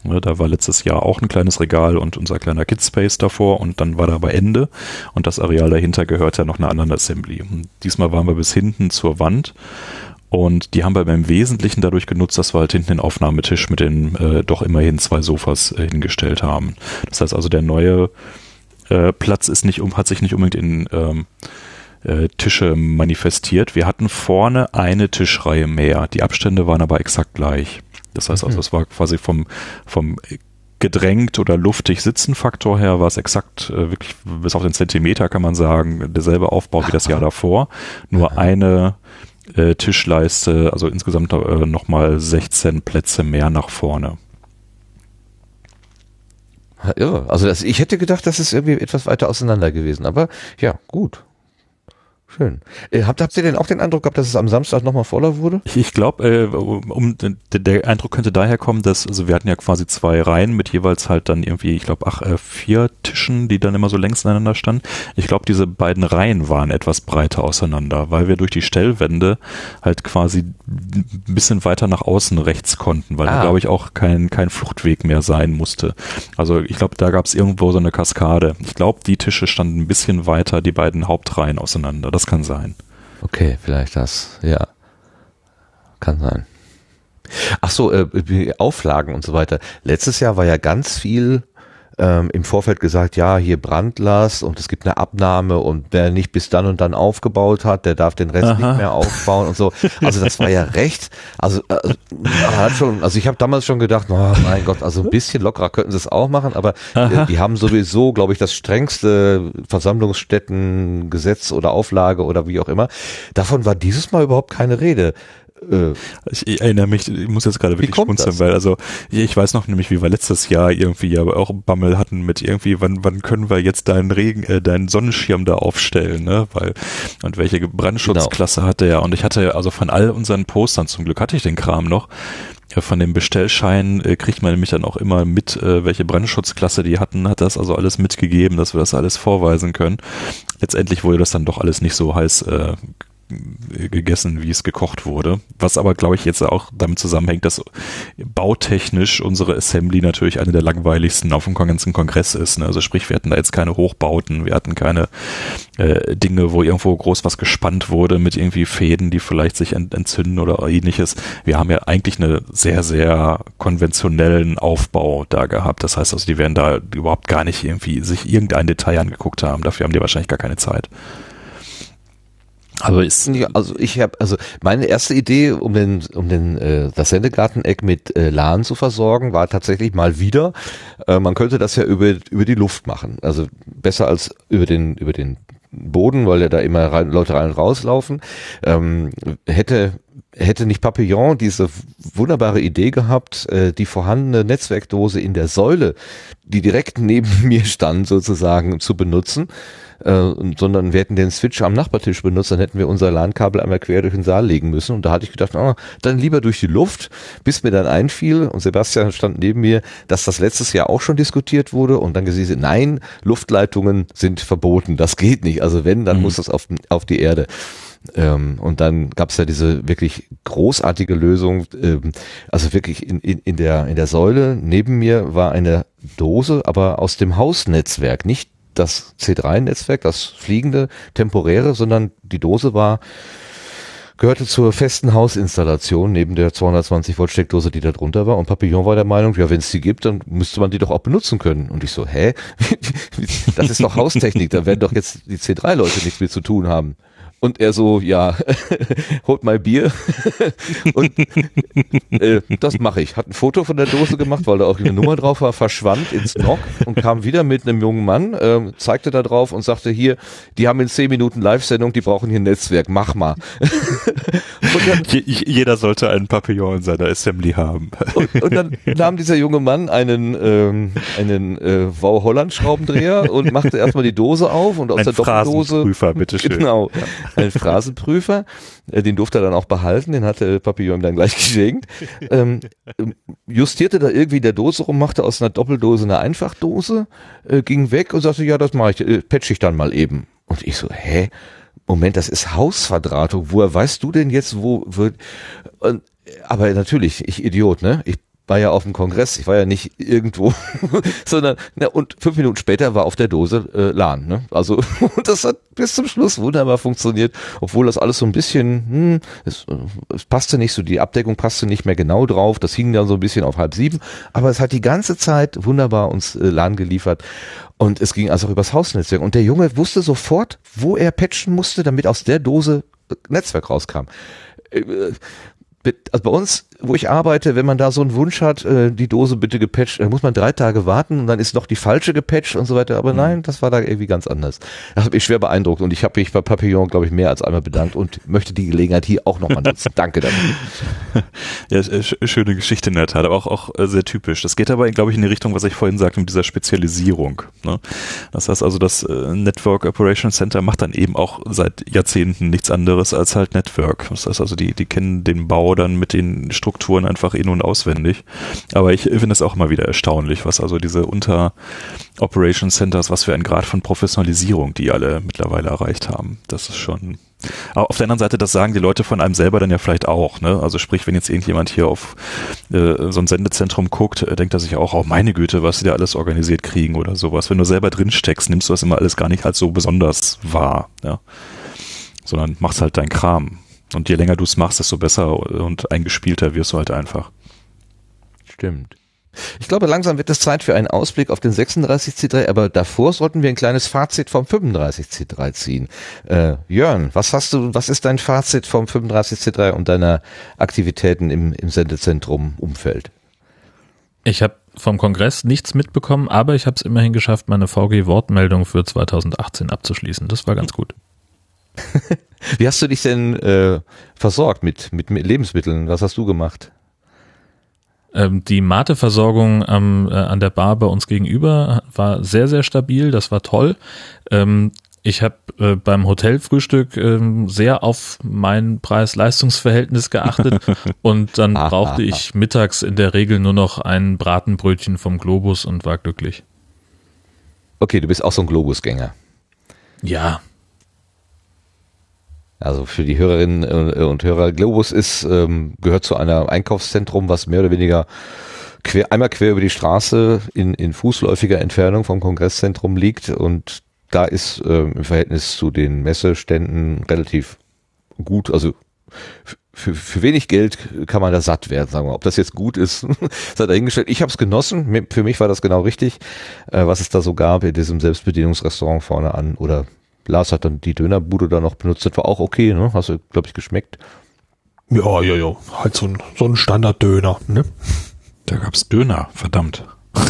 Ja, da war letztes Jahr auch ein kleines Regal und unser kleiner Kidspace davor und dann war da aber Ende und das Areal dahinter gehört ja noch einer anderen Assembly. Und diesmal waren wir bis hinten zur Wand und die haben wir im Wesentlichen dadurch genutzt, dass wir halt hinten den Aufnahmetisch mit den äh, doch immerhin zwei Sofas äh, hingestellt haben. Das heißt also, der neue äh, Platz ist nicht um, hat sich nicht unbedingt in ähm, äh, Tische manifestiert. Wir hatten vorne eine Tischreihe mehr. Die Abstände waren aber exakt gleich. Das heißt also, mhm. es war quasi vom, vom gedrängt oder luftig sitzen Faktor her war es exakt äh, wirklich bis auf den Zentimeter kann man sagen derselbe Aufbau wie das Jahr davor nur eine äh, Tischleiste, also insgesamt äh, nochmal 16 Plätze mehr nach vorne. Ja, also das, ich hätte gedacht, das ist irgendwie etwas weiter auseinander gewesen, aber ja, gut. Schön. Äh, habt, habt ihr denn auch den Eindruck gehabt, dass es am Samstag nochmal voller wurde? Ich glaube, äh, um, der Eindruck könnte daher kommen, dass, also wir hatten ja quasi zwei Reihen mit jeweils halt dann irgendwie, ich glaube, ach, äh, vier Tischen, die dann immer so längs aneinander standen. Ich glaube, diese beiden Reihen waren etwas breiter auseinander, weil wir durch die Stellwände halt quasi ein bisschen weiter nach außen rechts konnten, weil ah. da, glaube ich, auch kein, kein Fluchtweg mehr sein musste. Also ich glaube, da gab es irgendwo so eine Kaskade. Ich glaube, die Tische standen ein bisschen weiter, die beiden Hauptreihen auseinander. Das kann sein. Okay, vielleicht das, ja. Kann sein. Ach so, äh, Auflagen und so weiter. Letztes Jahr war ja ganz viel ähm, im Vorfeld gesagt, ja, hier Brandlast und es gibt eine Abnahme und wer nicht bis dann und dann aufgebaut hat, der darf den Rest Aha. nicht mehr aufbauen und so. Also das war ja recht. Also, äh, hat schon, also ich habe damals schon gedacht, oh mein Gott, also ein bisschen lockerer könnten sie es auch machen, aber äh, die haben sowieso, glaube ich, das strengste Versammlungsstättengesetz oder Auflage oder wie auch immer. Davon war dieses Mal überhaupt keine Rede. Äh, ich, erinnere mich, ich muss jetzt gerade wirklich schmunzeln, weil also ich weiß noch nämlich, wie wir letztes Jahr irgendwie ja auch Bammel hatten mit irgendwie, wann, wann können wir jetzt deinen Regen, äh, deinen Sonnenschirm da aufstellen, ne? Weil und welche Brandschutzklasse genau. hatte er? Und ich hatte also von all unseren Postern, zum Glück hatte ich den Kram noch, ja, von dem Bestellschein äh, kriegt man nämlich dann auch immer mit, äh, welche Brandschutzklasse die hatten, hat das also alles mitgegeben, dass wir das alles vorweisen können. Letztendlich wurde das dann doch alles nicht so heiß äh, gegessen, wie es gekocht wurde. Was aber, glaube ich, jetzt auch damit zusammenhängt, dass bautechnisch unsere Assembly natürlich eine der langweiligsten auf dem ganzen Kongress ist. Ne? Also sprich, wir hatten da jetzt keine Hochbauten, wir hatten keine äh, Dinge, wo irgendwo groß was gespannt wurde mit irgendwie Fäden, die vielleicht sich ent entzünden oder ähnliches. Wir haben ja eigentlich einen sehr, sehr konventionellen Aufbau da gehabt. Das heißt also, die werden da überhaupt gar nicht irgendwie sich irgendein Detail angeguckt haben. Dafür haben die wahrscheinlich gar keine Zeit. Also ist also ich habe also meine erste Idee, um den um den äh, das Sendegarteneck mit äh, LAN zu versorgen, war tatsächlich mal wieder. Äh, man könnte das ja über über die Luft machen, also besser als über den über den Boden, weil ja da immer rein, Leute rein und rauslaufen. Ähm, hätte hätte nicht Papillon diese wunderbare Idee gehabt, äh, die vorhandene Netzwerkdose in der Säule, die direkt neben mir stand, sozusagen zu benutzen äh, sondern wir hätten den Switch am Nachbartisch benutzt, dann hätten wir unser LAN-Kabel einmal quer durch den Saal legen müssen. Und da hatte ich gedacht, oh, dann lieber durch die Luft, bis mir dann einfiel, und Sebastian stand neben mir, dass das letztes Jahr auch schon diskutiert wurde und dann gesehen, nein, Luftleitungen sind verboten, das geht nicht. Also wenn, dann mhm. muss das auf, auf die Erde. Ähm, und dann gab es ja diese wirklich großartige Lösung, ähm, also wirklich in, in, in, der, in der Säule neben mir war eine Dose, aber aus dem Hausnetzwerk, nicht das C3-Netzwerk, das fliegende, temporäre, sondern die Dose war gehörte zur festen Hausinstallation neben der 220 Volt Steckdose, die da drunter war. Und Papillon war der Meinung, ja, wenn es die gibt, dann müsste man die doch auch benutzen können. Und ich so, hä? Das ist doch Haustechnik, da werden doch jetzt die C3-Leute nichts mit zu tun haben. Und er so, ja, holt mal Bier. und äh, das mache ich. Hat ein Foto von der Dose gemacht, weil da auch eine Nummer drauf war, verschwand ins Nock und kam wieder mit einem jungen Mann, äh, zeigte da drauf und sagte, hier, die haben in zehn Minuten Live-Sendung, die brauchen hier ein Netzwerk, mach mal. dann, jeder sollte einen Papillon in seiner Assembly haben. und, und, dann nahm dieser junge Mann einen, ähm, einen äh, Wow Holland Schraubendreher und machte erstmal die Dose auf und aus ein der Doppeldose. bitteschön. Genau einen Phrasenprüfer, äh, den durfte er dann auch behalten, den hatte Papillon ihm dann gleich geschenkt, ähm, justierte da irgendwie der Dose rum, machte aus einer Doppeldose eine Einfachdose, äh, ging weg und sagte, ja, das mache ich, äh, patch ich dann mal eben. Und ich so, hä? Moment, das ist Hausverdrahtung. Woher weißt du denn jetzt, wo wird, und, aber natürlich, ich Idiot, ne? Ich war ja auf dem Kongress, ich war ja nicht irgendwo, sondern na, und fünf Minuten später war auf der Dose äh, LAN. Ne? Also und das hat bis zum Schluss wunderbar funktioniert, obwohl das alles so ein bisschen, hm, es, es passte nicht so, die Abdeckung passte nicht mehr genau drauf, das hing dann so ein bisschen auf halb sieben, aber es hat die ganze Zeit wunderbar uns äh, LAN geliefert und es ging also übers Hausnetzwerk und der Junge wusste sofort, wo er patchen musste, damit aus der Dose äh, Netzwerk rauskam äh, also bei uns, wo ich arbeite, wenn man da so einen Wunsch hat, äh, die Dose bitte gepatcht, dann muss man drei Tage warten und dann ist noch die falsche gepatcht und so weiter. Aber mhm. nein, das war da irgendwie ganz anders. Das hat mich schwer beeindruckt und ich habe mich bei Papillon, glaube ich, mehr als einmal bedankt und möchte die Gelegenheit hier auch nochmal nutzen. Danke dafür. Ja, schöne Geschichte in der Tat, aber auch, auch äh, sehr typisch. Das geht aber, glaube ich, in die Richtung, was ich vorhin sagte, mit dieser Spezialisierung. Ne? Das heißt also, das äh, Network Operation Center macht dann eben auch seit Jahrzehnten nichts anderes als halt Network. Das heißt also, die, die kennen den Bau dann mit den Strukturen einfach in- und auswendig. Aber ich finde es auch immer wieder erstaunlich, was also diese Unter Operation Centers, was für ein Grad von Professionalisierung die alle mittlerweile erreicht haben. Das ist schon aber auf der anderen Seite, das sagen die Leute von einem selber dann ja vielleicht auch. Ne? Also sprich, wenn jetzt irgendjemand hier auf äh, so ein Sendezentrum guckt, äh, denkt er sich auch, oh meine Güte, was sie da alles organisiert kriegen oder sowas. Wenn du selber drin steckst, nimmst du das immer alles gar nicht als so besonders wahr. Ja? Sondern machst halt deinen Kram. Und je länger du es machst, desto besser und eingespielter wirst du halt einfach. Stimmt. Ich glaube, langsam wird es Zeit für einen Ausblick auf den 36C3, aber davor sollten wir ein kleines Fazit vom 35C3 ziehen. Äh, Jörn, was hast du, was ist dein Fazit vom 35C3 und deiner Aktivitäten im, im Sendezentrum-Umfeld? Ich habe vom Kongress nichts mitbekommen, aber ich habe es immerhin geschafft, meine VG-Wortmeldung für 2018 abzuschließen. Das war ganz gut. Wie hast du dich denn äh, versorgt mit, mit, mit Lebensmitteln? Was hast du gemacht? Ähm, die Mate-Versorgung ähm, äh, an der Bar bei uns gegenüber war sehr, sehr stabil. Das war toll. Ähm, ich habe äh, beim Hotelfrühstück ähm, sehr auf mein Preis-Leistungs-Verhältnis geachtet und dann brauchte ich mittags in der Regel nur noch ein Bratenbrötchen vom Globus und war glücklich. Okay, du bist auch so ein Globusgänger. Ja, also für die Hörerinnen äh, und Hörer, Globus ist, ähm, gehört zu einem Einkaufszentrum, was mehr oder weniger quer, einmal quer über die Straße in, in fußläufiger Entfernung vom Kongresszentrum liegt und da ist ähm, im Verhältnis zu den Messeständen relativ gut, also für, für wenig Geld kann man da satt werden, sagen wir. Ob das jetzt gut ist, sei dahingestellt. Ich habe es genossen. Für mich war das genau richtig, äh, was es da so gab in diesem Selbstbedienungsrestaurant vorne an oder Lars hat dann die Dönerbude da noch benutzt, das war auch okay, ne? Hast du, glaube ich, geschmeckt. Ja, ja, ja. Halt so ein, so ein Standard-Döner, ne? Da gab's Döner, verdammt.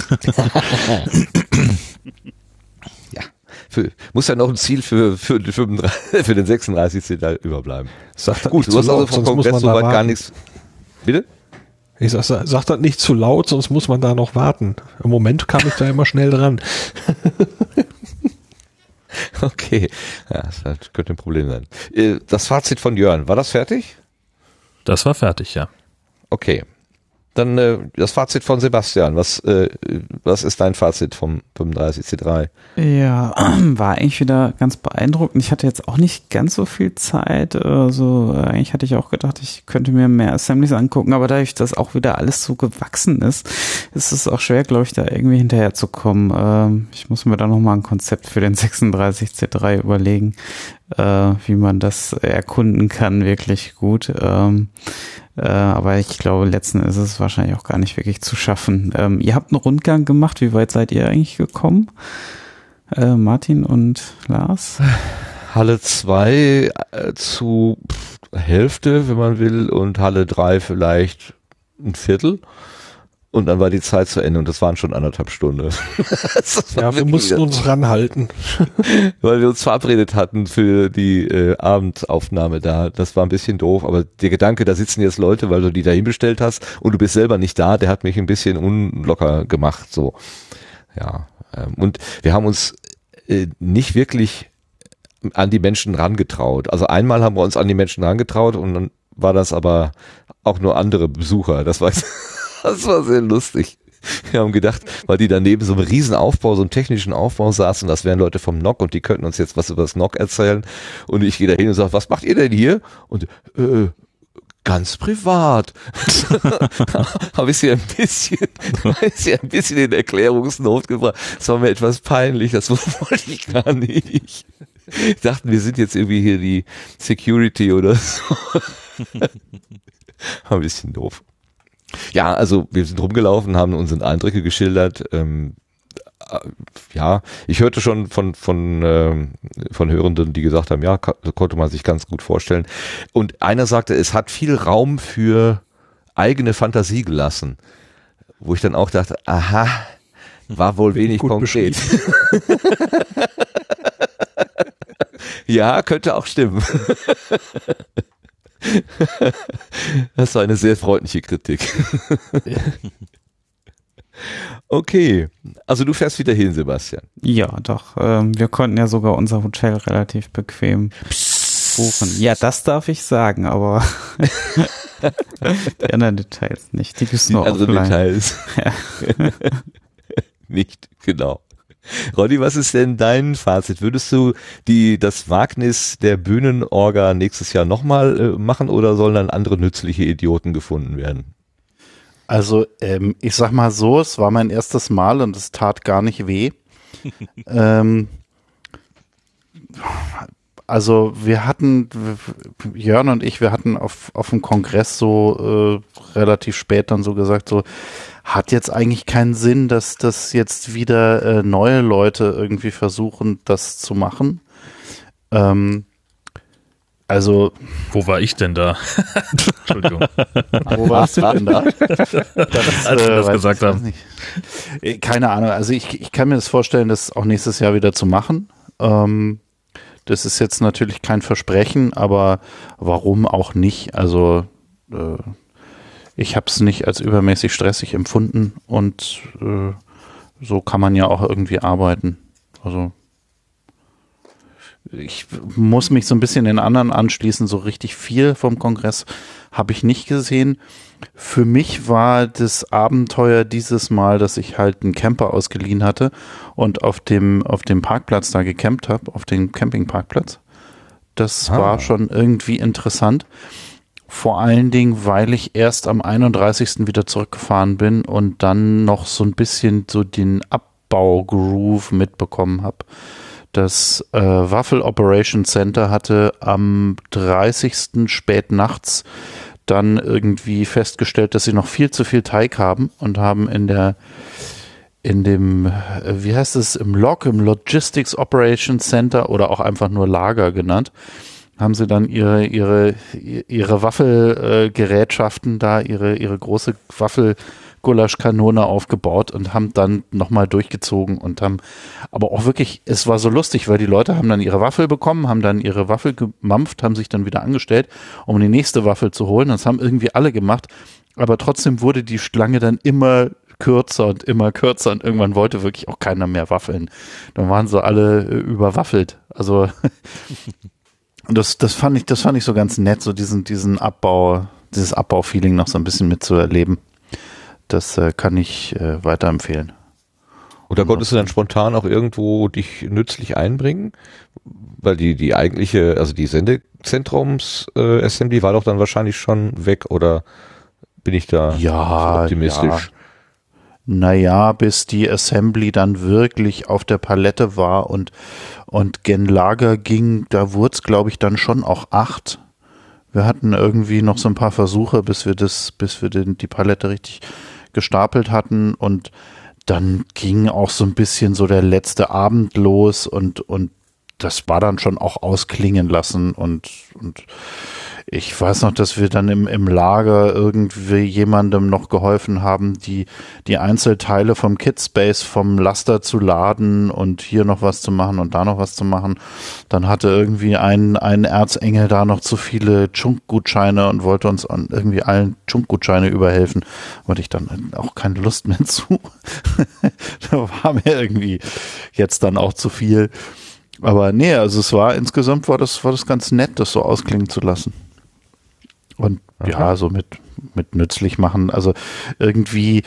ja. Für, muss ja noch ein Ziel für, für, für, für den 36. da überbleiben. Sag Gut, du hast also vom Kongress soweit gar nichts. Bitte? Ich sag, sag das nicht zu laut, sonst muss man da noch warten. Im Moment kam ich da immer schnell dran. Okay, ja, das könnte ein Problem sein. Äh, das Fazit von Jörn, war das fertig? Das war fertig, ja. Okay. Dann äh, das Fazit von Sebastian. Was, äh, was ist dein Fazit vom 35C3? Ja, war eigentlich wieder ganz beeindruckend. Ich hatte jetzt auch nicht ganz so viel Zeit. Also eigentlich hatte ich auch gedacht, ich könnte mir mehr Assemblies angucken, aber dadurch, dass auch wieder alles so gewachsen ist, ist es auch schwer, glaube ich, da irgendwie hinterher zu kommen. Ähm, ich muss mir da nochmal ein Konzept für den 36C3 überlegen, äh, wie man das erkunden kann, wirklich gut. Ähm, äh, aber ich glaube, letzten ist es wahrscheinlich auch gar nicht wirklich zu schaffen. Ähm, ihr habt einen Rundgang gemacht. Wie weit seid ihr eigentlich gekommen? Äh, Martin und Lars? Halle 2 äh, zu Hälfte, wenn man will, und Halle 3 vielleicht ein Viertel. Und dann war die Zeit zu Ende und das waren schon anderthalb Stunden. ja, wir mussten uns ranhalten. Weil wir uns verabredet hatten für die äh, Abendaufnahme da. Das war ein bisschen doof, aber der Gedanke, da sitzen jetzt Leute, weil du die dahin bestellt hast und du bist selber nicht da, der hat mich ein bisschen unlocker gemacht. So, ja. Ähm, und wir haben uns äh, nicht wirklich an die Menschen rangetraut. Also einmal haben wir uns an die Menschen rangetraut und dann war das aber auch nur andere Besucher. Das war das war sehr lustig. Wir haben gedacht, weil die daneben so einen riesen Aufbau, so einen technischen Aufbau saßen, das wären Leute vom NOC und die könnten uns jetzt was über das NOC erzählen. Und ich gehe da hin und sage, was macht ihr denn hier? Und äh, ganz privat. habe ich sie ein bisschen, sie ein bisschen in Erklärungsnot gebracht. Das war mir etwas peinlich, das wollte ich gar nicht. Ich dachte, wir sind jetzt irgendwie hier die Security oder so. ein bisschen doof. Ja, also wir sind rumgelaufen, haben unsere Eindrücke geschildert. Ähm, äh, ja, ich hörte schon von von äh, von Hörenden, die gesagt haben, ja, konnte man sich ganz gut vorstellen. Und einer sagte, es hat viel Raum für eigene Fantasie gelassen, wo ich dann auch dachte, aha, war wohl wenig konkret. ja, könnte auch stimmen. Das war eine sehr freundliche Kritik. Okay, also du fährst wieder hin, Sebastian. Ja, doch. Ähm, wir konnten ja sogar unser Hotel relativ bequem buchen. Ja, das darf ich sagen, aber die anderen Details nicht. Die gibt's nur andere offline. Details. Ja. nicht, genau. Roddy, was ist denn dein Fazit? Würdest du die, das Wagnis der Bühnenorga nächstes Jahr nochmal äh, machen oder sollen dann andere nützliche Idioten gefunden werden? Also, ähm, ich sag mal so, es war mein erstes Mal und es tat gar nicht weh. ähm, also wir hatten, Jörn und ich, wir hatten auf, auf dem Kongress so äh, relativ spät dann so gesagt, so, hat jetzt eigentlich keinen Sinn, dass das jetzt wieder äh, neue Leute irgendwie versuchen, das zu machen. Ähm, also. Wo war ich denn da? Entschuldigung. Wo warst du denn da? Das, Als wir äh, das gesagt haben. Äh, keine Ahnung. Also ich, ich kann mir das vorstellen, das auch nächstes Jahr wieder zu machen. Ähm, das ist jetzt natürlich kein Versprechen, aber warum auch nicht? Also äh, ich habe es nicht als übermäßig stressig empfunden und äh, so kann man ja auch irgendwie arbeiten. Also ich muss mich so ein bisschen den anderen anschließen. So richtig viel vom Kongress habe ich nicht gesehen. Für mich war das Abenteuer dieses Mal, dass ich halt einen Camper ausgeliehen hatte und auf dem, auf dem Parkplatz da gecampt habe, auf dem Campingparkplatz. Das ah. war schon irgendwie interessant. Vor allen Dingen, weil ich erst am 31. wieder zurückgefahren bin und dann noch so ein bisschen so den Abbau-Groove mitbekommen habe. Das äh, Waffel Operation Center hatte am 30. spät nachts dann irgendwie festgestellt, dass sie noch viel zu viel Teig haben und haben in der in dem, äh, wie heißt es, im Log, im Logistics Operation Center oder auch einfach nur Lager genannt, haben sie dann ihre, ihre, ihre Waffelgerätschaften da, ihre, ihre große Waffel-Gulaschkanone aufgebaut und haben dann nochmal durchgezogen und haben, aber auch wirklich, es war so lustig, weil die Leute haben dann ihre Waffel bekommen, haben dann ihre Waffel gemampft, haben sich dann wieder angestellt, um die nächste Waffel zu holen. Das haben irgendwie alle gemacht, aber trotzdem wurde die Schlange dann immer kürzer und immer kürzer und irgendwann wollte wirklich auch keiner mehr waffeln. Dann waren sie alle überwaffelt. Also Und das, das fand ich, das fand ich so ganz nett, so diesen, diesen Abbau, dieses Abbaufeeling noch so ein bisschen mitzuerleben. das äh, kann ich äh, weiterempfehlen. Oder konntest du dann spontan auch irgendwo dich nützlich einbringen? Weil die, die eigentliche, also die Sendezentrums-Assembly äh, war doch dann wahrscheinlich schon weg oder bin ich da ja, optimistisch? Ja. Naja, bis die Assembly dann wirklich auf der Palette war und, und gen Lager ging, da wurde es, glaube ich, dann schon auch acht. Wir hatten irgendwie noch so ein paar Versuche, bis wir das, bis wir den, die Palette richtig gestapelt hatten und dann ging auch so ein bisschen so der letzte Abend los und, und das war dann schon auch ausklingen lassen und, und ich weiß noch, dass wir dann im, im Lager irgendwie jemandem noch geholfen haben, die, die Einzelteile vom Kitspace vom Laster zu laden und hier noch was zu machen und da noch was zu machen. Dann hatte irgendwie ein, ein Erzengel da noch zu viele Chunk-Gutscheine und wollte uns irgendwie allen Chunk-Gutscheine überhelfen. Und ich dann auch keine Lust mehr zu. da war mir irgendwie jetzt dann auch zu viel. Aber nee, also es war insgesamt war das, war das ganz nett, das so ausklingen zu lassen. Und Aha. ja, so mit, mit nützlich machen. Also irgendwie,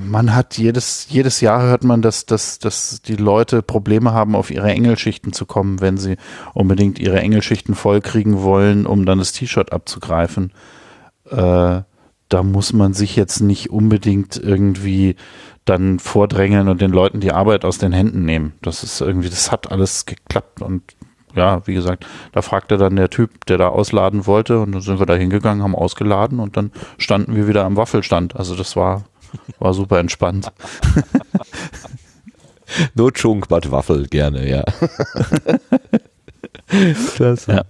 man hat jedes, jedes Jahr hört man, dass, dass, dass die Leute Probleme haben, auf ihre Engelschichten zu kommen, wenn sie unbedingt ihre Engelschichten vollkriegen wollen, um dann das T-Shirt abzugreifen. Äh, da muss man sich jetzt nicht unbedingt irgendwie dann vordrängeln und den Leuten die Arbeit aus den Händen nehmen. Das ist irgendwie, das hat alles geklappt und ja, wie gesagt, da fragte dann der Typ, der da ausladen wollte und dann sind wir da hingegangen, haben ausgeladen und dann standen wir wieder am Waffelstand. Also das war, war super entspannt. no Chunk, but Waffel gerne, ja. Klasse. Ja.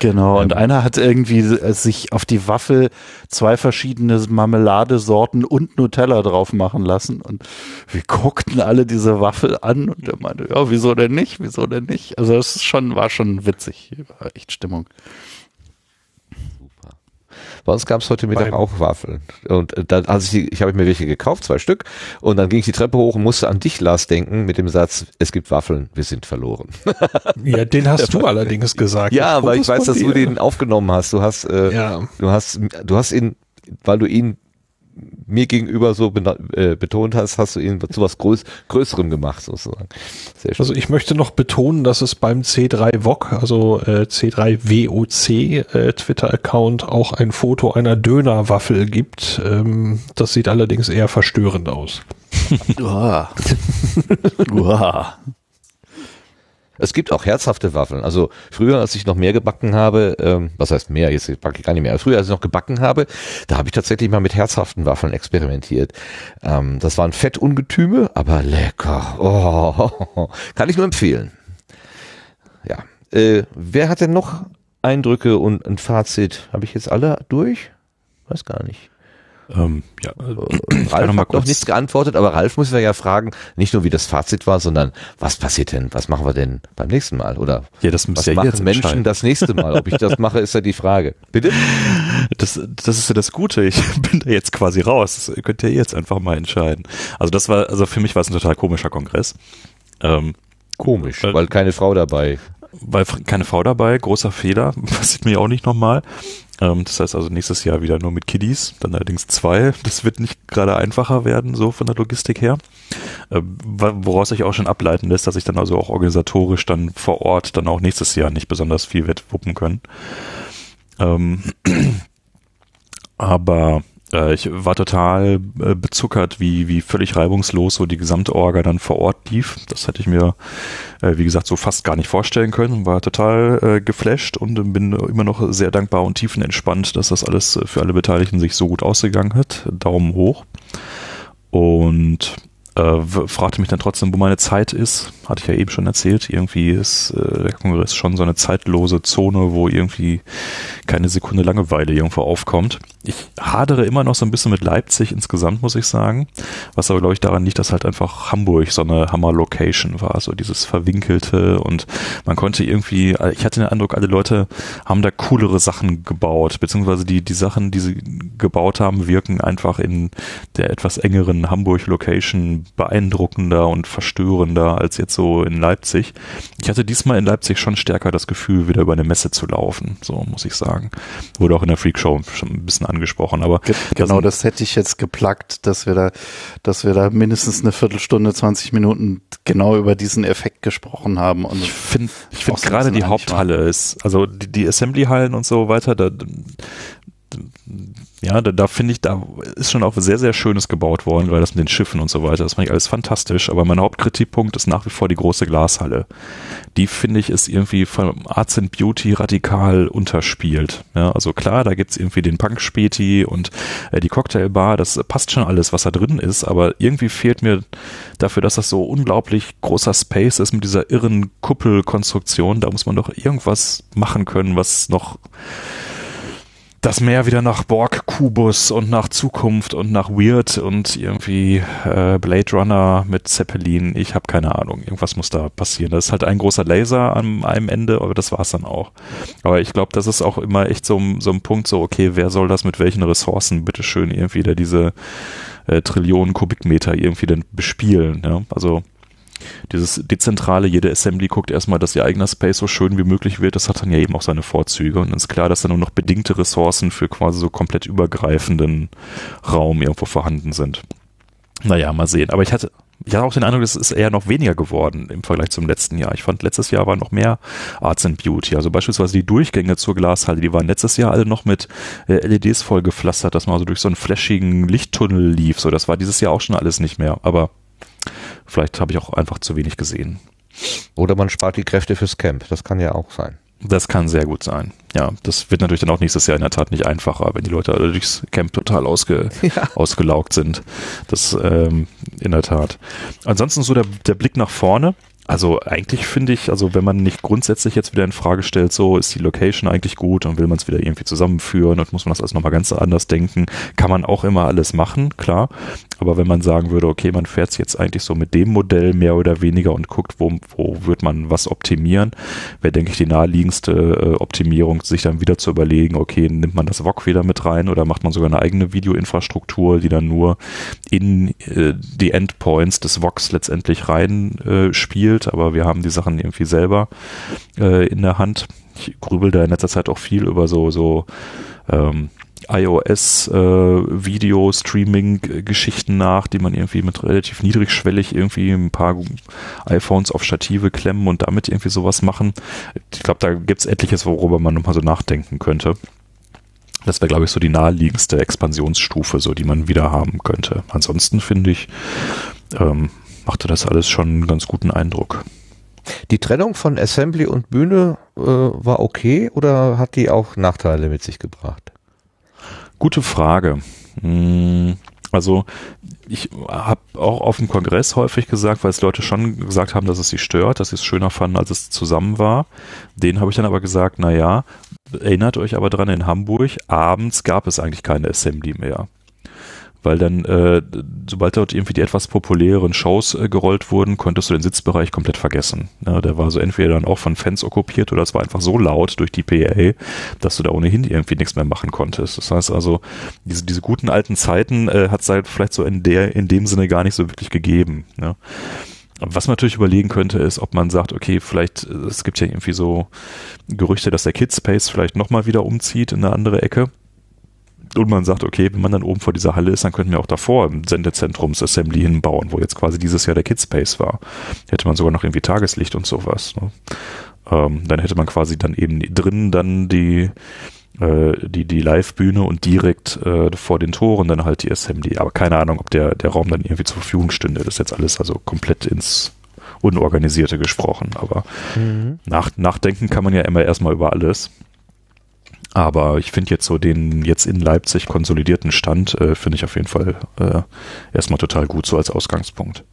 Genau, und ähm, einer hat irgendwie äh, sich auf die Waffel zwei verschiedene Marmeladesorten und Nutella drauf machen lassen. Und wir guckten alle diese Waffel an und er meinte, ja, wieso denn nicht? Wieso denn nicht? Also es ist schon, war schon witzig. War echt Stimmung. Bei uns gab es heute Mittag auch Waffeln. Und äh, dann, also ich, ich habe mir welche gekauft, zwei Stück. Und dann ging ich die Treppe hoch und musste an dich, Lars, denken mit dem Satz, es gibt Waffeln, wir sind verloren. Ja, den hast du allerdings gesagt. Ja, weil ich weiß, dass dir. du den aufgenommen hast. Du hast, äh, ja. du hast, du hast ihn, weil du ihn mir gegenüber so äh, betont hast, hast du ihn zu was Größ Größerem gemacht sozusagen. Also ich möchte noch betonen, dass es beim C3VOC, also äh, C3WOC äh, Twitter-Account auch ein Foto einer Dönerwaffel gibt. Ähm, das sieht allerdings eher verstörend aus. Uah. Uah. Es gibt auch herzhafte Waffeln. Also früher, als ich noch mehr gebacken habe, ähm, was heißt mehr, jetzt backe ich gar nicht mehr, früher, als ich noch gebacken habe, da habe ich tatsächlich mal mit herzhaften Waffeln experimentiert. Ähm, das waren Fettungetüme, aber lecker. Oh, kann ich nur empfehlen. Ja. Äh, wer hat denn noch Eindrücke und ein Fazit? Habe ich jetzt alle durch? Weiß gar nicht. Ähm, ja, äh, Ralf noch hat noch nichts geantwortet, aber Ralf muss wir ja fragen, nicht nur wie das Fazit war, sondern was passiert denn, was machen wir denn beim nächsten Mal? Oder ja, das was ja machen Menschen das nächste Mal? Ob ich das mache, ist ja die Frage. Bitte? Das, das ist ja das Gute. Ich bin da jetzt quasi raus. Das könnt ihr jetzt einfach mal entscheiden. Also das war, also für mich war es ein total komischer Kongress. Ähm, Komisch, weil, weil keine Frau dabei. Weil keine Frau dabei, großer Fehler, passiert mir auch nicht nochmal. Ähm, das heißt also nächstes Jahr wieder nur mit Kiddies, dann allerdings zwei. Das wird nicht gerade einfacher werden, so von der Logistik her. Äh, woraus sich auch schon ableiten lässt, dass ich dann also auch organisatorisch dann vor Ort dann auch nächstes Jahr nicht besonders viel wird wuppen können. Ähm, aber äh, ich war total äh, bezuckert, wie, wie völlig reibungslos so die gesamte Orga dann vor Ort lief. Das hätte ich mir, äh, wie gesagt, so fast gar nicht vorstellen können. War total äh, geflasht und bin immer noch sehr dankbar und tiefenentspannt, dass das alles für alle Beteiligten sich so gut ausgegangen hat. Daumen hoch. Und äh, fragte mich dann trotzdem, wo meine Zeit ist. Hatte ich ja eben schon erzählt. Irgendwie ist äh, der Kongress schon so eine zeitlose Zone, wo irgendwie keine Sekunde Langeweile irgendwo aufkommt. Ich hadere immer noch so ein bisschen mit Leipzig insgesamt, muss ich sagen. Was aber, glaube ich, daran liegt, dass halt einfach Hamburg so eine Hammer-Location war. So dieses Verwinkelte und man konnte irgendwie, ich hatte den Eindruck, alle Leute haben da coolere Sachen gebaut, beziehungsweise die, die Sachen, die sie gebaut haben, wirken einfach in der etwas engeren Hamburg-Location beeindruckender und verstörender als jetzt so in Leipzig. Ich hatte diesmal in Leipzig schon stärker das Gefühl, wieder über eine Messe zu laufen, so muss ich sagen. Wurde auch in der Freak Show schon ein bisschen angesprochen, aber Ge genau, das hätte ich jetzt geplagt, dass wir da, dass wir da mindestens eine Viertelstunde, 20 Minuten genau über diesen Effekt gesprochen haben. Und ich finde, ich finde gerade die Haupthalle ist, also die, die Assembly-Hallen und so weiter, da, ja, da, da finde ich, da ist schon auch sehr, sehr Schönes gebaut worden, weil das mit den Schiffen und so weiter, das fand ich alles fantastisch. Aber mein Hauptkritikpunkt ist nach wie vor die große Glashalle. Die finde ich ist irgendwie von Arts and Beauty radikal unterspielt. Ja, also klar, da gibt's irgendwie den Punk-Späti und äh, die Cocktailbar, das passt schon alles, was da drin ist, aber irgendwie fehlt mir dafür, dass das so unglaublich großer Space ist mit dieser irren Kuppelkonstruktion, da muss man doch irgendwas machen können, was noch das Meer wieder nach Borg-Kubus und nach Zukunft und nach Weird und irgendwie äh, Blade Runner mit Zeppelin. Ich habe keine Ahnung. Irgendwas muss da passieren. Das ist halt ein großer Laser an einem Ende, aber das war's dann auch. Aber ich glaube, das ist auch immer echt so, so ein Punkt, so, okay, wer soll das mit welchen Ressourcen bitteschön irgendwie da diese äh, Trillionen Kubikmeter irgendwie denn bespielen? Ja? Also dieses dezentrale, jede Assembly guckt erstmal, dass ihr eigener Space so schön wie möglich wird. Das hat dann ja eben auch seine Vorzüge. Und dann ist klar, dass da nur noch bedingte Ressourcen für quasi so komplett übergreifenden Raum irgendwo vorhanden sind. Naja, mal sehen. Aber ich hatte, ich hatte auch den Eindruck, es ist eher noch weniger geworden im Vergleich zum letzten Jahr. Ich fand, letztes Jahr war noch mehr Arts and Beauty. Also beispielsweise die Durchgänge zur Glashalle, die waren letztes Jahr alle noch mit äh, LEDs voll gepflastert, dass man also durch so einen flashigen Lichttunnel lief. So, das war dieses Jahr auch schon alles nicht mehr. Aber Vielleicht habe ich auch einfach zu wenig gesehen. Oder man spart die Kräfte fürs Camp. Das kann ja auch sein. Das kann sehr gut sein. Ja, das wird natürlich dann auch nächstes Jahr in der Tat nicht einfacher, wenn die Leute durchs Camp total ausge, ja. ausgelaugt sind. Das ähm, in der Tat. Ansonsten so der, der Blick nach vorne. Also eigentlich finde ich, also wenn man nicht grundsätzlich jetzt wieder in Frage stellt, so ist die Location eigentlich gut und will man es wieder irgendwie zusammenführen und muss man das alles nochmal ganz anders denken, kann man auch immer alles machen, klar. Aber wenn man sagen würde, okay, man fährt jetzt eigentlich so mit dem Modell mehr oder weniger und guckt, wo, wo wird man was optimieren, wäre, denke ich, die naheliegendste äh, Optimierung, sich dann wieder zu überlegen, okay, nimmt man das VOG wieder mit rein oder macht man sogar eine eigene Videoinfrastruktur, die dann nur in äh, die Endpoints des VOGs letztendlich rein äh, spielt, aber wir haben die Sachen irgendwie selber äh, in der Hand. Ich grübel da in letzter Zeit auch viel über so, so ähm, iOS-Video-Streaming-Geschichten äh, nach, die man irgendwie mit relativ niedrigschwellig irgendwie ein paar iPhones auf Stative klemmen und damit irgendwie sowas machen. Ich glaube, da gibt es etliches, worüber man nochmal so nachdenken könnte. Das wäre, glaube ich, so die naheliegendste Expansionsstufe, so die man wieder haben könnte. Ansonsten finde ich, ähm, machte das alles schon einen ganz guten Eindruck. Die Trennung von Assembly und Bühne äh, war okay oder hat die auch Nachteile mit sich gebracht? Gute Frage. Hm, also ich habe auch auf dem Kongress häufig gesagt, weil es Leute schon gesagt haben, dass es sie stört, dass sie es schöner fanden, als es zusammen war. Den habe ich dann aber gesagt, na ja, erinnert euch aber dran, in Hamburg abends gab es eigentlich keine Assembly mehr weil dann, äh, sobald dort irgendwie die etwas populäreren Shows äh, gerollt wurden, konntest du den Sitzbereich komplett vergessen. Ja, der war so entweder dann auch von Fans okkupiert oder es war einfach so laut durch die PA, dass du da ohnehin irgendwie nichts mehr machen konntest. Das heißt also, diese, diese guten alten Zeiten äh, hat es halt vielleicht so in der, in dem Sinne gar nicht so wirklich gegeben. Ja. Was man natürlich überlegen könnte, ist, ob man sagt, okay, vielleicht, äh, es gibt ja irgendwie so Gerüchte, dass der Kidspace vielleicht nochmal wieder umzieht in eine andere Ecke und man sagt, okay, wenn man dann oben vor dieser Halle ist, dann könnten wir auch davor im Sendezentrums-Assembly hinbauen, wo jetzt quasi dieses Jahr der Kidspace war. Hätte man sogar noch irgendwie Tageslicht und sowas. Ne? Ähm, dann hätte man quasi dann eben drinnen dann die äh, die, die Live-Bühne und direkt äh, vor den Toren dann halt die Assembly. Aber keine Ahnung, ob der, der Raum dann irgendwie zur Verfügung stünde. Das ist jetzt alles also komplett ins Unorganisierte gesprochen. Aber mhm. nach, nachdenken kann man ja immer erstmal über alles. Aber ich finde jetzt so den jetzt in Leipzig konsolidierten Stand, äh, finde ich auf jeden Fall äh, erstmal total gut so als Ausgangspunkt.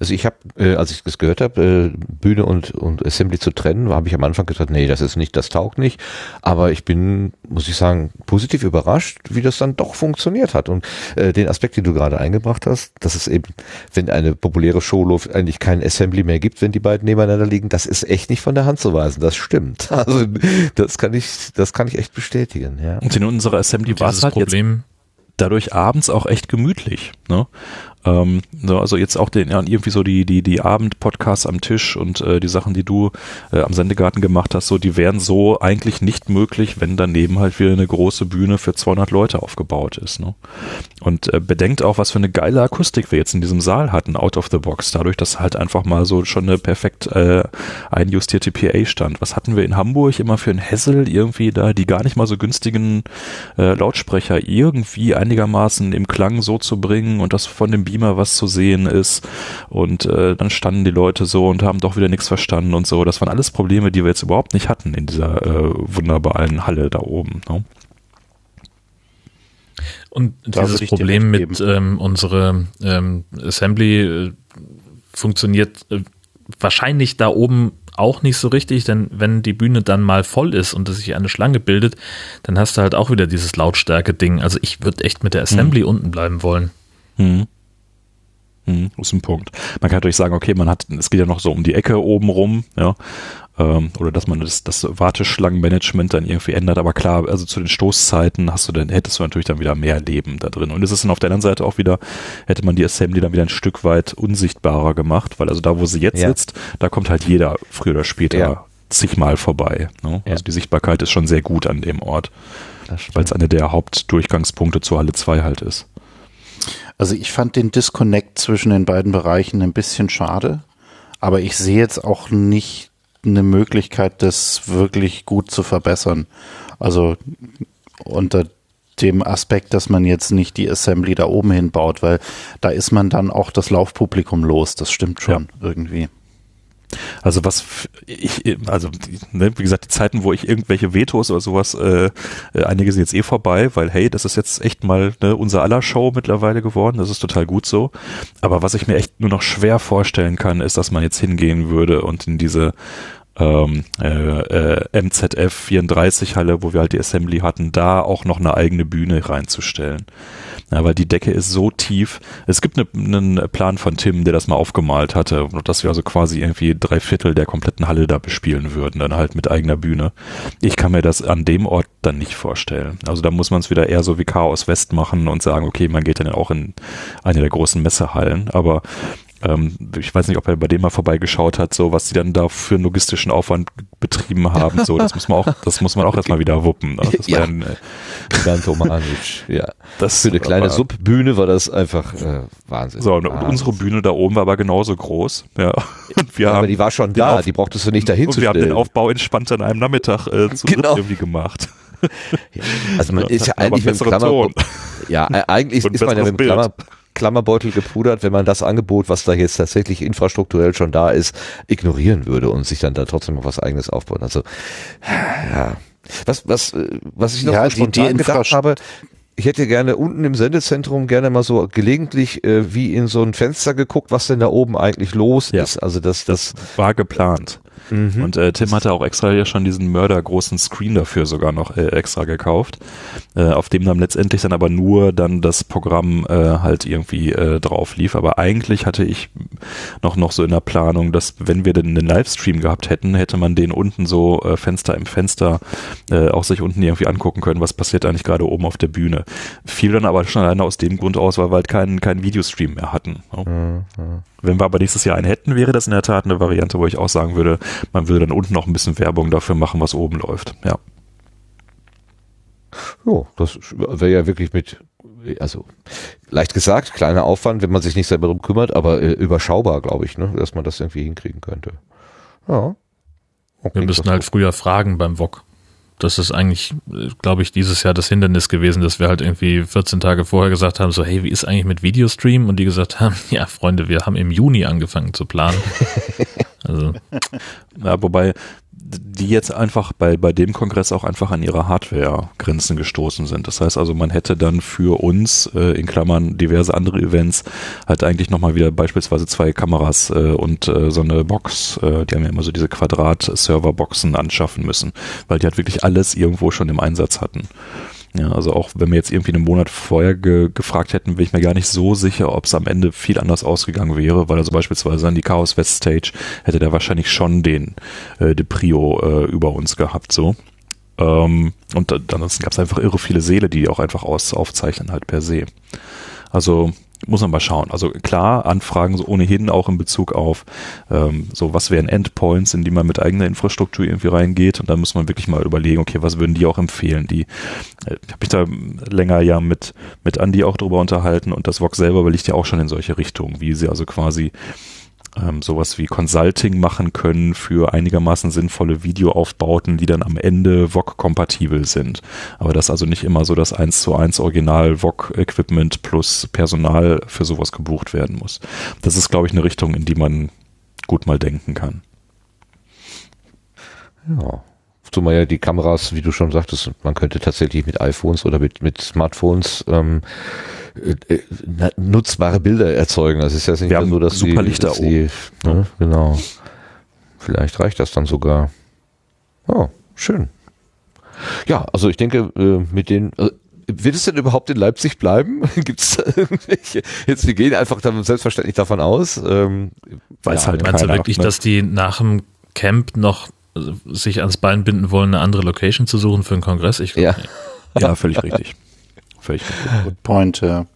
Also ich habe, äh, als ich das gehört habe, äh, Bühne und, und Assembly zu trennen, habe ich am Anfang gesagt, nee, das ist nicht, das taugt nicht. Aber ich bin, muss ich sagen, positiv überrascht, wie das dann doch funktioniert hat. Und äh, den Aspekt, den du gerade eingebracht hast, dass es eben, wenn eine populäre Show eigentlich kein Assembly mehr gibt, wenn die beiden nebeneinander liegen, das ist echt nicht von der Hand zu weisen. Das stimmt. Also das kann ich, das kann ich echt bestätigen. Ja. Und in unserer Assembly war es halt Problem. Jetzt dadurch abends auch echt gemütlich. Ne? Ähm, so, also jetzt auch den, irgendwie so die, die, die Abendpodcasts am Tisch und äh, die Sachen, die du äh, am Sendegarten gemacht hast, so, die wären so eigentlich nicht möglich, wenn daneben halt wieder eine große Bühne für 200 Leute aufgebaut ist. Ne? Und äh, bedenkt auch, was für eine geile Akustik wir jetzt in diesem Saal hatten, out of the box, dadurch, dass halt einfach mal so schon eine perfekt äh, einjustierte PA stand. Was hatten wir in Hamburg immer für ein Hessel irgendwie da, die gar nicht mal so günstigen äh, Lautsprecher irgendwie einigermaßen im Klang so zu bringen und das von dem Beamer was zu sehen ist und äh, dann standen die Leute so und haben doch wieder nichts verstanden und so. Das waren alles Probleme, die wir jetzt überhaupt nicht hatten in dieser äh, wunderbaren Halle da oben. Ne? Und da dieses Problem mit ähm, unsere ähm, Assembly äh, funktioniert äh, wahrscheinlich da oben auch nicht so richtig, denn wenn die Bühne dann mal voll ist und es sich eine Schlange bildet, dann hast du halt auch wieder dieses Lautstärke-Ding. Also ich würde echt mit der Assembly hm. unten bleiben wollen. Hm. Hm, ist ein Punkt. Man kann natürlich sagen, okay, man hat, es geht ja noch so um die Ecke oben rum, ja, ähm, oder dass man das, das Warteschlangenmanagement dann irgendwie ändert, aber klar, also zu den Stoßzeiten hast du dann, hättest du natürlich dann wieder mehr Leben da drin. Und es ist dann auf der anderen Seite auch wieder, hätte man die Assembly dann wieder ein Stück weit unsichtbarer gemacht, weil also da, wo sie jetzt ja. sitzt, da kommt halt jeder früher oder später ja. zigmal vorbei. Ne? Ja. Also die Sichtbarkeit ist schon sehr gut an dem Ort, weil es eine der Hauptdurchgangspunkte zur Halle 2 halt ist. Also ich fand den Disconnect zwischen den beiden Bereichen ein bisschen schade, aber ich sehe jetzt auch nicht eine Möglichkeit, das wirklich gut zu verbessern. Also unter dem Aspekt, dass man jetzt nicht die Assembly da oben hinbaut, weil da ist man dann auch das Laufpublikum los. Das stimmt schon ja. irgendwie. Also was ich, also ne, wie gesagt, die Zeiten, wo ich irgendwelche Vetos oder sowas, äh, äh, einige sind jetzt eh vorbei, weil hey, das ist jetzt echt mal ne, unser aller Show mittlerweile geworden, das ist total gut so. Aber was ich mir echt nur noch schwer vorstellen kann, ist, dass man jetzt hingehen würde und in diese ähm, äh, äh, MZF 34 Halle, wo wir halt die Assembly hatten, da auch noch eine eigene Bühne reinzustellen. Ja, weil die Decke ist so tief. Es gibt einen eine Plan von Tim, der das mal aufgemalt hatte, dass wir also quasi irgendwie drei Viertel der kompletten Halle da bespielen würden, dann halt mit eigener Bühne. Ich kann mir das an dem Ort dann nicht vorstellen. Also da muss man es wieder eher so wie Chaos West machen und sagen, okay, man geht dann auch in eine der großen Messehallen. Aber ähm, ich weiß nicht, ob er bei dem mal vorbeigeschaut hat, so was die dann da für einen logistischen Aufwand betrieben haben. So, das muss man auch, das muss man auch okay. erstmal wieder wuppen. Ne? Das ja. Dann, äh, Gigantomanisch, ja. Das für eine kleine Subbühne war das einfach äh, Wahnsinn. So, und Wahnsinn. unsere Bühne da oben war aber genauso groß. Ja. Und ja, aber die war schon da, Auf, die brauchtest du nicht dahin zu stellen. Und wir haben den Aufbau entspannt an einem Nachmittag äh, zu genau. irgendwie gemacht. Ja. Also man ist ja eigentlich mit Klammer, ja, eigentlich ist man ja mit dem Klammer, Klammerbeutel gepudert, wenn man das Angebot, was da jetzt tatsächlich infrastrukturell schon da ist, ignorieren würde und sich dann da trotzdem noch was eigenes aufbauen. Also, ja. Was, was, was ich noch ja, so spontan die, die gedacht habe, ich hätte gerne unten im Sendezentrum gerne mal so gelegentlich äh, wie in so ein Fenster geguckt, was denn da oben eigentlich los ja. ist. Also das, das, das war geplant. Mhm. Und äh, Tim hatte auch extra ja schon diesen mördergroßen Screen dafür sogar noch äh, extra gekauft, äh, auf dem dann letztendlich dann aber nur dann das Programm äh, halt irgendwie äh, drauf lief. Aber eigentlich hatte ich noch noch so in der Planung, dass wenn wir denn einen Livestream gehabt hätten, hätte man den unten so äh, Fenster im Fenster äh, auch sich unten irgendwie angucken können, was passiert eigentlich gerade oben auf der Bühne. Fiel dann aber schon alleine aus dem Grund aus, weil wir halt keinen keinen Videostream mehr hatten. Ne? Mhm. Wenn wir aber nächstes Jahr einen hätten, wäre das in der Tat eine Variante, wo ich auch sagen würde, man würde dann unten noch ein bisschen Werbung dafür machen, was oben läuft. Ja. Ja, das wäre ja wirklich mit, also leicht gesagt, kleiner Aufwand, wenn man sich nicht selber darum kümmert, aber äh, überschaubar, glaube ich, ne, dass man das irgendwie hinkriegen könnte. Ja. Okay, wir müssten halt früher fragen beim VOG das ist eigentlich, glaube ich, dieses Jahr das Hindernis gewesen, dass wir halt irgendwie 14 Tage vorher gesagt haben, so, hey, wie ist eigentlich mit Videostream? Und die gesagt haben, ja, Freunde, wir haben im Juni angefangen zu planen. also. Ja, wobei, die jetzt einfach bei, bei dem Kongress auch einfach an ihre Hardware-Grenzen gestoßen sind. Das heißt also, man hätte dann für uns, äh, in Klammern diverse andere Events, halt eigentlich nochmal wieder beispielsweise zwei Kameras äh, und äh, so eine Box, äh, die haben ja immer so diese Quadrat-Server-Boxen anschaffen müssen, weil die halt wirklich alles irgendwo schon im Einsatz hatten. Ja, also auch wenn wir jetzt irgendwie einen Monat vorher ge gefragt hätten, bin ich mir gar nicht so sicher, ob es am Ende viel anders ausgegangen wäre, weil also beispielsweise an die Chaos West Stage hätte der wahrscheinlich schon den äh, Deprio äh, über uns gehabt, so. Ähm, und ansonsten gab es einfach irre viele Seele, die auch einfach aus aufzeichnen halt per se. Also muss man mal schauen. Also klar, Anfragen so ohnehin auch in Bezug auf ähm, so, was wären Endpoints, in die man mit eigener Infrastruktur irgendwie reingeht. Und da muss man wirklich mal überlegen, okay, was würden die auch empfehlen? Die äh, habe ich da länger ja mit mit Andy auch drüber unterhalten und das VOG selber überlegt ja auch schon in solche Richtungen, wie sie also quasi ähm, sowas wie Consulting machen können für einigermaßen sinnvolle Videoaufbauten, die dann am Ende VOG-kompatibel sind. Aber das also nicht immer so das 1 zu 1 Original VOG-Equipment plus Personal für sowas gebucht werden muss. Das ist, glaube ich, eine Richtung, in die man gut mal denken kann. Ja. Zumal ja die Kameras, wie du schon sagtest, man könnte tatsächlich mit iPhones oder mit, mit Smartphones ähm, äh, äh nutzbare Bilder erzeugen. Das ist ja nicht Wir nur so, dass super die, Lichter dass die, ne, Genau. Vielleicht reicht das dann sogar. Oh, schön. Ja, also ich denke, äh, mit den, äh, wird es denn überhaupt in Leipzig bleiben? Gibt es irgendwelche? Jetzt, wir gehen einfach dann selbstverständlich davon aus. Ähm, Weiß ja, halt Meinst du wirklich, ne? dass die nach dem Camp noch sich ans Bein binden wollen, eine andere Location zu suchen für einen Kongress? Ich ja. ja, völlig richtig. Völlig richtig. Good point, ja.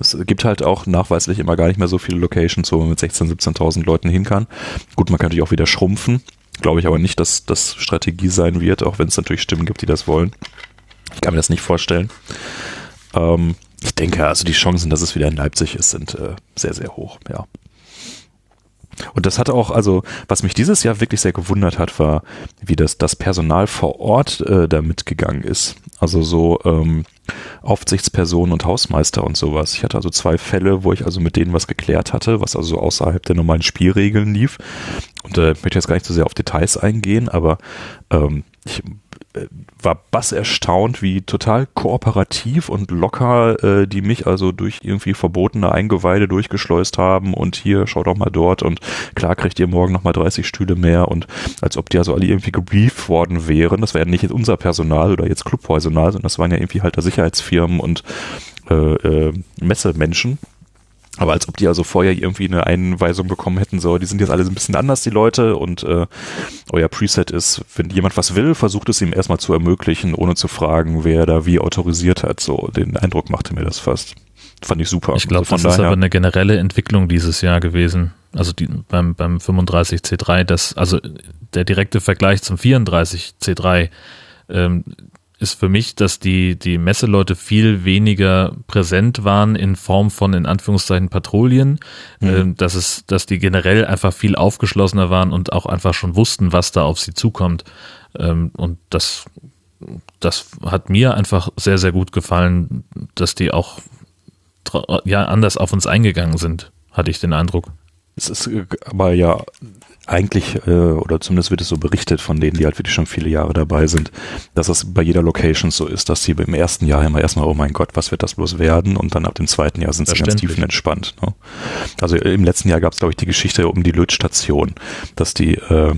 Es gibt halt auch nachweislich immer gar nicht mehr so viele Locations, wo man mit 16.000, 17.000 Leuten hin kann. Gut, man kann natürlich auch wieder schrumpfen. Glaube ich aber nicht, dass das Strategie sein wird, auch wenn es natürlich Stimmen gibt, die das wollen. Ich kann mir das nicht vorstellen. Ähm, ich denke, also die Chancen, dass es wieder in Leipzig ist, sind äh, sehr, sehr hoch, ja. Und das hat auch, also was mich dieses Jahr wirklich sehr gewundert hat, war, wie das, das Personal vor Ort äh, da mitgegangen ist. Also so ähm, Aufsichtspersonen und Hausmeister und sowas. Ich hatte also zwei Fälle, wo ich also mit denen was geklärt hatte, was also außerhalb der normalen Spielregeln lief. Und äh, ich möchte jetzt gar nicht so sehr auf Details eingehen, aber ähm, ich war bass erstaunt, wie total kooperativ und locker äh, die mich also durch irgendwie verbotene Eingeweide durchgeschleust haben und hier, schau doch mal dort und klar kriegt ihr morgen nochmal 30 Stühle mehr und als ob die also alle irgendwie gebrieft worden wären. Das wäre nicht unser Personal oder jetzt Clubpersonal, sondern das waren ja irgendwie halt Sicherheitsfirmen und äh, äh, Messemenschen aber als ob die also vorher irgendwie eine Einweisung bekommen hätten, so, die sind jetzt alle ein bisschen anders, die Leute, und äh, euer Preset ist, wenn jemand was will, versucht es ihm erstmal zu ermöglichen, ohne zu fragen, wer da wie autorisiert hat. So, den Eindruck machte mir das fast. Fand ich super. Ich glaube, also das ist aber eine generelle Entwicklung dieses Jahr gewesen. Also die, beim, beim 35C3, das, also der direkte Vergleich zum 34C3, ähm, ist für mich, dass die, die Messeleute viel weniger präsent waren in Form von, in Anführungszeichen, Patrouillen, mhm. äh, dass es, dass die generell einfach viel aufgeschlossener waren und auch einfach schon wussten, was da auf sie zukommt. Ähm, und das, das hat mir einfach sehr, sehr gut gefallen, dass die auch ja anders auf uns eingegangen sind, hatte ich den Eindruck. Es ist äh, aber ja eigentlich, äh, oder zumindest wird es so berichtet von denen, die halt wirklich schon viele Jahre dabei sind, dass es bei jeder Location so ist, dass sie im ersten Jahr immer erstmal, oh mein Gott, was wird das bloß werden? Und dann ab dem zweiten Jahr sind sie ganz tiefenentspannt. Ne? Also im letzten Jahr gab es, glaube ich, die Geschichte um die Lötstation, dass die, äh,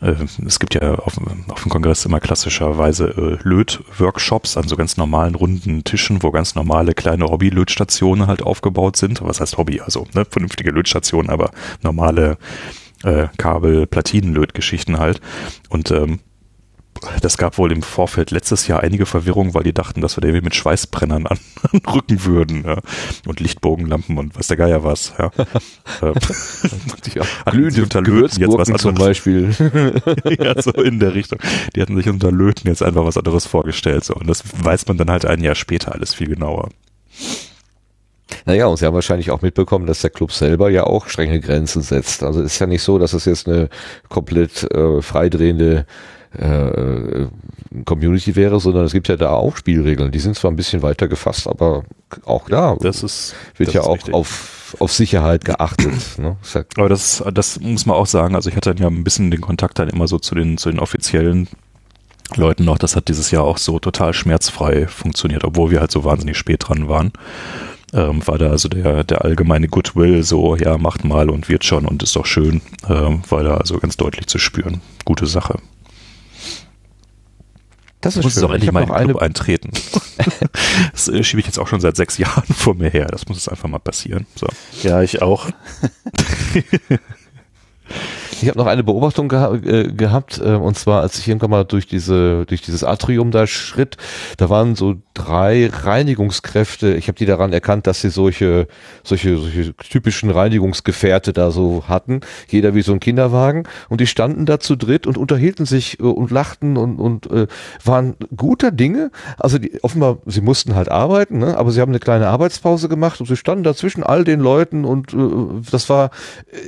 äh, es gibt ja auf, auf dem Kongress immer klassischerweise äh, Lötworkshops an so ganz normalen runden Tischen, wo ganz normale kleine Hobby-Lötstationen halt aufgebaut sind. Was heißt Hobby? Also ne, vernünftige Lötstationen, aber normale äh, Kabel, Platinenlötgeschichten halt. Und ähm, das gab wohl im Vorfeld letztes Jahr einige Verwirrung, weil die dachten, dass wir da irgendwie mit Schweißbrennern an, anrücken würden. Ja. Und Lichtbogenlampen und was der Geier was. Ja. Ja, glühende unter Löten jetzt was anderes. zum Beispiel. ja, so in der Richtung. Die hatten sich unter Löten jetzt einfach was anderes vorgestellt. So. Und das weiß man dann halt ein Jahr später alles viel genauer. Naja, und Sie haben wahrscheinlich auch mitbekommen, dass der Club selber ja auch strenge Grenzen setzt. Also ist ja nicht so, dass es jetzt eine komplett äh, freidrehende äh, Community wäre, sondern es gibt ja da auch Spielregeln. Die sind zwar ein bisschen weiter gefasst, aber auch da das ist, wird das ja auch auf, auf Sicherheit geachtet. ne? aber das, das muss man auch sagen. Also ich hatte ja ein bisschen den Kontakt dann immer so zu den, zu den offiziellen Leuten noch. Das hat dieses Jahr auch so total schmerzfrei funktioniert, obwohl wir halt so wahnsinnig spät dran waren ähm, war da also der, der allgemeine Goodwill so, ja, macht mal und wird schon und ist doch schön, ähm, war da also ganz deutlich zu spüren. Gute Sache. Das ist muss schön. auch endlich mal in den Club eintreten. das äh, schiebe ich jetzt auch schon seit sechs Jahren vor mir her. Das muss jetzt einfach mal passieren. So. Ja, ich auch. Ich habe noch eine Beobachtung geha äh, gehabt, äh, und zwar, als ich irgendwann mal durch diese, durch dieses Atrium da schritt, da waren so drei Reinigungskräfte. Ich habe die daran erkannt, dass sie solche, solche, solche typischen Reinigungsgefährte da so hatten. Jeder wie so ein Kinderwagen. Und die standen da zu dritt und unterhielten sich äh, und lachten und, und äh, waren guter Dinge. Also die, offenbar, sie mussten halt arbeiten, ne? aber sie haben eine kleine Arbeitspause gemacht und sie standen da zwischen all den Leuten und äh, das war,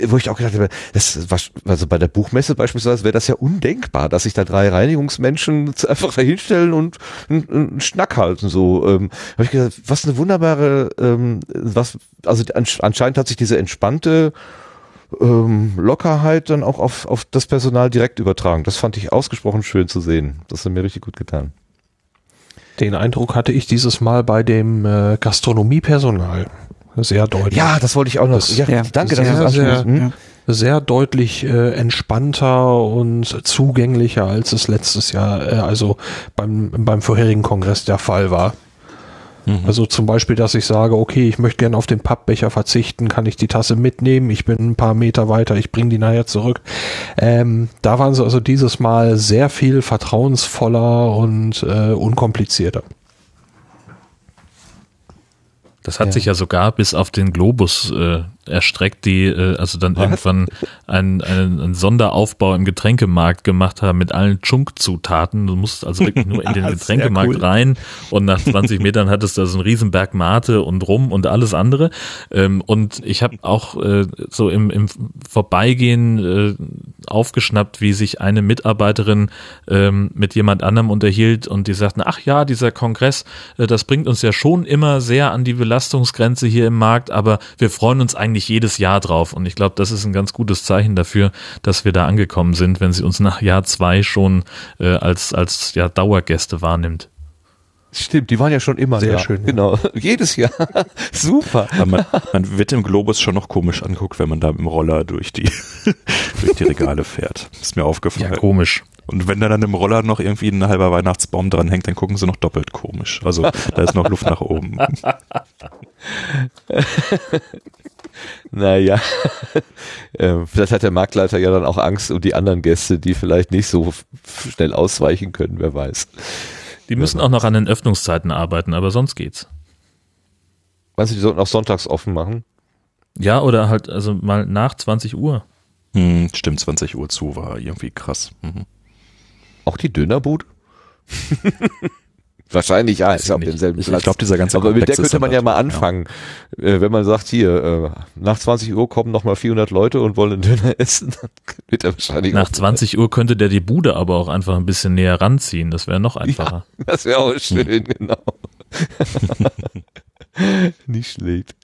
äh, wo ich auch gedacht habe, das war, also bei der Buchmesse beispielsweise wäre das ja undenkbar, dass sich da drei Reinigungsmenschen einfach dahinstellen und einen, einen Schnack halten so. Ähm, habe ich gedacht, was eine wunderbare, ähm, was, also anscheinend hat sich diese entspannte ähm, Lockerheit dann auch auf, auf das Personal direkt übertragen. Das fand ich ausgesprochen schön zu sehen. Das hat mir richtig gut getan. Den Eindruck hatte ich dieses Mal bei dem äh, Gastronomiepersonal. Sehr deutlich. Ja, das wollte ich auch noch. Das, ja, danke, sehr, dass du sehr, hm? Sehr deutlich äh, entspannter und zugänglicher, als es letztes Jahr, äh, also beim, beim vorherigen Kongress der Fall war. Mhm. Also zum Beispiel, dass ich sage, okay, ich möchte gerne auf den Pappbecher verzichten, kann ich die Tasse mitnehmen, ich bin ein paar Meter weiter, ich bringe die nachher zurück. Ähm, da waren sie also dieses Mal sehr viel vertrauensvoller und äh, unkomplizierter. Das hat ja. sich ja sogar bis auf den Globus äh, erstreckt, die äh, also dann Was? irgendwann einen, einen, einen Sonderaufbau im Getränkemarkt gemacht haben mit allen Chunk-Zutaten. Du musst also wirklich nur in den Getränkemarkt cool. rein und nach 20 Metern hattest du also einen Riesenberg Mate und Rum und alles andere. Ähm, und ich habe auch äh, so im, im Vorbeigehen äh, aufgeschnappt, wie sich eine Mitarbeiterin ähm, mit jemand anderem unterhielt und die sagten, ach ja, dieser Kongress, äh, das bringt uns ja schon immer sehr an die Belastungsgrenze hier im Markt, aber wir freuen uns eigentlich eigentlich jedes Jahr drauf. Und ich glaube, das ist ein ganz gutes Zeichen dafür, dass wir da angekommen sind, wenn sie uns nach Jahr zwei schon äh, als, als ja, Dauergäste wahrnimmt. Stimmt, die waren ja schon immer sehr da. schön. Genau, jedes Jahr. Super. Man, man, wird im Globus schon noch komisch anguckt, wenn man da mit dem Roller durch die durch die Regale fährt. Ist mir aufgefallen. Ja, komisch. Und wenn da dann im Roller noch irgendwie ein halber Weihnachtsbaum dran hängt, dann gucken sie noch doppelt komisch. Also da ist noch Luft nach oben. Naja, ähm, vielleicht hat der Marktleiter ja dann auch Angst um die anderen Gäste, die vielleicht nicht so schnell ausweichen können, wer weiß. Die müssen auch noch an den Öffnungszeiten arbeiten, aber sonst geht's. Meinst du, die sollten auch sonntags offen machen? Ja, oder halt also mal nach 20 Uhr. Hm, stimmt, 20 Uhr zu war irgendwie krass. Mhm. Auch die Dönerbude? Wahrscheinlich ja, ist ja auf demselben Platz. Ich glaube, dieser ganze Aber mit der könnte man ja mal anfangen. Ja. Äh, wenn man sagt, hier, äh, nach 20 Uhr kommen nochmal 400 Leute und wollen einen Döner essen, dann wird er wahrscheinlich Nach 20 Uhr könnte der die Bude aber auch einfach ein bisschen näher ranziehen. Das wäre noch einfacher. Ja, das wäre auch schön, hm. genau. Nicht schlecht.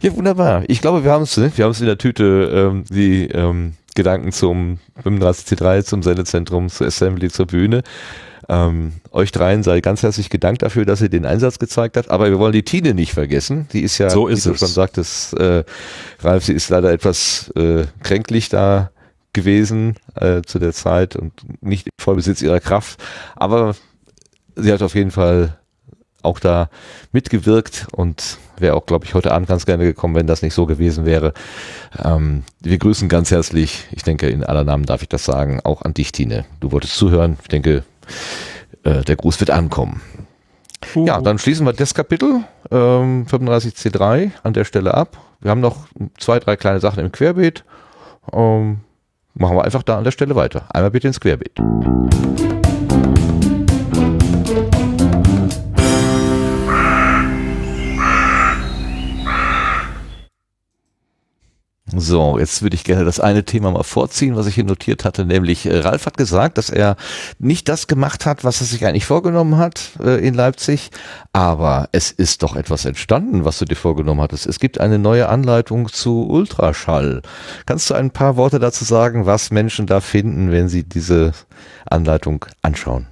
Ja, wunderbar. Ich glaube, wir haben es, ne? wir haben es in der Tüte, ähm, die ähm, Gedanken zum 35C3, zum Sendezentrum, zur Assembly, zur Bühne. Ähm, euch dreien sei ganz herzlich gedankt dafür, dass ihr den Einsatz gezeigt habt. Aber wir wollen die Tine nicht vergessen. Die ist ja, so ist wie du schon sagtest, äh, Ralf, sie ist leider etwas äh, kränklich da gewesen äh, zu der Zeit und nicht im Vollbesitz ihrer Kraft. Aber sie hat auf jeden Fall auch da mitgewirkt und wäre auch, glaube ich, heute Abend ganz gerne gekommen, wenn das nicht so gewesen wäre. Ähm, wir grüßen ganz herzlich, ich denke, in aller Namen darf ich das sagen, auch an dich, Tine. Du wolltest zuhören. Ich denke, äh, der Gruß wird ankommen. Uh. Ja, dann schließen wir das Kapitel ähm, 35c3 an der Stelle ab. Wir haben noch zwei, drei kleine Sachen im Querbeet. Ähm, machen wir einfach da an der Stelle weiter. Einmal bitte ins Querbeet. So, jetzt würde ich gerne das eine Thema mal vorziehen, was ich hier notiert hatte, nämlich äh, Ralf hat gesagt, dass er nicht das gemacht hat, was er sich eigentlich vorgenommen hat äh, in Leipzig, aber es ist doch etwas entstanden, was du dir vorgenommen hattest. Es gibt eine neue Anleitung zu Ultraschall. Kannst du ein paar Worte dazu sagen, was Menschen da finden, wenn sie diese Anleitung anschauen?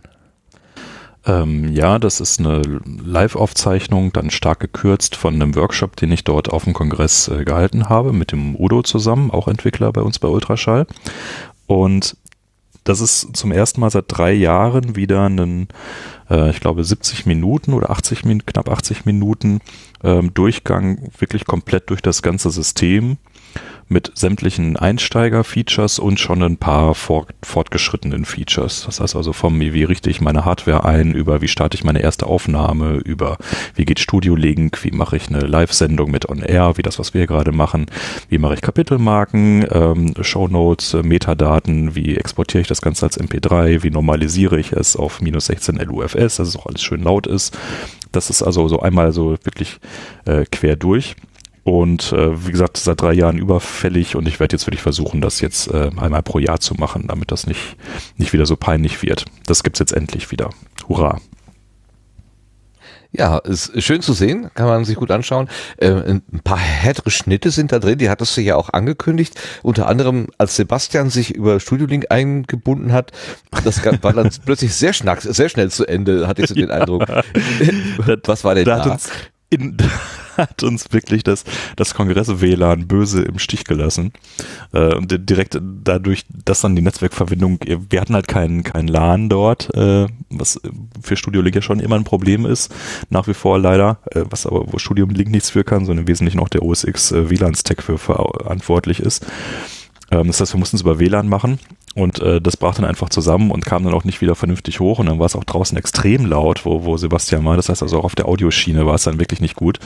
Ähm, ja, das ist eine Live-Aufzeichnung, dann stark gekürzt von einem Workshop, den ich dort auf dem Kongress äh, gehalten habe, mit dem Udo zusammen, auch Entwickler bei uns bei Ultraschall. Und das ist zum ersten Mal seit drei Jahren wieder ein, äh, ich glaube, 70 Minuten oder 80 Minuten, knapp 80 Minuten ähm, Durchgang, wirklich komplett durch das ganze System mit sämtlichen Einsteiger-Features und schon ein paar fort, fortgeschrittenen Features. Das heißt also vom, wie richte ich meine Hardware ein, über wie starte ich meine erste Aufnahme, über wie geht Studio Link, wie mache ich eine Live-Sendung mit On Air, wie das, was wir gerade machen, wie mache ich Kapitelmarken, ähm, Shownotes, äh, Metadaten, wie exportiere ich das Ganze als MP3, wie normalisiere ich es auf minus 16 LUFS, dass es auch alles schön laut ist. Das ist also so einmal so wirklich äh, quer durch. Und äh, wie gesagt, seit drei Jahren überfällig und ich werde jetzt wirklich versuchen, das jetzt äh, einmal pro Jahr zu machen, damit das nicht, nicht wieder so peinlich wird. Das gibt's jetzt endlich wieder. Hurra. Ja, ist schön zu sehen, kann man sich gut anschauen. Äh, ein paar härtere Schnitte sind da drin, die hattest du ja auch angekündigt. Unter anderem, als Sebastian sich über Studio Link eingebunden hat, das war dann plötzlich sehr, schnack, sehr schnell zu Ende, hatte ich so den Eindruck. Was war denn da? da? in, hat uns wirklich das, das Kongress-WLAN böse im Stich gelassen. Äh, und direkt dadurch, dass dann die Netzwerkverbindung, wir hatten halt keinen kein LAN dort, äh, was für Studio Link ja schon immer ein Problem ist, nach wie vor leider, äh, was aber, wo Studio Link nichts für kann, sondern im Wesentlichen auch der OSX äh, WLAN-Stack für verantwortlich ist. Ähm, das heißt, wir mussten es über WLAN machen und äh, das brach dann einfach zusammen und kam dann auch nicht wieder vernünftig hoch und dann war es auch draußen extrem laut, wo, wo Sebastian war. Das heißt also auch auf der Audioschiene war es dann wirklich nicht gut.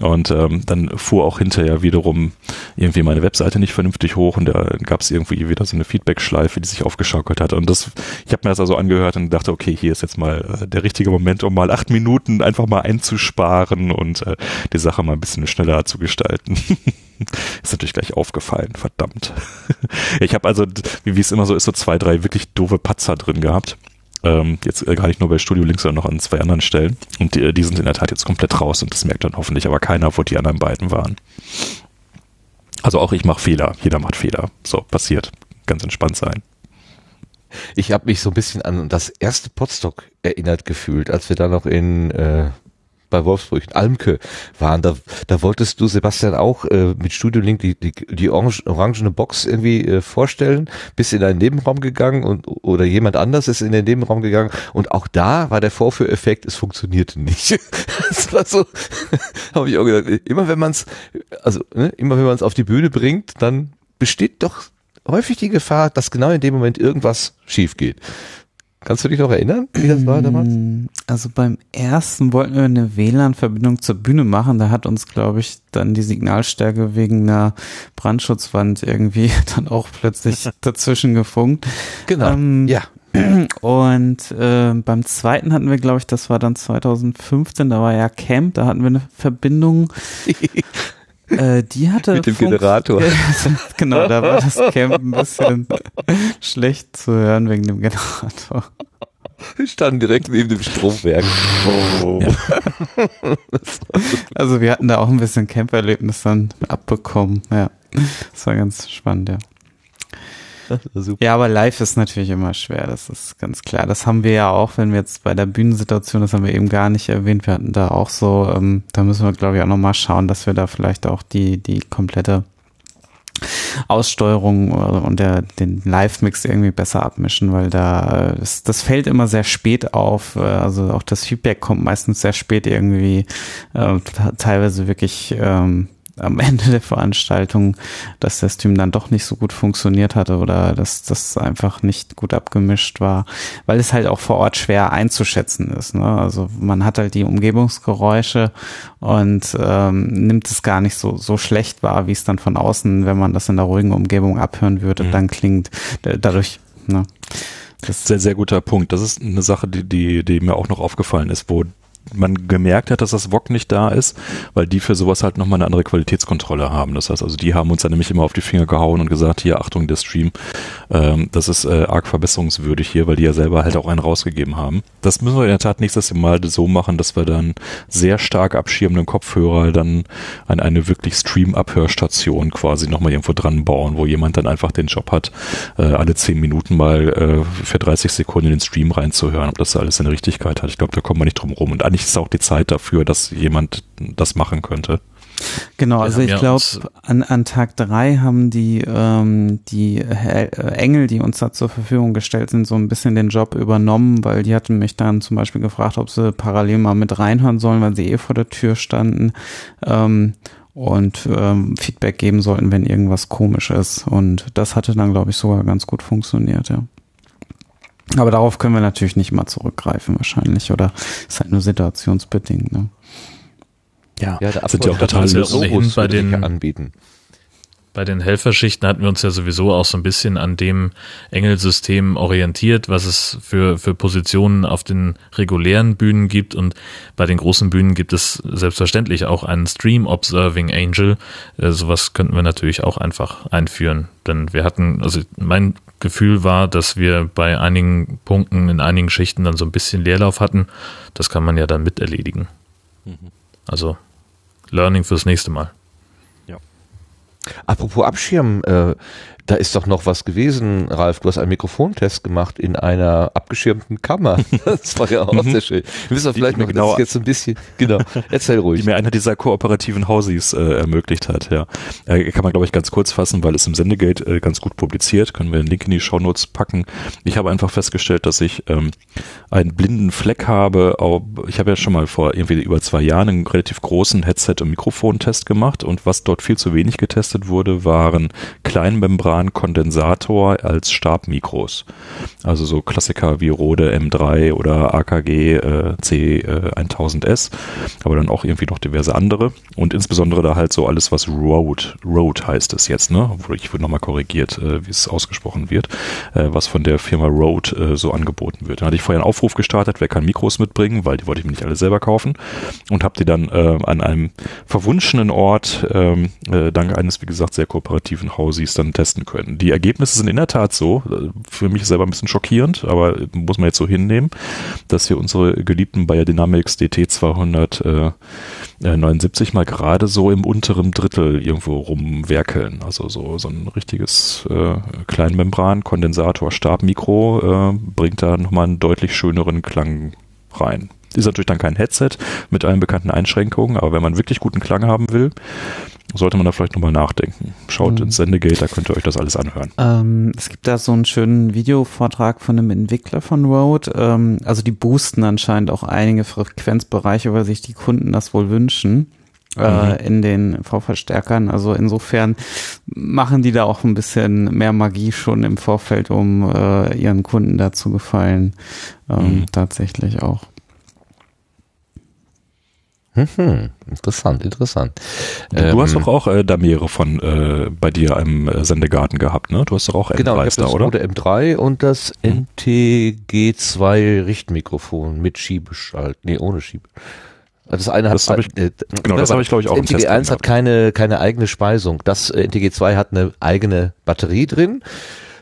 Und ähm, dann fuhr auch hinterher wiederum irgendwie meine Webseite nicht vernünftig hoch und da gab es irgendwie wieder so eine Feedback-Schleife, die sich aufgeschaukelt hat. Und das, ich habe mir das also angehört und dachte, okay, hier ist jetzt mal äh, der richtige Moment, um mal acht Minuten einfach mal einzusparen und äh, die Sache mal ein bisschen schneller zu gestalten. ist natürlich gleich aufgefallen, verdammt. ich habe also, wie, es immer so ist, so zwei, drei wirklich doofe Patzer drin gehabt. Ähm, jetzt äh, gar nicht nur bei Studio Links, sondern noch an zwei anderen Stellen. Und die, die sind in der Tat jetzt komplett raus und das merkt dann hoffentlich aber keiner, wo die anderen beiden waren. Also auch ich mache Fehler. Jeder macht Fehler. So, passiert. Ganz entspannt sein. Ich habe mich so ein bisschen an das erste Podstock erinnert gefühlt, als wir da noch in äh, bei Wolfsburg, in Almke waren. Da, da wolltest du, Sebastian, auch äh, mit Studio Link die, die, die orange, orangene Box irgendwie äh, vorstellen, bist in einen Nebenraum gegangen und oder jemand anders ist in den Nebenraum gegangen und auch da war der Vorführeffekt, es funktionierte nicht. das war so, habe ich auch gedacht, immer wenn man es, also ne, immer wenn man es auf die Bühne bringt, dann besteht doch häufig die Gefahr, dass genau in dem Moment irgendwas schief geht. Kannst du dich noch erinnern, wie das war damals? Mm, also beim ersten wollten wir eine WLAN-Verbindung zur Bühne machen. Da hat uns, glaube ich, dann die Signalstärke wegen einer Brandschutzwand irgendwie dann auch plötzlich dazwischen gefunkt. Genau. Ähm, ja. Und äh, beim zweiten hatten wir, glaube ich, das war dann 2015, da war ja Camp, da hatten wir eine Verbindung. Äh, die hatte mit dem Funk Generator. genau, da war das Camp ein bisschen schlecht zu hören wegen dem Generator. Wir standen direkt neben dem Stromwerk. Oh. Ja. also wir hatten da auch ein bisschen Camperlebnis dann abbekommen. Ja, das war ganz spannend, ja. Ja, aber live ist natürlich immer schwer, das ist ganz klar. Das haben wir ja auch, wenn wir jetzt bei der Bühnensituation, das haben wir eben gar nicht erwähnt, wir hatten da auch so, ähm, da müssen wir glaube ich auch nochmal schauen, dass wir da vielleicht auch die, die komplette Aussteuerung äh, und der, den Live-Mix irgendwie besser abmischen, weil da äh, das, das fällt immer sehr spät auf. Äh, also auch das Feedback kommt meistens sehr spät irgendwie, äh, teilweise wirklich ähm, am Ende der Veranstaltung, dass der Stream dann doch nicht so gut funktioniert hatte oder dass das einfach nicht gut abgemischt war, weil es halt auch vor Ort schwer einzuschätzen ist. Ne? Also man hat halt die Umgebungsgeräusche und ähm, nimmt es gar nicht so, so schlecht wahr, wie es dann von außen, wenn man das in der ruhigen Umgebung abhören würde, mhm. dann klingt. Dadurch, ne? Das ist sehr, sehr guter Punkt. Das ist eine Sache, die, die, die mir auch noch aufgefallen ist, wo man gemerkt hat, dass das VOG nicht da ist, weil die für sowas halt nochmal eine andere Qualitätskontrolle haben. Das heißt also, die haben uns dann nämlich immer auf die Finger gehauen und gesagt, hier, Achtung, der Stream, ähm, das ist äh, arg verbesserungswürdig hier, weil die ja selber halt auch einen rausgegeben haben. Das müssen wir in der Tat nächstes Mal so machen, dass wir dann sehr stark abschirmenden Kopfhörer dann an eine wirklich Stream-Abhörstation quasi nochmal irgendwo dran bauen, wo jemand dann einfach den Job hat, äh, alle zehn Minuten mal äh, für 30 Sekunden in den Stream reinzuhören, ob das alles seine Richtigkeit hat. Ich glaube, da kommt man nicht drum rum. Und eigentlich ist auch die Zeit dafür, dass jemand das machen könnte. Genau, also ich glaube, an, an Tag drei haben die, ähm, die äh, Engel, die uns da zur Verfügung gestellt sind, so ein bisschen den Job übernommen, weil die hatten mich dann zum Beispiel gefragt, ob sie parallel mal mit reinhören sollen, weil sie eh vor der Tür standen. Ähm, und ähm, Feedback geben sollten, wenn irgendwas komisch ist. Und das hatte dann, glaube ich, sogar ganz gut funktioniert, ja. Aber darauf können wir natürlich nicht mal zurückgreifen wahrscheinlich oder ist halt nur situationsbedingt. Ne? Ja, ja da sind ja auch total so bei den anbieten. Bei den Helferschichten hatten wir uns ja sowieso auch so ein bisschen an dem Engelsystem orientiert, was es für, für Positionen auf den regulären Bühnen gibt. Und bei den großen Bühnen gibt es selbstverständlich auch einen Stream Observing Angel. Äh, sowas könnten wir natürlich auch einfach einführen. Denn wir hatten, also mein Gefühl war, dass wir bei einigen Punkten in einigen Schichten dann so ein bisschen Leerlauf hatten. Das kann man ja dann mit erledigen. Mhm. Also Learning fürs nächste Mal. Apropos Abschirmen, äh, da ist doch noch was gewesen, Ralf. Du hast einen Mikrofontest gemacht in einer abgeschirmten Kammer. Das war ja auch mhm. sehr schön. Wir wissen vielleicht noch, genau, das ist jetzt ein bisschen, genau, erzähl ruhig. Die mir einer dieser kooperativen Hausis äh, ermöglicht hat, ja. Äh, kann man, glaube ich, ganz kurz fassen, weil es im Sendegate äh, ganz gut publiziert. Können wir einen Link in die Shownotes packen. Ich habe einfach festgestellt, dass ich ähm, einen blinden Fleck habe. Ich habe ja schon mal vor irgendwie über zwei Jahren einen relativ großen Headset- und Mikrofontest gemacht und was dort viel zu wenig getestet wurde, waren Kleinmembranen Membran-Kondensator als Stabmikros. Also so Klassiker wie Rode M3 oder AKG äh, C1000S, äh, aber dann auch irgendwie noch diverse andere und insbesondere da halt so alles, was Rode, Rode heißt es jetzt, ne? Ich wurde nochmal korrigiert, äh, wie es ausgesprochen wird, äh, was von der Firma Rode äh, so angeboten wird. Dann hatte ich vorher einen Aufruf gestartet, wer kann Mikros mitbringen, weil die wollte ich mir nicht alle selber kaufen und habe die dann äh, an einem verwunschenen Ort, ähm, äh, dank eines, wie gesagt, sehr kooperativen Hausis dann testen testen können. Die Ergebnisse sind in der Tat so, für mich selber ein bisschen schockierend, aber muss man jetzt so hinnehmen, dass wir unsere geliebten Bayer Dynamics DT 279 mal gerade so im unteren Drittel irgendwo rumwerkeln. Also so, so ein richtiges äh, Kleinmembran, Kondensator, Stabmikro äh, bringt da nochmal einen deutlich schöneren Klang rein. Ist natürlich dann kein Headset mit allen bekannten Einschränkungen, aber wenn man wirklich guten Klang haben will, sollte man da vielleicht nochmal nachdenken. Schaut mhm. ins Sendegate, da könnt ihr euch das alles anhören. Ähm, es gibt da so einen schönen Videovortrag von einem Entwickler von Rode. Ähm, also die boosten anscheinend auch einige Frequenzbereiche, weil sich die Kunden das wohl wünschen. Äh, mhm. in den V-Verstärkern. Also insofern machen die da auch ein bisschen mehr Magie schon im Vorfeld, um äh, ihren Kunden da zu gefallen. Ähm, mhm. Tatsächlich auch. Mhm. Interessant, interessant. Du, ähm, hast doch auch äh, da mehrere von äh, bei dir im äh, Sendegarten gehabt, ne? Du hast doch auch M3 genau, ich da, oder? Genau, M3 und das mhm. NTG2 Richtmikrofon mit Schiebeschalt. Nee, ohne Schiebe. Das eine hat, das hab ich, äh, genau, das habe ich glaube ich auch im NTG 1 hat keine, keine eigene Speisung. Das äh, NTG 2 hat eine eigene Batterie drin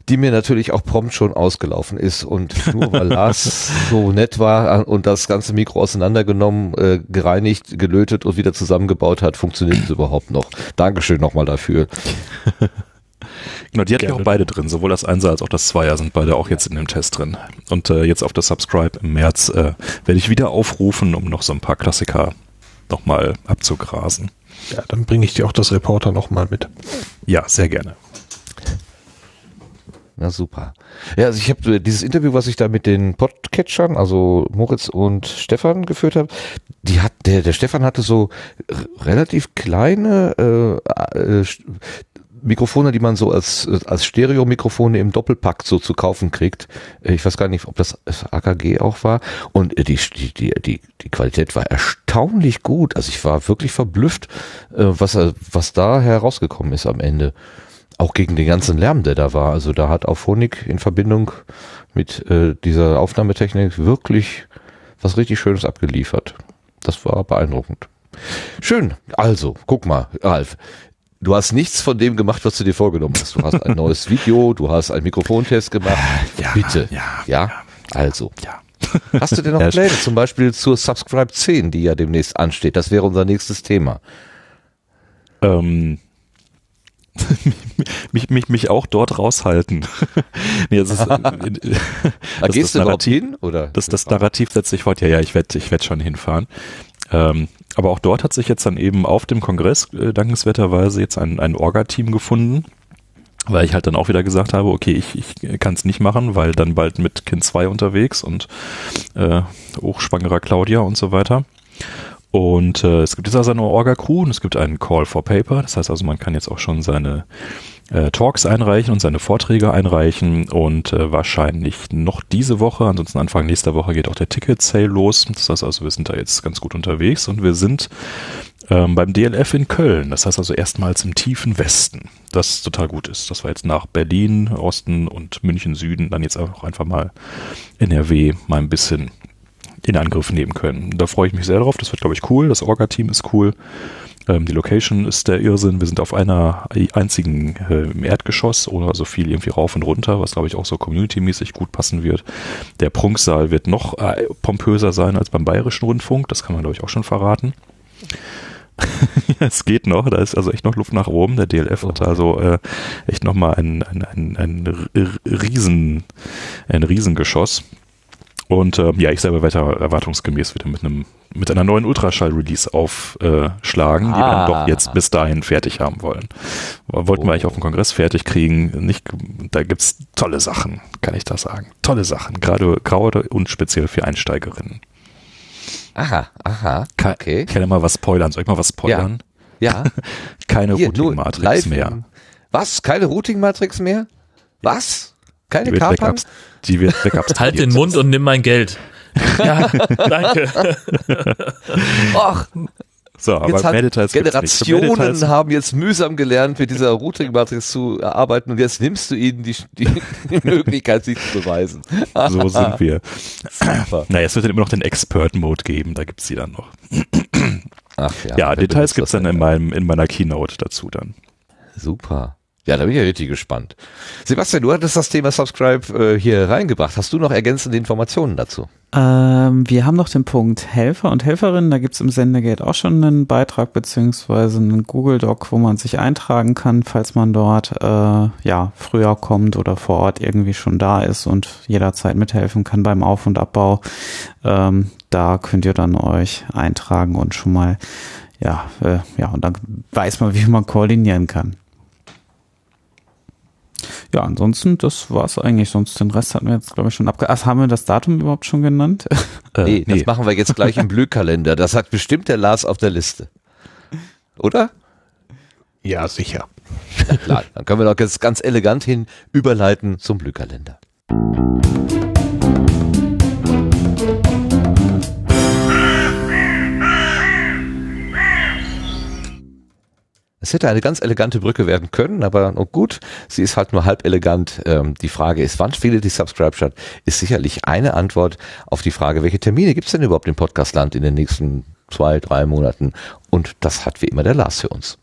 die mir natürlich auch prompt schon ausgelaufen ist. Und nur weil Lars so nett war und das ganze Mikro auseinandergenommen, äh, gereinigt, gelötet und wieder zusammengebaut hat, funktioniert es überhaupt noch. Dankeschön nochmal dafür. Genau, die hatten wir auch beide drin, sowohl das Einser als auch das Zweier sind beide auch jetzt in dem Test drin. Und äh, jetzt auf das Subscribe im März äh, werde ich wieder aufrufen, um noch so ein paar Klassiker nochmal abzugrasen. Ja, dann bringe ich dir auch das Reporter nochmal mit. Ja, sehr gerne. Na super. Ja, also ich habe äh, dieses Interview, was ich da mit den Podcatchern, also Moritz und Stefan geführt habe, die hat der der Stefan hatte so relativ kleine äh, äh, Mikrofone, die man so als, als Stereo-Mikrofone im Doppelpack so zu kaufen kriegt. Äh, ich weiß gar nicht, ob das AKG auch war. Und die, die, die, die, die Qualität war erstaunlich gut. Also ich war wirklich verblüfft, was, was da herausgekommen ist am Ende auch gegen den ganzen Lärm, der da war. Also da hat auch Phonik in Verbindung mit äh, dieser Aufnahmetechnik wirklich was richtig Schönes abgeliefert. Das war beeindruckend. Schön. Also, guck mal, Ralf. Du hast nichts von dem gemacht, was du dir vorgenommen hast. Du hast ein neues Video, du hast einen Mikrofontest gemacht. Ja, Bitte. Ja. Ja. Also. Ja. Hast du denn noch Pläne? Zum Beispiel zur Subscribe 10, die ja demnächst ansteht. Das wäre unser nächstes Thema. Ähm, mich, mich, mich auch dort raushalten. nee, das ist, äh, das, gehst das du Narrativ, hin? Oder? Das, das Narrativ setzt sich fort. Ja, ja, ich werde ich werd schon hinfahren. Ähm, aber auch dort hat sich jetzt dann eben auf dem Kongress äh, dankenswerterweise jetzt ein, ein Orga-Team gefunden, weil ich halt dann auch wieder gesagt habe, okay, ich, ich kann es nicht machen, weil dann bald mit Kind 2 unterwegs und äh, hochschwangerer Claudia und so weiter. Und äh, es gibt jetzt also eine Orga-Crew und es gibt einen Call for Paper. Das heißt also, man kann jetzt auch schon seine äh, Talks einreichen und seine Vorträge einreichen und äh, wahrscheinlich noch diese Woche, ansonsten Anfang nächster Woche geht auch der Ticket-Sale los. Das heißt also, wir sind da jetzt ganz gut unterwegs und wir sind ähm, beim DLF in Köln. Das heißt also erstmals im tiefen Westen, das total gut ist. Das war jetzt nach Berlin, Osten und München Süden, dann jetzt auch einfach mal NRW mal ein bisschen in Angriff nehmen können. Da freue ich mich sehr drauf. Das wird, glaube ich, cool. Das Orga-Team ist cool. Ähm, die Location ist der Irrsinn. Wir sind auf einer einzigen äh, im Erdgeschoss oder so viel irgendwie rauf und runter, was glaube ich auch so community-mäßig gut passen wird. Der Prunksaal wird noch äh, pompöser sein als beim Bayerischen Rundfunk. Das kann man glaube ich auch schon verraten. es geht noch, da ist also echt noch Luft nach oben. Der DLF hat also äh, echt nochmal ein, ein, ein, ein Riesen, ein Riesengeschoss. Und äh, ja, ich selber weiter erwartungsgemäß wieder mit einem mit einer neuen Ultraschall-Release aufschlagen, ah. die wir dann doch jetzt bis dahin fertig haben wollen. Wollten oh. wir eigentlich auf dem Kongress fertig kriegen. Nicht, da gibt's tolle Sachen, kann ich da sagen. Tolle Sachen, gerade gerade und speziell für Einsteigerinnen. Aha, aha. Okay. Ich kann ja mal was spoilern. Soll ich mal was spoilern? Ja. ja. Keine Routing-Matrix mehr. Was? Keine Routing-Matrix mehr? Was? Keine die wird Kapern? Die wird wegabstrahiert. Halt den Mund und nimm mein Geld. ja, danke. Och, so, aber jetzt Meditize Generationen Meditize haben jetzt mühsam gelernt, mit dieser Routing-Matrix zu arbeiten und jetzt nimmst du ihnen die, die, die Möglichkeit, sich zu beweisen. so sind wir. Super. Naja, es wird dann immer noch den Expert-Mode geben, da gibt's die dann noch. Ach ja. Ja, Details gibt's dann in meinem, in meiner Keynote dazu dann. Super. Ja, da bin ich ja richtig gespannt. Sebastian, du hattest das Thema Subscribe äh, hier reingebracht. Hast du noch ergänzende Informationen dazu? Ähm, wir haben noch den Punkt Helfer und Helferinnen. Da gibt's im Sendegate auch schon einen Beitrag beziehungsweise einen Google Doc, wo man sich eintragen kann, falls man dort äh, ja früher kommt oder vor Ort irgendwie schon da ist und jederzeit mithelfen kann beim Auf- und Abbau. Ähm, da könnt ihr dann euch eintragen und schon mal ja äh, ja und dann weiß man, wie man koordinieren kann. Ja, ansonsten, das war's eigentlich. Sonst den Rest hatten wir jetzt, glaube ich, schon abge... Ach, haben wir das Datum überhaupt schon genannt? Äh, nee, nee, das machen wir jetzt gleich im Blühkalender. Das hat bestimmt der Lars auf der Liste. Oder? Ja, sicher. Ja, klar, dann können wir doch jetzt ganz elegant hin überleiten zum Blühkalender. Es hätte eine ganz elegante Brücke werden können, aber oh gut, sie ist halt nur halb elegant. Ähm, die Frage ist, wann findet die Subscribe statt? Ist sicherlich eine Antwort auf die Frage, welche Termine gibt es denn überhaupt im Podcastland in den nächsten zwei, drei Monaten? Und das hat wie immer der Lars für uns.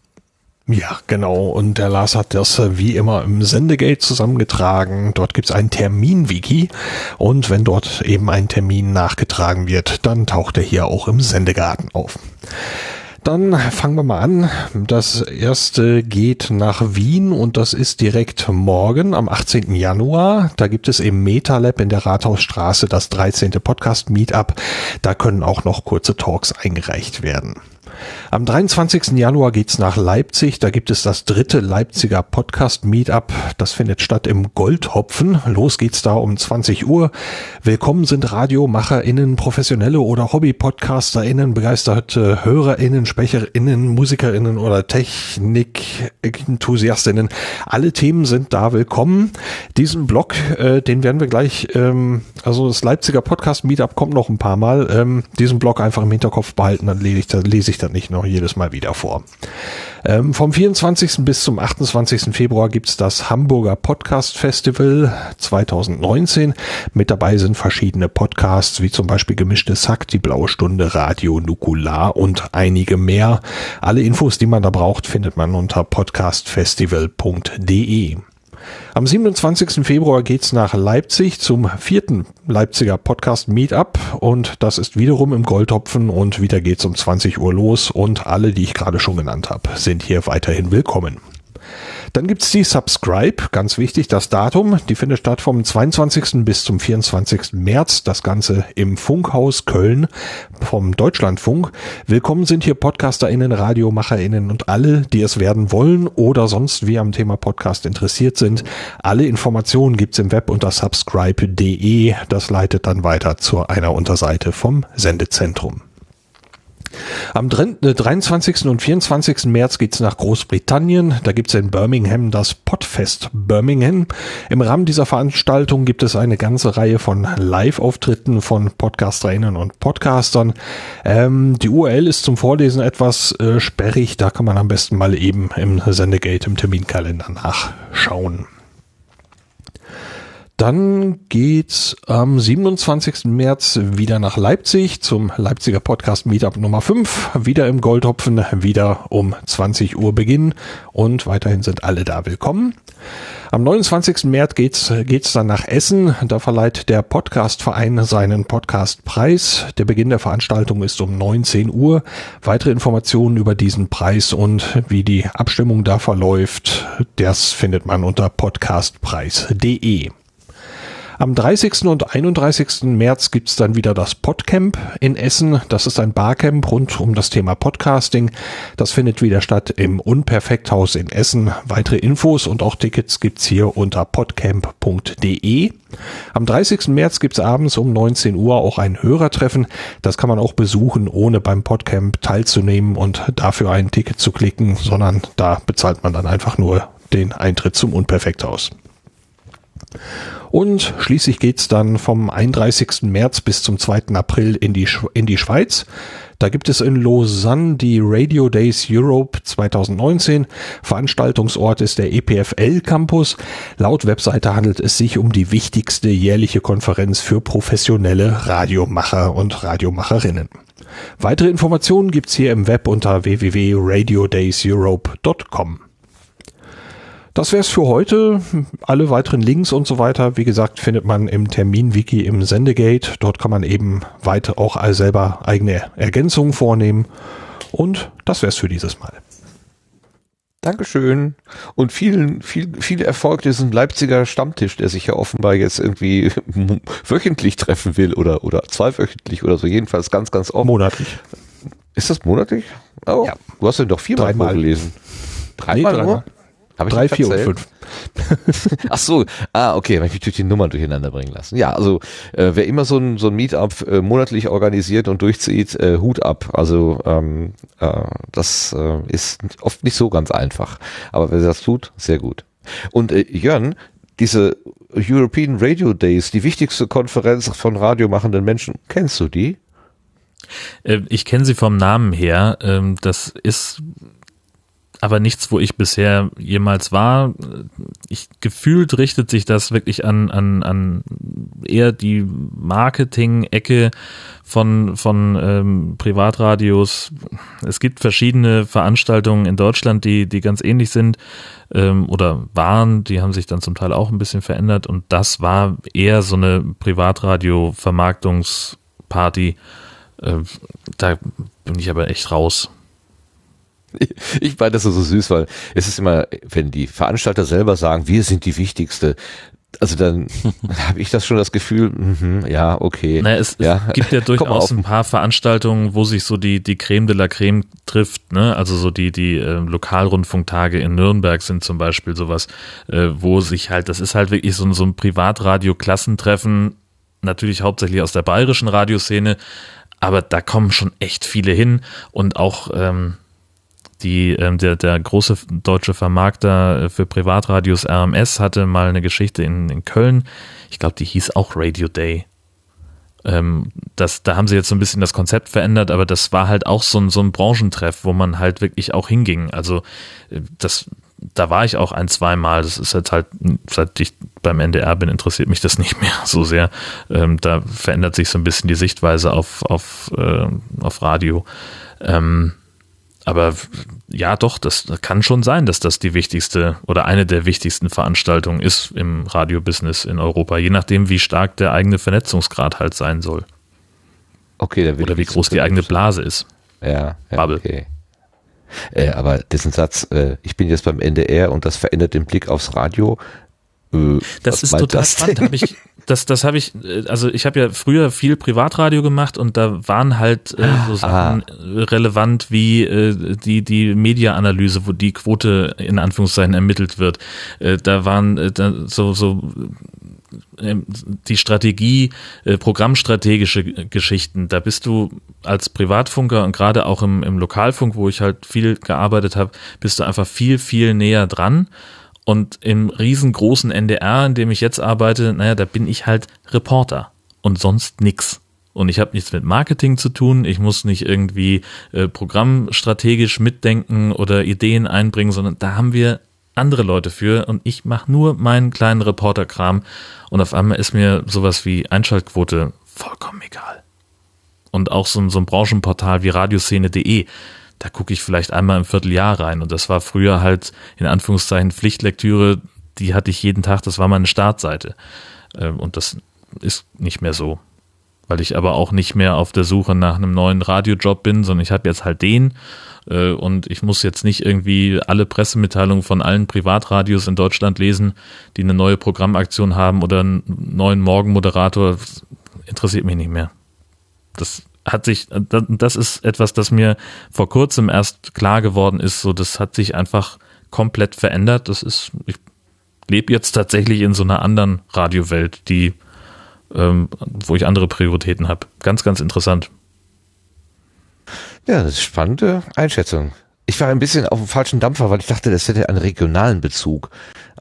Ja, genau. Und der Lars hat das äh, wie immer im Sendegate zusammengetragen. Dort gibt es ein Termin-Wiki. Und wenn dort eben ein Termin nachgetragen wird, dann taucht er hier auch im Sendegarten auf. Dann fangen wir mal an. Das erste geht nach Wien und das ist direkt morgen am 18. Januar. Da gibt es im MetaLab in der Rathausstraße das 13. Podcast Meetup. Da können auch noch kurze Talks eingereicht werden. Am 23. Januar geht's nach Leipzig. Da gibt es das dritte Leipziger Podcast Meetup. Das findet statt im Goldhopfen. Los geht's da um 20 Uhr. Willkommen sind RadiomacherInnen, professionelle oder Hobby-PodcasterInnen, begeisterte HörerInnen, SprecherInnen, MusikerInnen oder Technik-Enthusiastinnen. Alle Themen sind da willkommen. Diesen Blog, äh, den werden wir gleich, ähm, also das Leipziger Podcast Meetup kommt noch ein paar Mal. Ähm, diesen Blog einfach im Hinterkopf behalten, dann lese ich, dann lese ich das nicht noch jedes Mal wieder vor. Ähm, vom 24. bis zum 28. Februar gibt's das Hamburger Podcast Festival 2019. Mit dabei sind verschiedene Podcasts, wie zum Beispiel Gemischte Sack, Die Blaue Stunde, Radio Nukular und einige mehr. Alle Infos, die man da braucht, findet man unter podcastfestival.de. Am 27. Februar geht's nach Leipzig zum vierten Leipziger Podcast Meetup und das ist wiederum im Goldtopfen und wieder geht's um 20 Uhr los und alle, die ich gerade schon genannt habe, sind hier weiterhin willkommen. Dann gibt's die Subscribe, ganz wichtig, das Datum. Die findet statt vom 22. bis zum 24. März. Das Ganze im Funkhaus Köln vom Deutschlandfunk. Willkommen sind hier PodcasterInnen, RadiomacherInnen und alle, die es werden wollen oder sonst wie am Thema Podcast interessiert sind. Alle Informationen gibt's im Web unter subscribe.de. Das leitet dann weiter zu einer Unterseite vom Sendezentrum. Am 23. Äh, und 24. März geht's nach Großbritannien. Da gibt's in Birmingham das Podfest Birmingham. Im Rahmen dieser Veranstaltung gibt es eine ganze Reihe von Live-Auftritten von Podcasterinnen und Podcastern. Ähm, die URL ist zum Vorlesen etwas äh, sperrig. Da kann man am besten mal eben im Sendegate im Terminkalender nachschauen. Dann geht's am 27. März wieder nach Leipzig zum Leipziger Podcast Meetup Nummer 5. Wieder im Goldhopfen, wieder um 20 Uhr Beginn und weiterhin sind alle da willkommen. Am 29. März geht's, geht's dann nach Essen. Da verleiht der Podcastverein seinen Podcastpreis. Der Beginn der Veranstaltung ist um 19 Uhr. Weitere Informationen über diesen Preis und wie die Abstimmung da verläuft, das findet man unter podcastpreis.de. Am 30. und 31. März gibt's dann wieder das Podcamp in Essen. Das ist ein Barcamp rund um das Thema Podcasting. Das findet wieder statt im Unperfekthaus in Essen. Weitere Infos und auch Tickets gibt's hier unter podcamp.de. Am 30. März gibt's abends um 19 Uhr auch ein Hörertreffen. Das kann man auch besuchen, ohne beim Podcamp teilzunehmen und dafür ein Ticket zu klicken, sondern da bezahlt man dann einfach nur den Eintritt zum Unperfekthaus. Und schließlich geht's dann vom 31. März bis zum 2. April in die, Sch in die Schweiz. Da gibt es in Lausanne die Radio Days Europe 2019. Veranstaltungsort ist der EPFL Campus. Laut Webseite handelt es sich um die wichtigste jährliche Konferenz für professionelle Radiomacher und Radiomacherinnen. Weitere Informationen gibt's hier im Web unter www.radiodayseurope.com. Das wäre es für heute. Alle weiteren Links und so weiter, wie gesagt, findet man im Termin-Wiki im Sendegate. Dort kann man eben weiter auch selber eigene Ergänzungen vornehmen. Und das wäre es für dieses Mal. Dankeschön. Und vielen, viel, viel Erfolg diesem Leipziger Stammtisch, der sich ja offenbar jetzt irgendwie wöchentlich treffen will oder, oder zweiwöchentlich oder so. Jedenfalls ganz, ganz oft. Monatlich. Ist das monatlich? Oh, ja. Du hast den doch viermal Dreimal. gelesen. Dreimal nee, nur? Hab ich Drei, nicht vier und fünf. Ach so, ah, okay, habe ich mich durch die Nummern durcheinander bringen lassen. Ja, also äh, wer immer so ein, so ein Meetup äh, monatlich organisiert und durchzieht, äh, Hut ab. Also ähm, äh, das äh, ist oft nicht so ganz einfach. Aber wer das tut, sehr gut. Und äh, Jörn, diese European Radio Days, die wichtigste Konferenz von radiomachenden Menschen, kennst du die? Äh, Ich kenne sie vom Namen her. Ähm, Das ist aber nichts, wo ich bisher jemals war. Ich gefühlt richtet sich das wirklich an, an, an eher die Marketing-Ecke von, von ähm, Privatradios. Es gibt verschiedene Veranstaltungen in Deutschland, die, die ganz ähnlich sind ähm, oder waren. Die haben sich dann zum Teil auch ein bisschen verändert und das war eher so eine Privatradio-Vermarktungsparty. Äh, da bin ich aber echt raus. Ich fand das so süß, weil es ist immer, wenn die Veranstalter selber sagen, wir sind die Wichtigste, also dann habe ich das schon das Gefühl, mhm, ja, okay. Naja, es, ja. es gibt ja durchaus ein paar Veranstaltungen, wo sich so die, die Creme de la Creme trifft, ne? Also so die, die äh, Lokalrundfunktage in Nürnberg sind zum Beispiel sowas, äh, wo sich halt, das ist halt wirklich so, ein- so ein Privatradio-Klassentreffen, natürlich hauptsächlich aus der bayerischen Radioszene, aber da kommen schon echt viele hin und auch ähm, die, ähm, der, der große deutsche Vermarkter äh, für Privatradios RMS hatte mal eine Geschichte in, in Köln. Ich glaube, die hieß auch Radio Day. Ähm, das, da haben sie jetzt so ein bisschen das Konzept verändert, aber das war halt auch so ein, so ein Branchentreff, wo man halt wirklich auch hinging. Also äh, das, da war ich auch ein, zweimal. Das ist jetzt halt, seit ich beim NDR bin, interessiert mich das nicht mehr so sehr. Ähm, da verändert sich so ein bisschen die Sichtweise auf, auf, äh, auf Radio. Ähm, aber ja, doch, das kann schon sein, dass das die wichtigste oder eine der wichtigsten Veranstaltungen ist im Radiobusiness in Europa, je nachdem, wie stark der eigene Vernetzungsgrad halt sein soll Okay, dann oder wie groß die eigene Blase ist. Ja, ja Bubble. okay. Äh, aber diesen Satz, äh, ich bin jetzt beim NDR und das verändert den Blick aufs Radio. Äh, Das ist total das spannend. Hab ich, das, das habe ich, äh, also ich habe ja früher viel Privatradio gemacht und da waren halt äh, so Sachen äh, relevant wie äh, die, die Media-Analyse, wo die Quote in Anführungszeichen ermittelt wird. Äh, da waren äh, da so, so ähm, die Strategie, äh, programmstrategische Geschichten, da bist du als Privatfunker und gerade auch im, im Lokalfunk, wo ich halt viel gearbeitet habe, bist du einfach viel, viel näher dran. Und im riesengroßen NDR, in dem ich jetzt arbeite, naja, da bin ich halt Reporter und sonst nix. Und ich habe nichts mit Marketing zu tun. Ich muss nicht irgendwie äh, programmstrategisch mitdenken oder Ideen einbringen, sondern da haben wir andere Leute für und ich mache nur meinen kleinen Reporterkram und auf einmal ist mir sowas wie Einschaltquote vollkommen egal. Und auch so, so ein Branchenportal wie radioszene.de, da gucke ich vielleicht einmal im Vierteljahr rein und das war früher halt in Anführungszeichen Pflichtlektüre, die hatte ich jeden Tag, das war meine Startseite. Ähm, und das ist nicht mehr so weil ich aber auch nicht mehr auf der Suche nach einem neuen Radiojob bin, sondern ich habe jetzt halt den äh, und ich muss jetzt nicht irgendwie alle Pressemitteilungen von allen Privatradios in Deutschland lesen, die eine neue Programmaktion haben oder einen neuen Morgenmoderator. Interessiert mich nicht mehr. Das hat sich, das ist etwas, das mir vor kurzem erst klar geworden ist. So, das hat sich einfach komplett verändert. Das ist, ich lebe jetzt tatsächlich in so einer anderen Radiowelt, die ähm, wo ich andere Prioritäten habe. Ganz, ganz interessant. Ja, das ist spannende Einschätzung. Ich war ein bisschen auf dem falschen Dampfer, weil ich dachte, das hätte einen regionalen Bezug.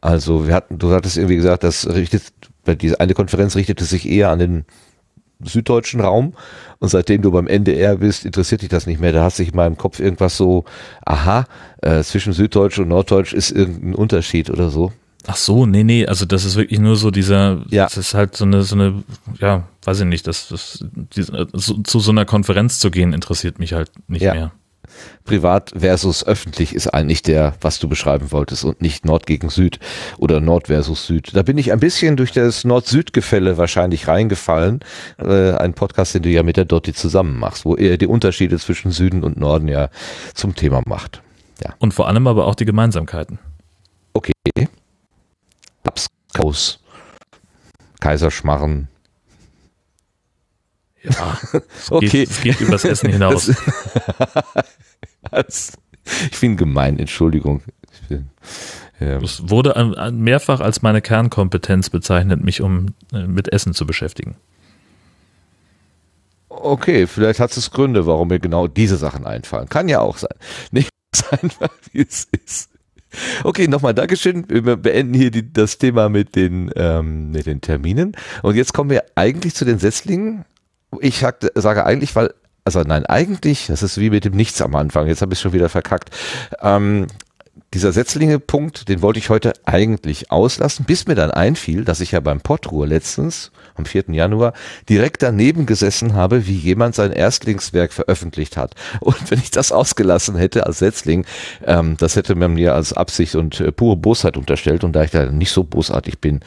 Also wir hatten, du hattest irgendwie gesagt, das richtet, diese eine Konferenz richtete sich eher an den süddeutschen Raum und seitdem du beim NDR bist, interessiert dich das nicht mehr. Da hat sich in meinem Kopf irgendwas so, aha, äh, zwischen Süddeutsch und Norddeutsch ist irgendein Unterschied oder so. Ach so, nee, nee, also das ist wirklich nur so dieser, ja. das ist halt so eine, so eine, ja, weiß ich nicht, das, das die, so, zu so einer Konferenz zu gehen interessiert mich halt nicht ja. mehr. Privat versus öffentlich ist eigentlich der, was du beschreiben wolltest und nicht Nord gegen Süd oder Nord versus Süd. Da bin ich ein bisschen durch das Nord-Süd-Gefälle wahrscheinlich reingefallen. Äh, ein Podcast, den du ja mit der Dotti zusammen machst, wo er die Unterschiede zwischen Süden und Norden ja zum Thema macht. Ja. Und vor allem aber auch die Gemeinsamkeiten. Okay. Abskaus, Kaiserschmarren. Ja, es okay. Geht, es geht übers Essen hinaus. Das, ich bin gemein, Entschuldigung. Bin, ja. Es wurde mehrfach als meine Kernkompetenz bezeichnet, mich um äh, mit Essen zu beschäftigen. Okay, vielleicht hat es Gründe, warum mir genau diese Sachen einfallen. Kann ja auch sein. Nicht einfach, wie es ist. Okay, nochmal Dankeschön. Wir beenden hier die, das Thema mit den, ähm, mit den Terminen. Und jetzt kommen wir eigentlich zu den Setzlingen. Ich sage eigentlich, weil, also nein, eigentlich, das ist wie mit dem Nichts am Anfang. Jetzt habe ich schon wieder verkackt. Ähm, dieser Setzlinge-Punkt, den wollte ich heute eigentlich auslassen, bis mir dann einfiel, dass ich ja beim Pottruhe letztens, am 4. Januar, direkt daneben gesessen habe, wie jemand sein Erstlingswerk veröffentlicht hat. Und wenn ich das ausgelassen hätte als Setzling, ähm, das hätte man mir als Absicht und äh, pure Bosheit unterstellt. Und da ich da nicht so bosartig bin,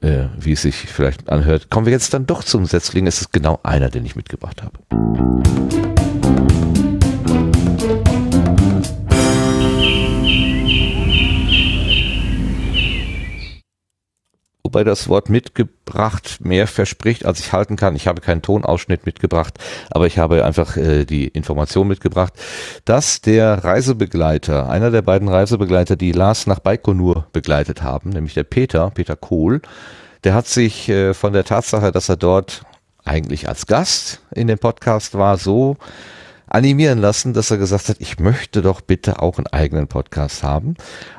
äh, wie es sich vielleicht anhört, kommen wir jetzt dann doch zum Setzling. Es ist genau einer, den ich mitgebracht habe. Wobei das Wort mitgebracht mehr verspricht, als ich halten kann. Ich habe keinen Tonausschnitt mitgebracht, aber ich habe einfach äh, die Information mitgebracht, dass der Reisebegleiter, einer der beiden Reisebegleiter, die Lars nach Baikonur begleitet haben, nämlich der Peter, Peter Kohl, der hat sich äh, von der Tatsache, dass er dort eigentlich als Gast in dem Podcast war, so animieren lassen, dass er gesagt hat, ich möchte doch bitte auch einen eigenen Podcast haben.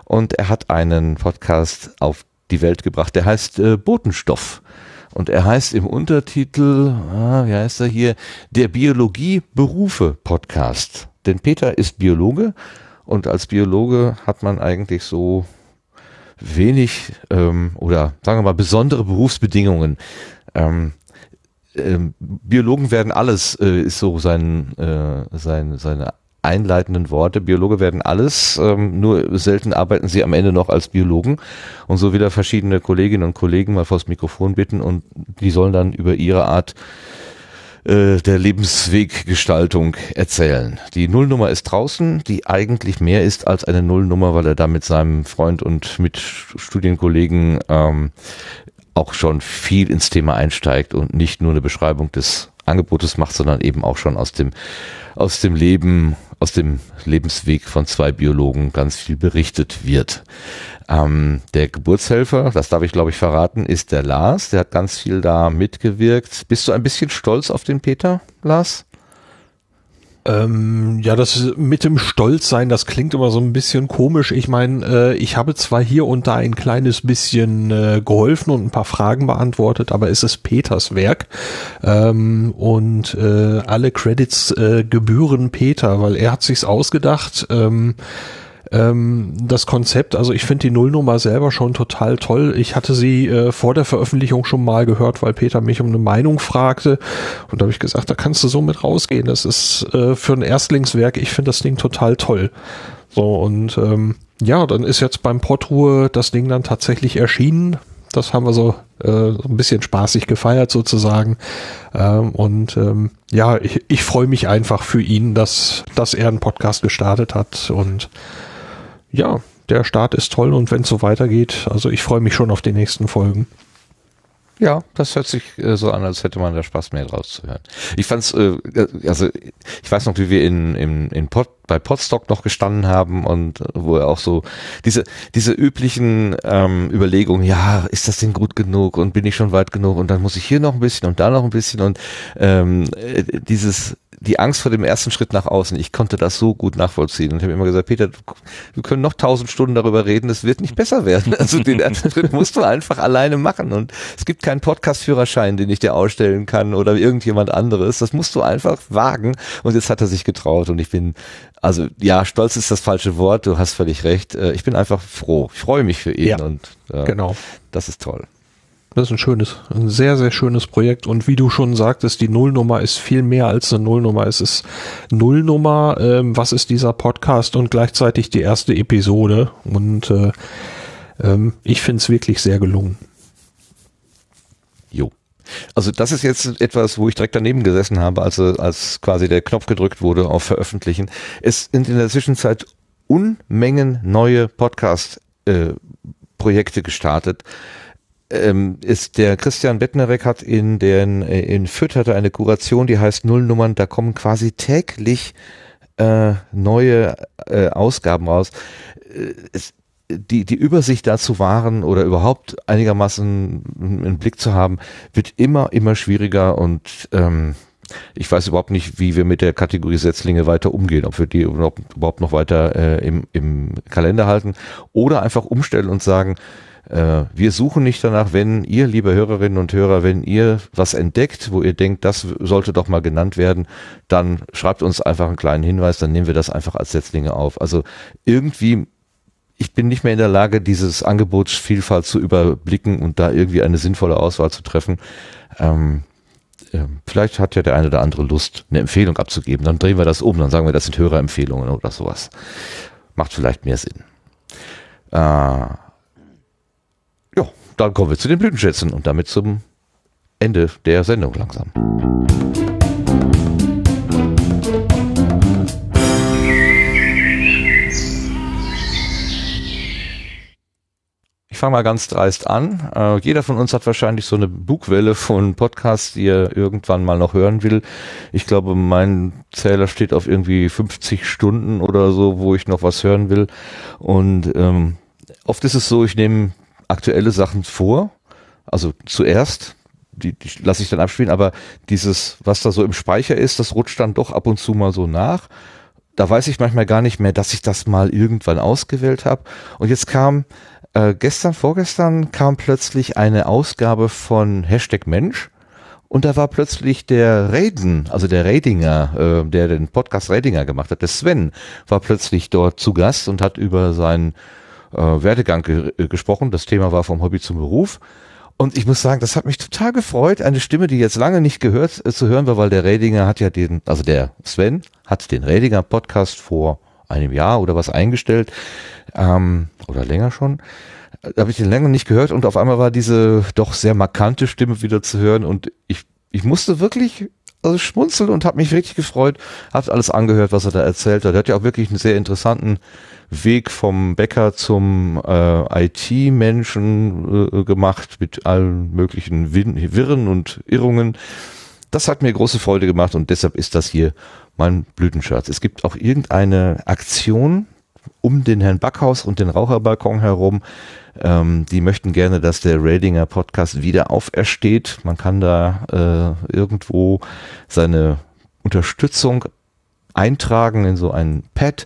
Und er hat einen Podcast auf die Welt gebracht. Der heißt äh, Botenstoff. Und er heißt im Untertitel, ah, wie heißt er hier, der Biologie-Berufe-Podcast. Denn Peter ist Biologe und als Biologe hat man eigentlich so wenig ähm, oder sagen wir mal besondere Berufsbedingungen. Ähm, ähm, Biologen werden alles, äh, ist so sein, äh, sein, seine einleitenden Worte. Biologe werden alles, ähm, nur selten arbeiten sie am Ende noch als Biologen und so wieder verschiedene Kolleginnen und Kollegen mal vors Mikrofon bitten und die sollen dann über ihre Art äh, der Lebensweggestaltung erzählen. Die Nullnummer ist draußen, die eigentlich mehr ist als eine Nullnummer, weil er da mit seinem Freund und mit Studienkollegen ähm, auch schon viel ins Thema einsteigt und nicht nur eine Beschreibung des Angebotes macht, sondern eben auch schon aus dem aus dem Leben aus dem Lebensweg von zwei Biologen ganz viel berichtet wird. Ähm, der Geburtshelfer, das darf ich glaube ich verraten, ist der Lars. Der hat ganz viel da mitgewirkt. Bist du ein bisschen stolz auf den Peter, Lars? Ähm, ja, das mit dem Stolzsein, das klingt immer so ein bisschen komisch. Ich meine, äh, ich habe zwar hier und da ein kleines bisschen äh, geholfen und ein paar Fragen beantwortet, aber es ist Peters Werk ähm, und äh, alle Credits äh, gebühren Peter, weil er hat sich's ausgedacht. Ähm, ähm, das Konzept, also ich finde die Nullnummer selber schon total toll. Ich hatte sie äh, vor der Veröffentlichung schon mal gehört, weil Peter mich um eine Meinung fragte. Und da habe ich gesagt, da kannst du so mit rausgehen. Das ist äh, für ein Erstlingswerk, ich finde das Ding total toll. So, und ähm, ja, dann ist jetzt beim Portruhe das Ding dann tatsächlich erschienen. Das haben wir so, äh, so ein bisschen spaßig gefeiert sozusagen. Ähm, und ähm, ja, ich, ich freue mich einfach für ihn, dass, dass er einen Podcast gestartet hat und ja, der Start ist toll und wenn es so weitergeht, also ich freue mich schon auf die nächsten Folgen. Ja, das hört sich äh, so an, als hätte man da Spaß mehr rauszuhören. Ich fand's, äh, also ich weiß noch, wie wir in, in, in Pod, bei Podstock noch gestanden haben und wo er auch so diese diese üblichen ähm, Überlegungen, ja, ist das denn gut genug und bin ich schon weit genug und dann muss ich hier noch ein bisschen und da noch ein bisschen und ähm, äh, dieses die Angst vor dem ersten Schritt nach außen, ich konnte das so gut nachvollziehen und ich habe immer gesagt, Peter, wir können noch tausend Stunden darüber reden, es wird nicht besser werden. Also den ersten Schritt musst du einfach alleine machen und es gibt keinen Podcast-Führerschein, den ich dir ausstellen kann oder irgendjemand anderes. Das musst du einfach wagen und jetzt hat er sich getraut und ich bin also ja, stolz ist das falsche Wort, du hast völlig recht. Äh, ich bin einfach froh. Ich freue mich für ihn Ja, und äh, Genau. das ist toll. Das ist ein schönes, ein sehr, sehr schönes Projekt. Und wie du schon sagtest, die Nullnummer ist viel mehr als eine Nullnummer. Es ist Nullnummer, ähm, was ist dieser Podcast und gleichzeitig die erste Episode. Und äh, ähm, ich finde es wirklich sehr gelungen. Jo. Also das ist jetzt etwas, wo ich direkt daneben gesessen habe, als, äh, als quasi der Knopf gedrückt wurde auf Veröffentlichen. Es sind in der Zwischenzeit Unmengen neue Podcast-Projekte gestartet. Ähm, ist der Christian Bettnerek hat in den äh, in Fürth hatte eine Kuration, die heißt Nullnummern. Da kommen quasi täglich äh, neue äh, Ausgaben raus. Äh, es, die, die Übersicht dazu wahren oder überhaupt einigermaßen einen Blick zu haben, wird immer, immer schwieriger und ähm, ich weiß überhaupt nicht, wie wir mit der Kategorie Setzlinge weiter umgehen, ob wir die überhaupt noch weiter äh, im, im Kalender halten oder einfach umstellen und sagen, äh, wir suchen nicht danach, wenn ihr, liebe Hörerinnen und Hörer, wenn ihr was entdeckt, wo ihr denkt, das sollte doch mal genannt werden, dann schreibt uns einfach einen kleinen Hinweis, dann nehmen wir das einfach als Setzlinge auf. Also irgendwie ich bin nicht mehr in der Lage, dieses Angebotsvielfalt zu überblicken und da irgendwie eine sinnvolle Auswahl zu treffen. Ähm, äh, vielleicht hat ja der eine oder andere Lust, eine Empfehlung abzugeben. Dann drehen wir das um, dann sagen wir, das sind Hörerempfehlungen oder sowas. Macht vielleicht mehr Sinn. Äh, dann kommen wir zu den Blütenschätzen und damit zum Ende der Sendung langsam. Ich fange mal ganz dreist an. Äh, jeder von uns hat wahrscheinlich so eine Bugwelle von Podcasts, die er irgendwann mal noch hören will. Ich glaube, mein Zähler steht auf irgendwie 50 Stunden oder so, wo ich noch was hören will. Und ähm, oft ist es so, ich nehme aktuelle Sachen vor. Also zuerst, die, die lasse ich dann abspielen, aber dieses, was da so im Speicher ist, das rutscht dann doch ab und zu mal so nach. Da weiß ich manchmal gar nicht mehr, dass ich das mal irgendwann ausgewählt habe. Und jetzt kam äh, gestern, vorgestern kam plötzlich eine Ausgabe von Hashtag Mensch und da war plötzlich der Raiden, also der Radinger, äh, der den Podcast Radinger gemacht hat, der Sven, war plötzlich dort zu Gast und hat über seinen äh, Werdegang ge äh, gesprochen. Das Thema war vom Hobby zum Beruf. Und ich muss sagen, das hat mich total gefreut, eine Stimme, die jetzt lange nicht gehört äh, zu hören war, weil der Radinger hat ja den, also der Sven hat den Radinger Podcast vor einem Jahr oder was eingestellt ähm, oder länger schon. Da habe ich den länger nicht gehört und auf einmal war diese doch sehr markante Stimme wieder zu hören und ich, ich musste wirklich also schmunzeln und habe mich wirklich gefreut, habe alles angehört, was er da erzählt hat. Er hat ja auch wirklich einen sehr interessanten Weg vom Bäcker zum äh, IT-Menschen äh, gemacht mit allen möglichen Win Wirren und Irrungen. Das hat mir große Freude gemacht und deshalb ist das hier mein Blütenschatz. Es gibt auch irgendeine Aktion um den Herrn Backhaus und den Raucherbalkon herum. Ähm, die möchten gerne, dass der Radinger Podcast wieder aufersteht. Man kann da äh, irgendwo seine Unterstützung eintragen in so ein Pad,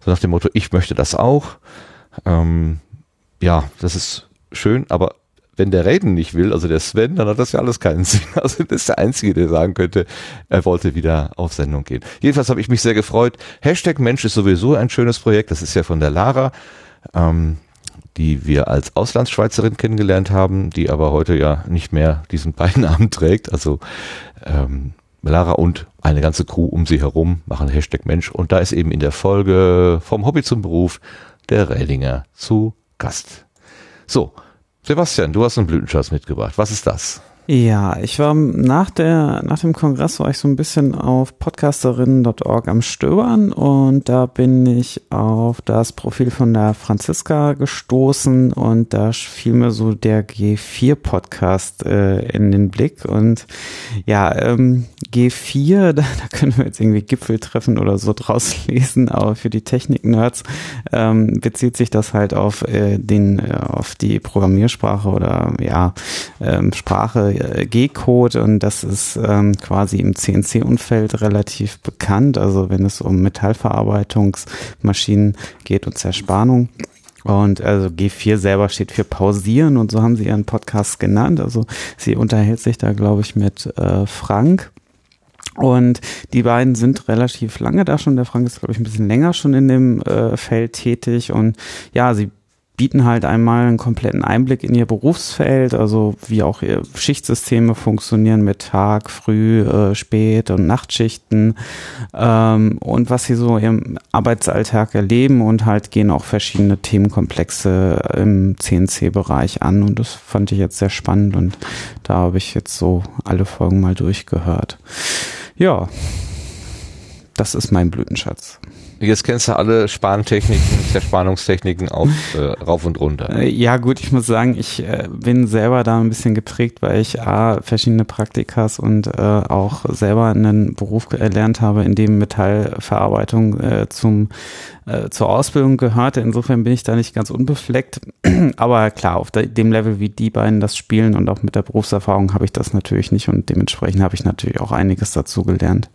so nach dem Motto, ich möchte das auch. Ähm, ja, das ist schön, aber wenn der Reden nicht will, also der Sven, dann hat das ja alles keinen Sinn. Also das ist der Einzige, der sagen könnte, er wollte wieder auf Sendung gehen. Jedenfalls habe ich mich sehr gefreut. Hashtag Mensch ist sowieso ein schönes Projekt. Das ist ja von der Lara, ähm, die wir als Auslandsschweizerin kennengelernt haben, die aber heute ja nicht mehr diesen Beinamen trägt. Also ähm, Lara und eine ganze Crew um sie herum machen Hashtag Mensch. Und da ist eben in der Folge vom Hobby zum Beruf der Rädinger zu Gast. So, Sebastian, du hast einen Blütenschatz mitgebracht. Was ist das? Ja, ich war nach der, nach dem Kongress war ich so ein bisschen auf podcasterinnen.org am Stöbern und da bin ich auf das Profil von der Franziska gestoßen und da fiel mir so der G4 Podcast äh, in den Blick und ja, ähm, G4, da, da können wir jetzt irgendwie Gipfeltreffen oder so draus lesen, aber für die Technik-Nerds ähm, bezieht sich das halt auf äh, den, äh, auf die Programmiersprache oder ja, ähm, Sprache G-Code und das ist ähm, quasi im CNC-Umfeld relativ bekannt. Also wenn es um Metallverarbeitungsmaschinen geht und Zerspannung. Und also G4 selber steht für pausieren und so haben sie ihren Podcast genannt. Also sie unterhält sich da, glaube ich, mit äh, Frank. Und die beiden sind relativ lange da schon. Der Frank ist, glaube ich, ein bisschen länger schon in dem äh, Feld tätig. Und ja, sie bieten halt einmal einen kompletten Einblick in ihr Berufsfeld, also wie auch ihr Schichtsysteme funktionieren mit Tag, Früh, äh, Spät und Nachtschichten ähm, und was sie so im Arbeitsalltag erleben und halt gehen auch verschiedene Themenkomplexe im CNC-Bereich an und das fand ich jetzt sehr spannend und da habe ich jetzt so alle Folgen mal durchgehört. Ja, das ist mein Blütenschatz. Jetzt kennst du alle Sparentechniken, Zerspannungstechniken auf äh, rauf und runter. Äh, ja gut, ich muss sagen, ich äh, bin selber da ein bisschen geprägt, weil ich A, verschiedene Praktikas und äh, auch selber einen Beruf erlernt habe, in dem Metallverarbeitung äh, zum äh, zur Ausbildung gehörte. Insofern bin ich da nicht ganz unbefleckt. Aber klar, auf dem Level, wie die beiden das spielen und auch mit der Berufserfahrung habe ich das natürlich nicht und dementsprechend habe ich natürlich auch einiges dazu gelernt.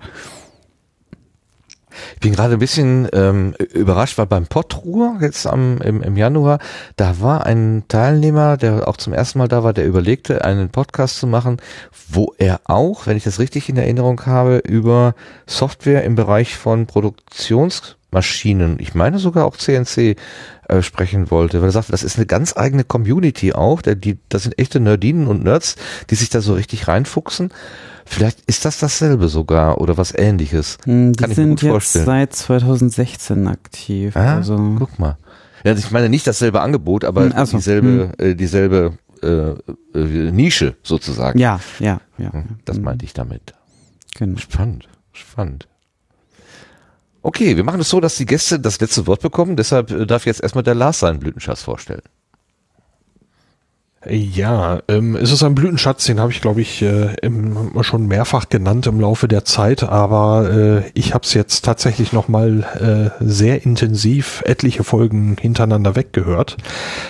Ich bin gerade ein bisschen ähm, überrascht, weil beim Pottruhr jetzt am, im, im Januar, da war ein Teilnehmer, der auch zum ersten Mal da war, der überlegte, einen Podcast zu machen, wo er auch, wenn ich das richtig in Erinnerung habe, über Software im Bereich von Produktionsmaschinen, ich meine sogar auch CNC, äh, sprechen wollte, weil er sagte, das ist eine ganz eigene Community auch, der, die, das sind echte Nerdinen und Nerds, die sich da so richtig reinfuchsen Vielleicht ist das dasselbe sogar oder was ähnliches. Hm, die Kann ich sind jetzt vorstellen. seit 2016 aktiv. Ah, also. guck mal. Ja, ich meine nicht dasselbe Angebot, aber hm, so, dieselbe, hm. äh, dieselbe äh, äh, Nische sozusagen. Ja, ja, ja. Hm, das meinte ich damit. Genau. Spannend, spannend. Okay, wir machen es so, dass die Gäste das letzte Wort bekommen. Deshalb äh, darf jetzt erstmal der Lars seinen Blütenschatz vorstellen. Ja, ähm, es ist ein Blütenschatz, den habe ich, glaube ich, äh, im, schon mehrfach genannt im Laufe der Zeit, aber äh, ich habe es jetzt tatsächlich nochmal äh, sehr intensiv etliche Folgen hintereinander weggehört.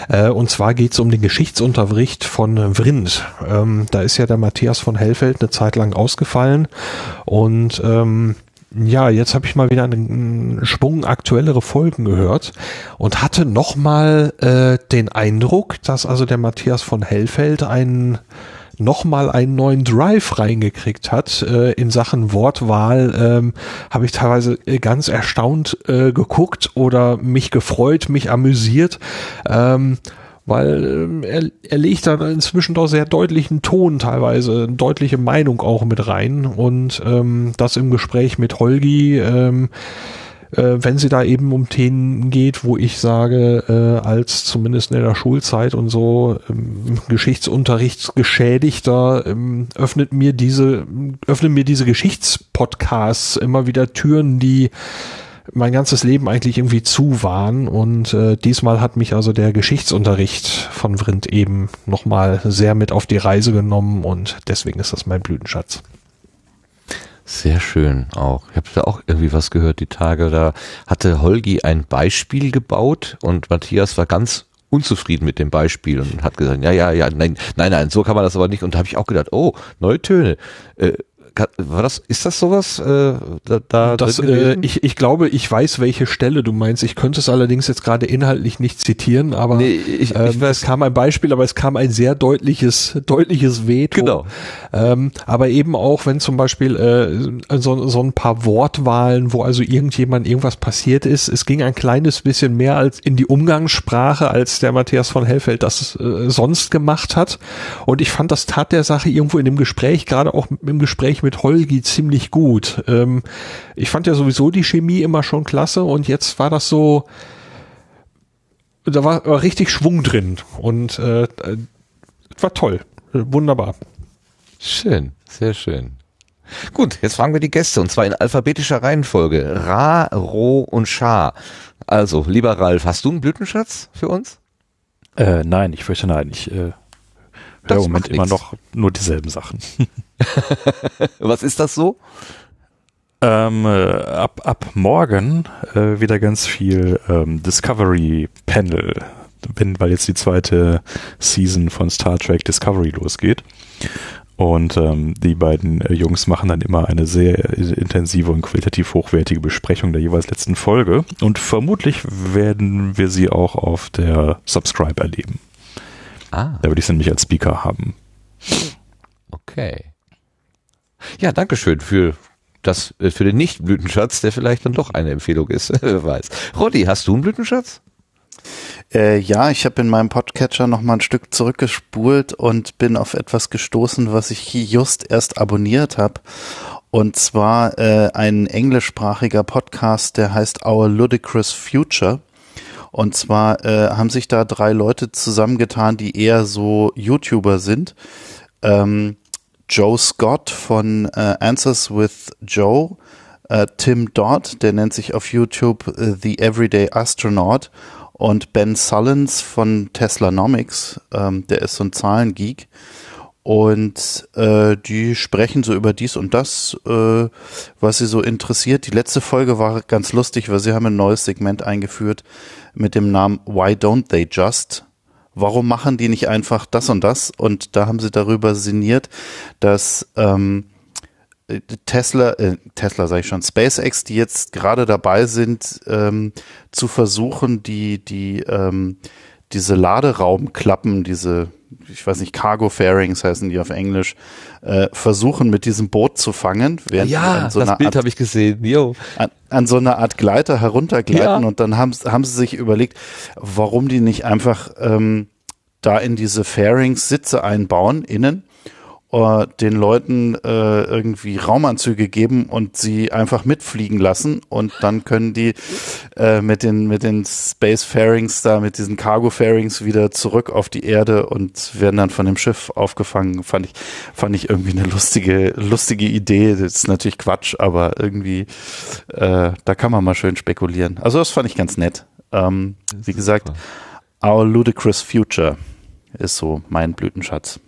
Äh, und zwar geht es um den Geschichtsunterricht von Vrind. Ähm, da ist ja der Matthias von Hellfeld eine Zeit lang ausgefallen und ähm, ja, jetzt habe ich mal wieder einen Schwung aktuellere Folgen gehört und hatte nochmal äh, den Eindruck, dass also der Matthias von Hellfeld einen nochmal einen neuen Drive reingekriegt hat äh, in Sachen Wortwahl, ähm, habe ich teilweise ganz erstaunt äh, geguckt oder mich gefreut, mich amüsiert. Ähm, weil ähm, er, er legt dann inzwischen doch sehr deutlichen Ton teilweise, deutliche Meinung auch mit rein. Und ähm, das im Gespräch mit Holgi, ähm, äh, wenn sie da eben um Themen geht, wo ich sage, äh, als zumindest in der Schulzeit und so ähm, Geschichtsunterrichtsgeschädigter ähm, öffnet mir diese, öffnen mir diese Geschichtspodcasts immer wieder Türen, die mein ganzes Leben eigentlich irgendwie zu waren und äh, diesmal hat mich also der Geschichtsunterricht von Vrind eben nochmal sehr mit auf die Reise genommen und deswegen ist das mein Blütenschatz. Sehr schön auch. Ich habe da auch irgendwie was gehört die Tage. Da hatte Holgi ein Beispiel gebaut und Matthias war ganz unzufrieden mit dem Beispiel und hat gesagt, ja, ja, ja, nein, nein, nein, so kann man das aber nicht. Und da habe ich auch gedacht, oh, neue Töne. Äh, war das, ist das sowas äh, da, da das, äh, ich, ich glaube, ich weiß, welche Stelle du meinst. Ich könnte es allerdings jetzt gerade inhaltlich nicht zitieren, aber nee, ich, ähm, ich weiß. es kam ein Beispiel, aber es kam ein sehr deutliches, deutliches Veto. Genau. Ähm, aber eben auch, wenn zum Beispiel äh, so, so ein paar Wortwahlen, wo also irgendjemand irgendwas passiert ist, es ging ein kleines bisschen mehr als in die Umgangssprache, als der Matthias von Hellfeld das äh, sonst gemacht hat. Und ich fand, das tat der Sache irgendwo in dem Gespräch, gerade auch im Gespräch mit mit Holgi ziemlich gut. Ähm, ich fand ja sowieso die Chemie immer schon klasse und jetzt war das so, da war, war richtig Schwung drin und äh, war toll, wunderbar. Schön, sehr schön. Gut, jetzt fragen wir die Gäste und zwar in alphabetischer Reihenfolge. Ra, Ro und Scha. Also, lieber Ralf, hast du einen Blütenschatz für uns? Äh, nein, ich fürchte nein. Ich äh, höre im Moment immer noch nur dieselben Sachen. Was ist das so? Ähm, äh, ab, ab morgen äh, wieder ganz viel ähm, Discovery Panel, wenn, weil jetzt die zweite Season von Star Trek Discovery losgeht. Und ähm, die beiden äh, Jungs machen dann immer eine sehr intensive und qualitativ hochwertige Besprechung der jeweils letzten Folge. Und vermutlich werden wir sie auch auf der Subscribe erleben. Ah. Da würde ich sie nämlich als Speaker haben. Okay. Ja, danke schön für das, äh, für den Nicht-Blütenschatz, der vielleicht dann doch eine Empfehlung ist. Wer weiß. Roddy, hast du einen Blütenschatz? Äh, ja, ich habe in meinem Podcatcher noch mal ein Stück zurückgespult und bin auf etwas gestoßen, was ich just erst abonniert habe. Und zwar äh, ein englischsprachiger Podcast, der heißt Our Ludicrous Future. Und zwar äh, haben sich da drei Leute zusammengetan, die eher so YouTuber sind. Ähm, Joe Scott von äh, Answers with Joe, äh, Tim Dodd, der nennt sich auf YouTube äh, The Everyday Astronaut und Ben Sullens von Teslanomics, ähm, der ist so ein Zahlengeek. Und äh, die sprechen so über dies und das, äh, was sie so interessiert. Die letzte Folge war ganz lustig, weil sie haben ein neues Segment eingeführt mit dem Namen Why Don't They Just? warum machen die nicht einfach das und das? Und da haben sie darüber sinniert, dass ähm, Tesla, äh, Tesla sage ich schon, SpaceX, die jetzt gerade dabei sind, ähm, zu versuchen, die, die, ähm, diese Laderaumklappen, diese, ich weiß nicht, Cargo Fairings heißen die auf Englisch, äh, versuchen mit diesem Boot zu fangen. Während ja, so das Bild habe ich gesehen. Jo. An, an, so einer Art Gleiter heruntergleiten ja. und dann haben, haben sie sich überlegt, warum die nicht einfach ähm, da in diese Fairings Sitze einbauen, innen, uh, den Leuten äh, irgendwie Raumanzüge geben und sie einfach mitfliegen lassen und dann können die äh, mit den mit den Space Fairings da mit diesen Cargo Fairings wieder zurück auf die Erde und werden dann von dem Schiff aufgefangen. Fand ich fand ich irgendwie eine lustige lustige Idee. Das ist natürlich Quatsch, aber irgendwie äh, da kann man mal schön spekulieren. Also das fand ich ganz nett. Ähm, wie gesagt. Our Ludicrous Future ist so mein Blütenschatz.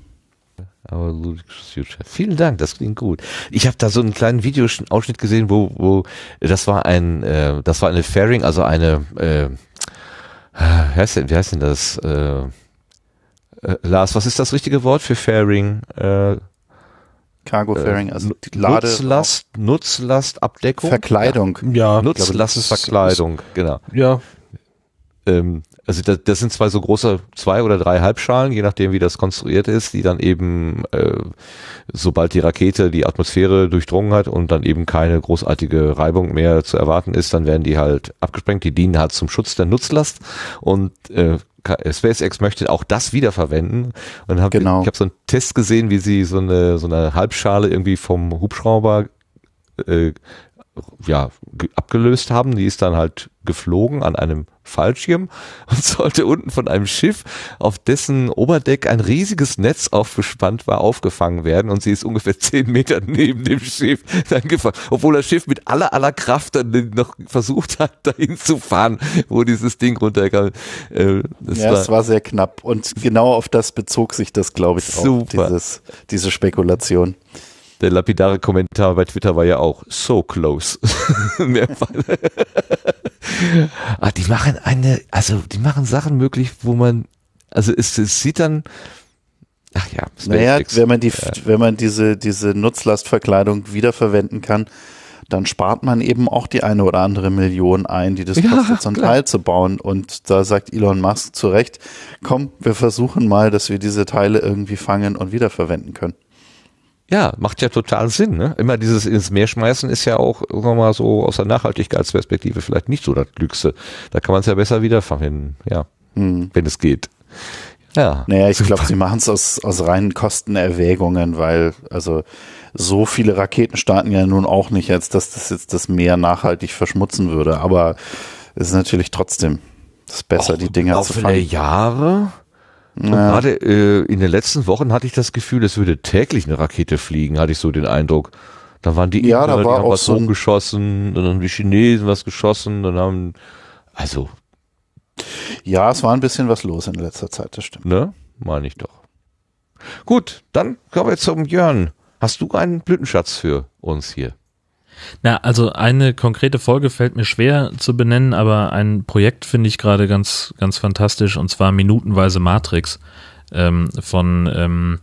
Future. Vielen Dank, das klingt gut. Ich habe da so einen kleinen Videoausschnitt gesehen, wo, wo das war ein, äh, das war eine Fairing, also eine, äh, wie heißt denn, wie heißt denn das? Äh, äh, Lars, was ist das richtige Wort für Fairing? Äh, Cargo Fairing, also die Lade Nutzlast, Nutzlastabdeckung. Verkleidung. Ja, Nutzlastverkleidung, genau. Ja. Ähm, also das, das sind zwei so große, zwei oder drei Halbschalen, je nachdem wie das konstruiert ist, die dann eben, äh, sobald die Rakete die Atmosphäre durchdrungen hat und dann eben keine großartige Reibung mehr zu erwarten ist, dann werden die halt abgesprengt. Die dienen halt zum Schutz der Nutzlast und äh, SpaceX möchte auch das wiederverwenden und hab, genau. ich habe so einen Test gesehen, wie sie so eine so eine Halbschale irgendwie vom Hubschrauber äh, ja, abgelöst haben. Die ist dann halt geflogen an einem Fallschirm und sollte unten von einem Schiff, auf dessen Oberdeck ein riesiges Netz aufgespannt war, aufgefangen werden. Und sie ist ungefähr zehn Meter neben dem Schiff dann gefahren, obwohl das Schiff mit aller aller Kraft dann noch versucht hat, dahin zu fahren, wo dieses Ding runterkam. Äh, ja, war es war sehr knapp. Und genau auf das bezog sich das, glaube ich, auch, Super. Dieses, diese Spekulation. Der lapidare Kommentar bei Twitter war ja auch so close. ah, die machen eine, also die machen Sachen möglich, wo man, also es, es sieht dann, ach ja, naja, wenn man die, ja. wenn man diese, diese Nutzlastverkleidung wiederverwenden kann, dann spart man eben auch die eine oder andere Million ein, die das ja, kostet, so ein Teil zu bauen. Und da sagt Elon Musk zu Recht, komm, wir versuchen mal, dass wir diese Teile irgendwie fangen und wiederverwenden können. Ja, macht ja total Sinn. Ne? Immer dieses ins Meer schmeißen ist ja auch irgendwann mal so aus der Nachhaltigkeitsperspektive vielleicht nicht so das Glückste. Da kann man es ja besser wiederverwenden, ja, hm. wenn es geht. Ja. Naja, ich glaube, sie machen es aus, aus reinen Kostenerwägungen, weil also so viele Raketen starten ja nun auch nicht, als dass das jetzt das Meer nachhaltig verschmutzen würde. Aber es ist natürlich trotzdem das besser, auch die Dinger zu fangen. Jahre ja. Gerade äh, in den letzten Wochen hatte ich das Gefühl, es würde täglich eine Rakete fliegen, hatte ich so den Eindruck. Da waren die ja, Inder, da war die haben was so rumgeschossen, dann haben die Chinesen was geschossen, dann haben, also. Ja, es war ein bisschen was los in letzter Zeit, das stimmt. Ne? Meine ich doch. Gut, dann kommen wir zum Jörn. Hast du einen Blütenschatz für uns hier? Na, also eine konkrete Folge fällt mir schwer zu benennen, aber ein Projekt finde ich gerade ganz, ganz fantastisch und zwar Minutenweise Matrix ähm, von ähm,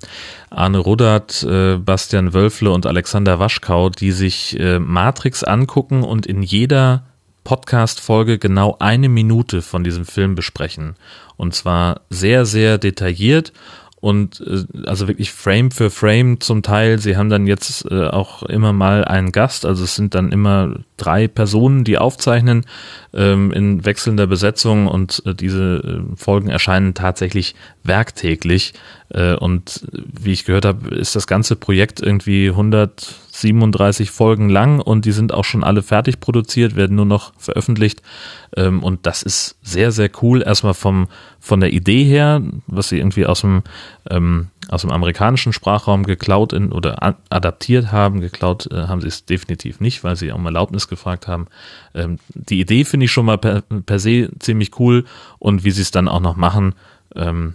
Arne Ruddert, äh, Bastian Wölfle und Alexander Waschkau, die sich äh, Matrix angucken und in jeder Podcast-Folge genau eine Minute von diesem Film besprechen. Und zwar sehr, sehr detailliert und äh, also wirklich Frame für Frame zum Teil. Sie haben dann jetzt äh, auch immer mal einen Gast, also es sind dann immer drei Personen, die aufzeichnen ähm, in wechselnder Besetzung und äh, diese äh, Folgen erscheinen tatsächlich werktäglich. Äh, und wie ich gehört habe, ist das ganze Projekt irgendwie 137 Folgen lang und die sind auch schon alle fertig produziert, werden nur noch veröffentlicht. Ähm, und das ist sehr, sehr cool. Erstmal vom, von der Idee her, was sie irgendwie aus dem, ähm, aus dem amerikanischen Sprachraum geklaut in, oder adaptiert haben. Geklaut äh, haben sie es definitiv nicht, weil sie um Erlaubnis gefragt haben. Ähm, die Idee finde ich schon mal per, per se ziemlich cool und wie sie es dann auch noch machen, ähm,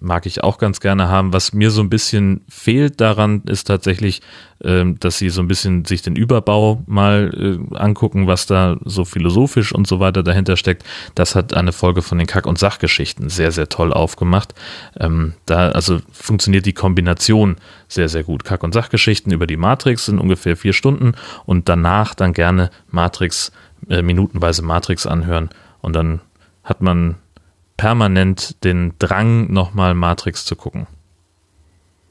mag ich auch ganz gerne haben. Was mir so ein bisschen fehlt daran, ist tatsächlich, ähm, dass sie so ein bisschen sich den Überbau mal äh, angucken, was da so philosophisch und so weiter dahinter steckt. Das hat eine Folge von den Kack- und Sachgeschichten sehr, sehr toll aufgemacht. Ähm, da also funktioniert die Kombination sehr, sehr gut. Kack- und Sachgeschichten über die Matrix sind ungefähr vier Stunden und danach dann gerne Matrix, äh, minutenweise Matrix anhören und dann hat man permanent den Drang, nochmal Matrix zu gucken.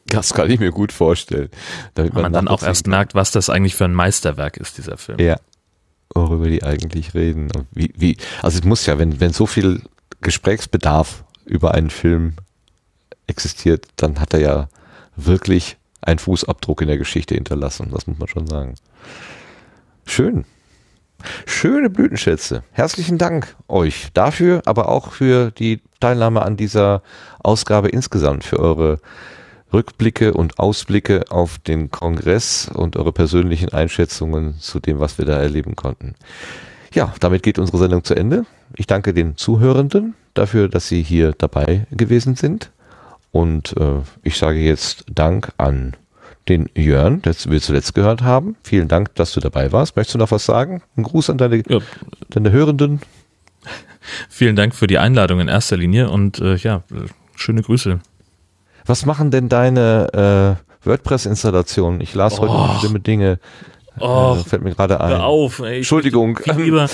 Das kann ich mir gut vorstellen. Damit man, man dann auch erst merkt, was das eigentlich für ein Meisterwerk ist, dieser Film. Ja. Worüber die eigentlich reden. wie, wie, also es muss ja, wenn, wenn so viel Gesprächsbedarf über einen Film existiert, dann hat er ja wirklich einen Fußabdruck in der Geschichte hinterlassen. Das muss man schon sagen. Schön. Schöne Blütenschätze. Herzlichen Dank euch dafür, aber auch für die Teilnahme an dieser Ausgabe insgesamt, für eure Rückblicke und Ausblicke auf den Kongress und eure persönlichen Einschätzungen zu dem, was wir da erleben konnten. Ja, damit geht unsere Sendung zu Ende. Ich danke den Zuhörenden dafür, dass sie hier dabei gewesen sind. Und äh, ich sage jetzt Dank an den Jörn, das wir zuletzt gehört haben. Vielen Dank, dass du dabei warst. Möchtest du noch was sagen? Ein Gruß an deine, ja. deine Hörenden. Vielen Dank für die Einladung in erster Linie und äh, ja, schöne Grüße. Was machen denn deine äh, WordPress-Installationen? Ich las oh. heute schlimme Dinge. Oh, äh, fällt mir gerade ein. Hör auf. Ey, Entschuldigung. Viel lieber,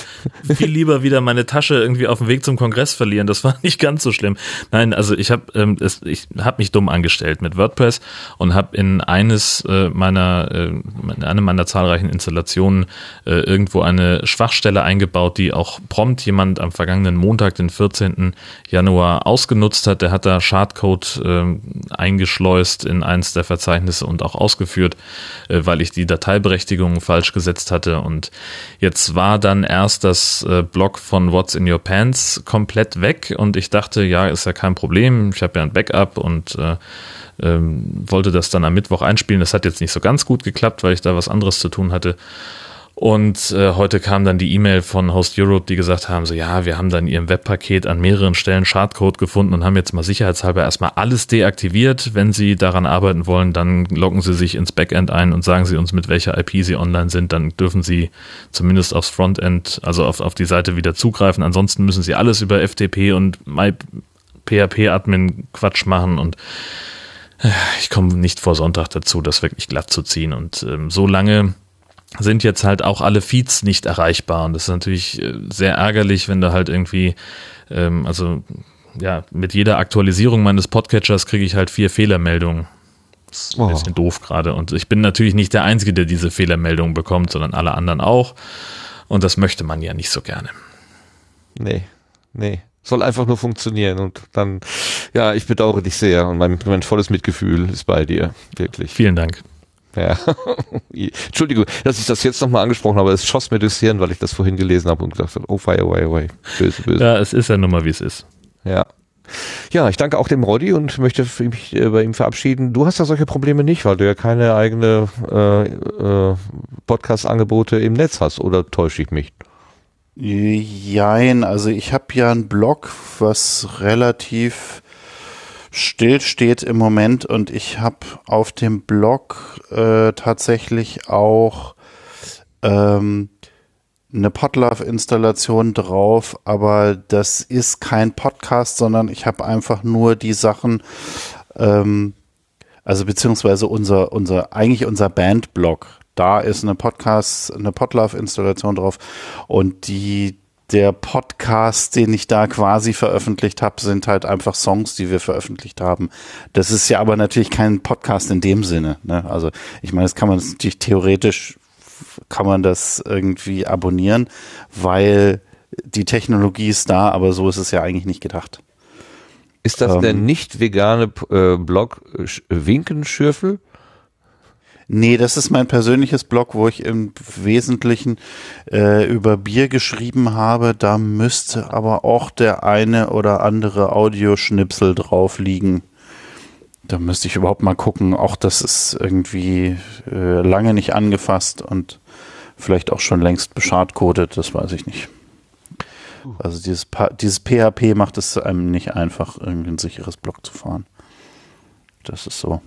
viel lieber wieder meine Tasche irgendwie auf dem Weg zum Kongress verlieren. Das war nicht ganz so schlimm. Nein, also ich habe ähm, ich hab mich dumm angestellt mit WordPress und habe in eines äh, meiner äh, in eine meiner zahlreichen Installationen äh, irgendwo eine Schwachstelle eingebaut, die auch prompt jemand am vergangenen Montag, den 14. Januar ausgenutzt hat. Der hat da Schadcode äh, eingeschleust in eins der Verzeichnisse und auch ausgeführt, äh, weil ich die Dateiberechtigung Berechnungen falsch gesetzt hatte. Und jetzt war dann erst das äh, Blog von What's in Your Pants komplett weg und ich dachte, ja, ist ja kein Problem, ich habe ja ein Backup und äh, ähm, wollte das dann am Mittwoch einspielen. Das hat jetzt nicht so ganz gut geklappt, weil ich da was anderes zu tun hatte. Und äh, heute kam dann die E-Mail von Host Europe, die gesagt haben, so ja, wir haben dann ihrem Webpaket an mehreren Stellen Schadcode gefunden und haben jetzt mal sicherheitshalber erstmal alles deaktiviert. Wenn Sie daran arbeiten wollen, dann loggen Sie sich ins Backend ein und sagen Sie uns, mit welcher IP Sie online sind. Dann dürfen Sie zumindest aufs Frontend, also auf, auf die Seite wieder zugreifen. Ansonsten müssen Sie alles über FTP und MyPHP-Admin Quatsch machen und äh, ich komme nicht vor Sonntag dazu, das wirklich glatt zu ziehen. Und ähm, so lange sind jetzt halt auch alle Feeds nicht erreichbar. Und das ist natürlich äh, sehr ärgerlich, wenn du halt irgendwie, ähm, also ja, mit jeder Aktualisierung meines Podcatchers kriege ich halt vier Fehlermeldungen. Das ist ein oh. bisschen doof gerade. Und ich bin natürlich nicht der Einzige, der diese Fehlermeldungen bekommt, sondern alle anderen auch. Und das möchte man ja nicht so gerne. Nee, nee. Soll einfach nur funktionieren und dann, ja, ich bedauere dich sehr und mein, mein volles Mitgefühl ist bei dir, wirklich. Vielen Dank. Ja. Entschuldigung, dass ich das jetzt nochmal angesprochen habe, es schoss mir durchs Hirn, weil ich das vorhin gelesen habe und gedacht habe, oh fire away, away. Böse, böse. Ja, es ist ja nun mal, wie es ist. Ja. Ja, ich danke auch dem Roddy und möchte mich äh, bei ihm verabschieden. Du hast ja solche Probleme nicht, weil du ja keine eigene äh, äh, Podcast-Angebote im Netz hast, oder täusche ich mich? Jein, also ich habe ja einen Blog, was relativ still steht im Moment und ich habe auf dem Blog äh, tatsächlich auch ähm, eine Podlove-Installation drauf, aber das ist kein Podcast, sondern ich habe einfach nur die Sachen, ähm, also beziehungsweise unser, unser, eigentlich unser Bandblog. Da ist eine Podcast, eine Podlove-Installation drauf und die der Podcast, den ich da quasi veröffentlicht habe, sind halt einfach Songs, die wir veröffentlicht haben. Das ist ja aber natürlich kein Podcast in dem Sinne. Ne? Also ich meine, das kann man natürlich theoretisch kann man das irgendwie abonnieren, weil die Technologie ist da, aber so ist es ja eigentlich nicht gedacht. Ist das ähm, der nicht vegane äh, Blog Winkenschürfel? Nee, das ist mein persönliches Blog, wo ich im Wesentlichen äh, über Bier geschrieben habe. Da müsste aber auch der eine oder andere Audioschnipsel drauf liegen. Da müsste ich überhaupt mal gucken. Auch das ist irgendwie äh, lange nicht angefasst und vielleicht auch schon längst beschadcodet, das weiß ich nicht. Also dieses, dieses PHP macht es einem nicht einfach, irgendwie ein sicheres Blog zu fahren. Das ist so.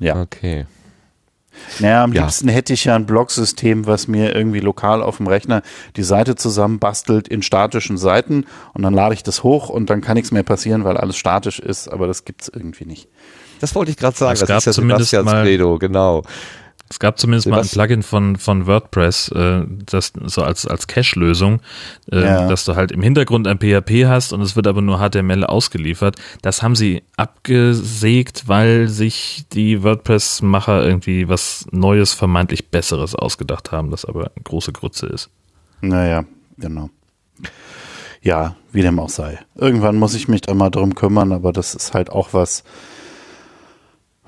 Ja. Okay. Naja, am ja. liebsten hätte ich ja ein Blogsystem, was mir irgendwie lokal auf dem Rechner die Seite zusammenbastelt in statischen Seiten und dann lade ich das hoch und dann kann nichts mehr passieren, weil alles statisch ist, aber das gibt es irgendwie nicht. Das wollte ich gerade sagen, es das ist ja zumindest mal, Credo, genau. Es gab zumindest mal ein Plugin von, von WordPress, äh, das so als, als Cache-Lösung, äh, ja. dass du halt im Hintergrund ein PHP hast und es wird aber nur HTML ausgeliefert. Das haben sie abgesägt, weil sich die WordPress-Macher irgendwie was Neues, vermeintlich Besseres ausgedacht haben, das aber eine große Grütze ist. Naja, genau. Ja, wie dem auch sei. Irgendwann muss ich mich da mal drum kümmern, aber das ist halt auch was,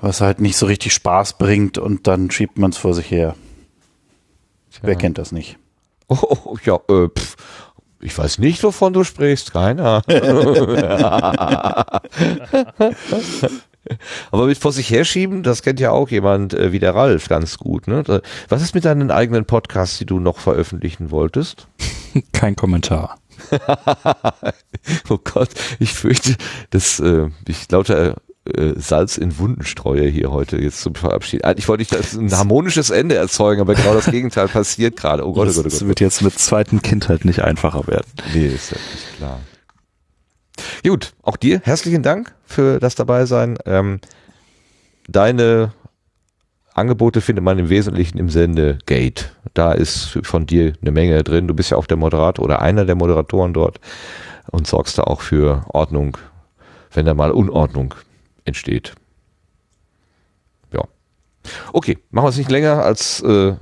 was halt nicht so richtig Spaß bringt und dann schiebt man es vor sich her. Tja. Wer kennt das nicht? Oh, ja, äh, pff. Ich weiß nicht, wovon du sprichst, keiner. Aber mit vor sich herschieben, das kennt ja auch jemand äh, wie der Ralf ganz gut. Ne? Was ist mit deinen eigenen Podcasts, die du noch veröffentlichen wolltest? Kein Kommentar. oh Gott, ich fürchte, dass äh, ich lauter Salz in Wunden streue hier heute jetzt zum Verabschied. Ich wollte nicht das ein harmonisches Ende erzeugen, aber genau das Gegenteil passiert gerade. Oh Gott, oh Gott, oh Gott. Das wird jetzt mit zweiten Kind halt nicht einfacher werden. Nee, ist ja nicht klar. Gut, auch dir herzlichen Dank für das Dabeisein. Ähm, deine Angebote findet man im Wesentlichen im Sende Gate. Da ist von dir eine Menge drin. Du bist ja auch der Moderator oder einer der Moderatoren dort und sorgst da auch für Ordnung, wenn da mal Unordnung entsteht. Ja. Okay, machen wir es nicht länger, als äh,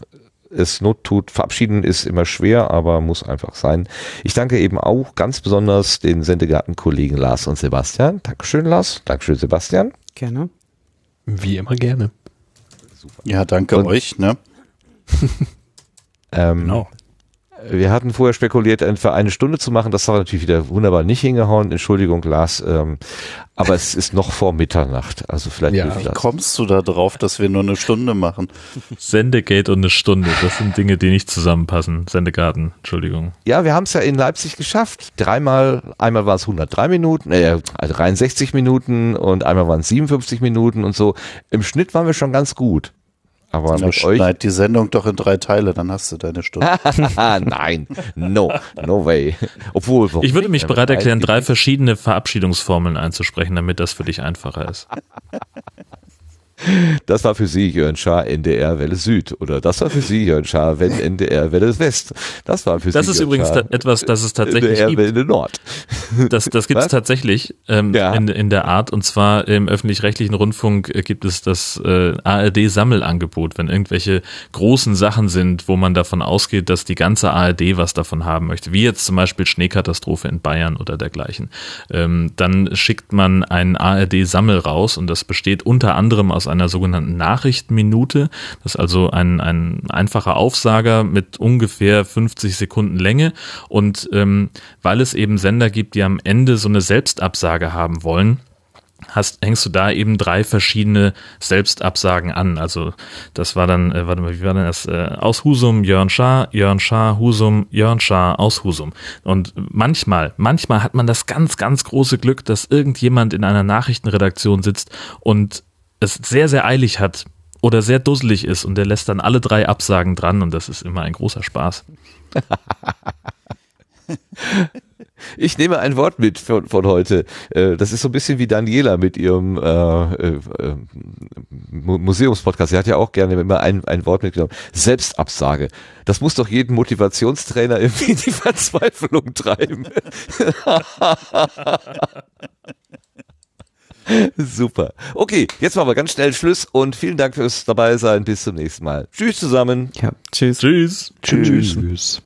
es Not tut. Verabschieden ist immer schwer, aber muss einfach sein. Ich danke eben auch ganz besonders den Sendegarten-Kollegen Lars und Sebastian. Dankeschön, Lars. Dankeschön, Sebastian. Gerne. Wie immer gerne. Super. Ja, danke und, euch. Ne? ähm, genau. Wir hatten vorher spekuliert, für eine Stunde zu machen. Das hat natürlich wieder wunderbar nicht hingehauen. Entschuldigung, Lars. Ähm, aber es ist noch vor Mitternacht. Also vielleicht ja, wie kommst du da drauf, dass wir nur eine Stunde machen? Sendegate und eine Stunde. Das sind Dinge, die nicht zusammenpassen. Sendegarten, Entschuldigung. Ja, wir haben es ja in Leipzig geschafft. Dreimal, einmal war es 103 Minuten, äh, 63 Minuten und einmal waren es 57 Minuten und so. Im Schnitt waren wir schon ganz gut. Aber Na, mit schneid euch die Sendung doch in drei Teile, dann hast du deine Stunde. Nein, no, no way. Obwohl, ich würde mich bereit erklären, drei verschiedene Verabschiedungsformeln einzusprechen, damit das für dich einfacher ist. Das war für Sie Jörn Schaar, NDR Welle Süd. Oder das war für Sie Jörn Schaar, wenn NDR Welle West. Das war für das Sie. Das ist übrigens Schaar, etwas, das es tatsächlich NDR gibt. Welle Nord. Das, das gibt es tatsächlich ähm, ja. in, in der Art. Und zwar im öffentlich-rechtlichen Rundfunk äh, gibt es das äh, ARD-Sammelangebot, wenn irgendwelche großen Sachen sind, wo man davon ausgeht, dass die ganze ARD was davon haben möchte. Wie jetzt zum Beispiel Schneekatastrophe in Bayern oder dergleichen. Ähm, dann schickt man einen ARD-Sammel raus und das besteht unter anderem aus einer sogenannten Nachrichtenminute. Das ist also ein, ein einfacher Aufsager mit ungefähr 50 Sekunden Länge. Und ähm, weil es eben Sender gibt, die am Ende so eine Selbstabsage haben wollen, hast, hängst du da eben drei verschiedene Selbstabsagen an. Also das war dann, äh, warte mal, wie war denn das? Äh, aus Husum, Jörn Schaar, Jörn Schaar, Husum, Jörn Schaar, aus Husum. Und manchmal, manchmal hat man das ganz, ganz große Glück, dass irgendjemand in einer Nachrichtenredaktion sitzt und es sehr, sehr eilig hat oder sehr dusselig ist und der lässt dann alle drei Absagen dran und das ist immer ein großer Spaß. Ich nehme ein Wort mit von, von heute. Äh, das ist so ein bisschen wie Daniela mit ihrem äh, äh, Museumspodcast. Sie hat ja auch gerne immer ein, ein Wort mitgenommen. Selbstabsage. Das muss doch jeden Motivationstrainer irgendwie in die Verzweiflung treiben. Super. Okay, jetzt machen wir ganz schnell Schluss und vielen Dank fürs dabei sein. Bis zum nächsten Mal. Tschüss zusammen. Ja, tschüss. Tschüss. Tschüss. tschüss. tschüss.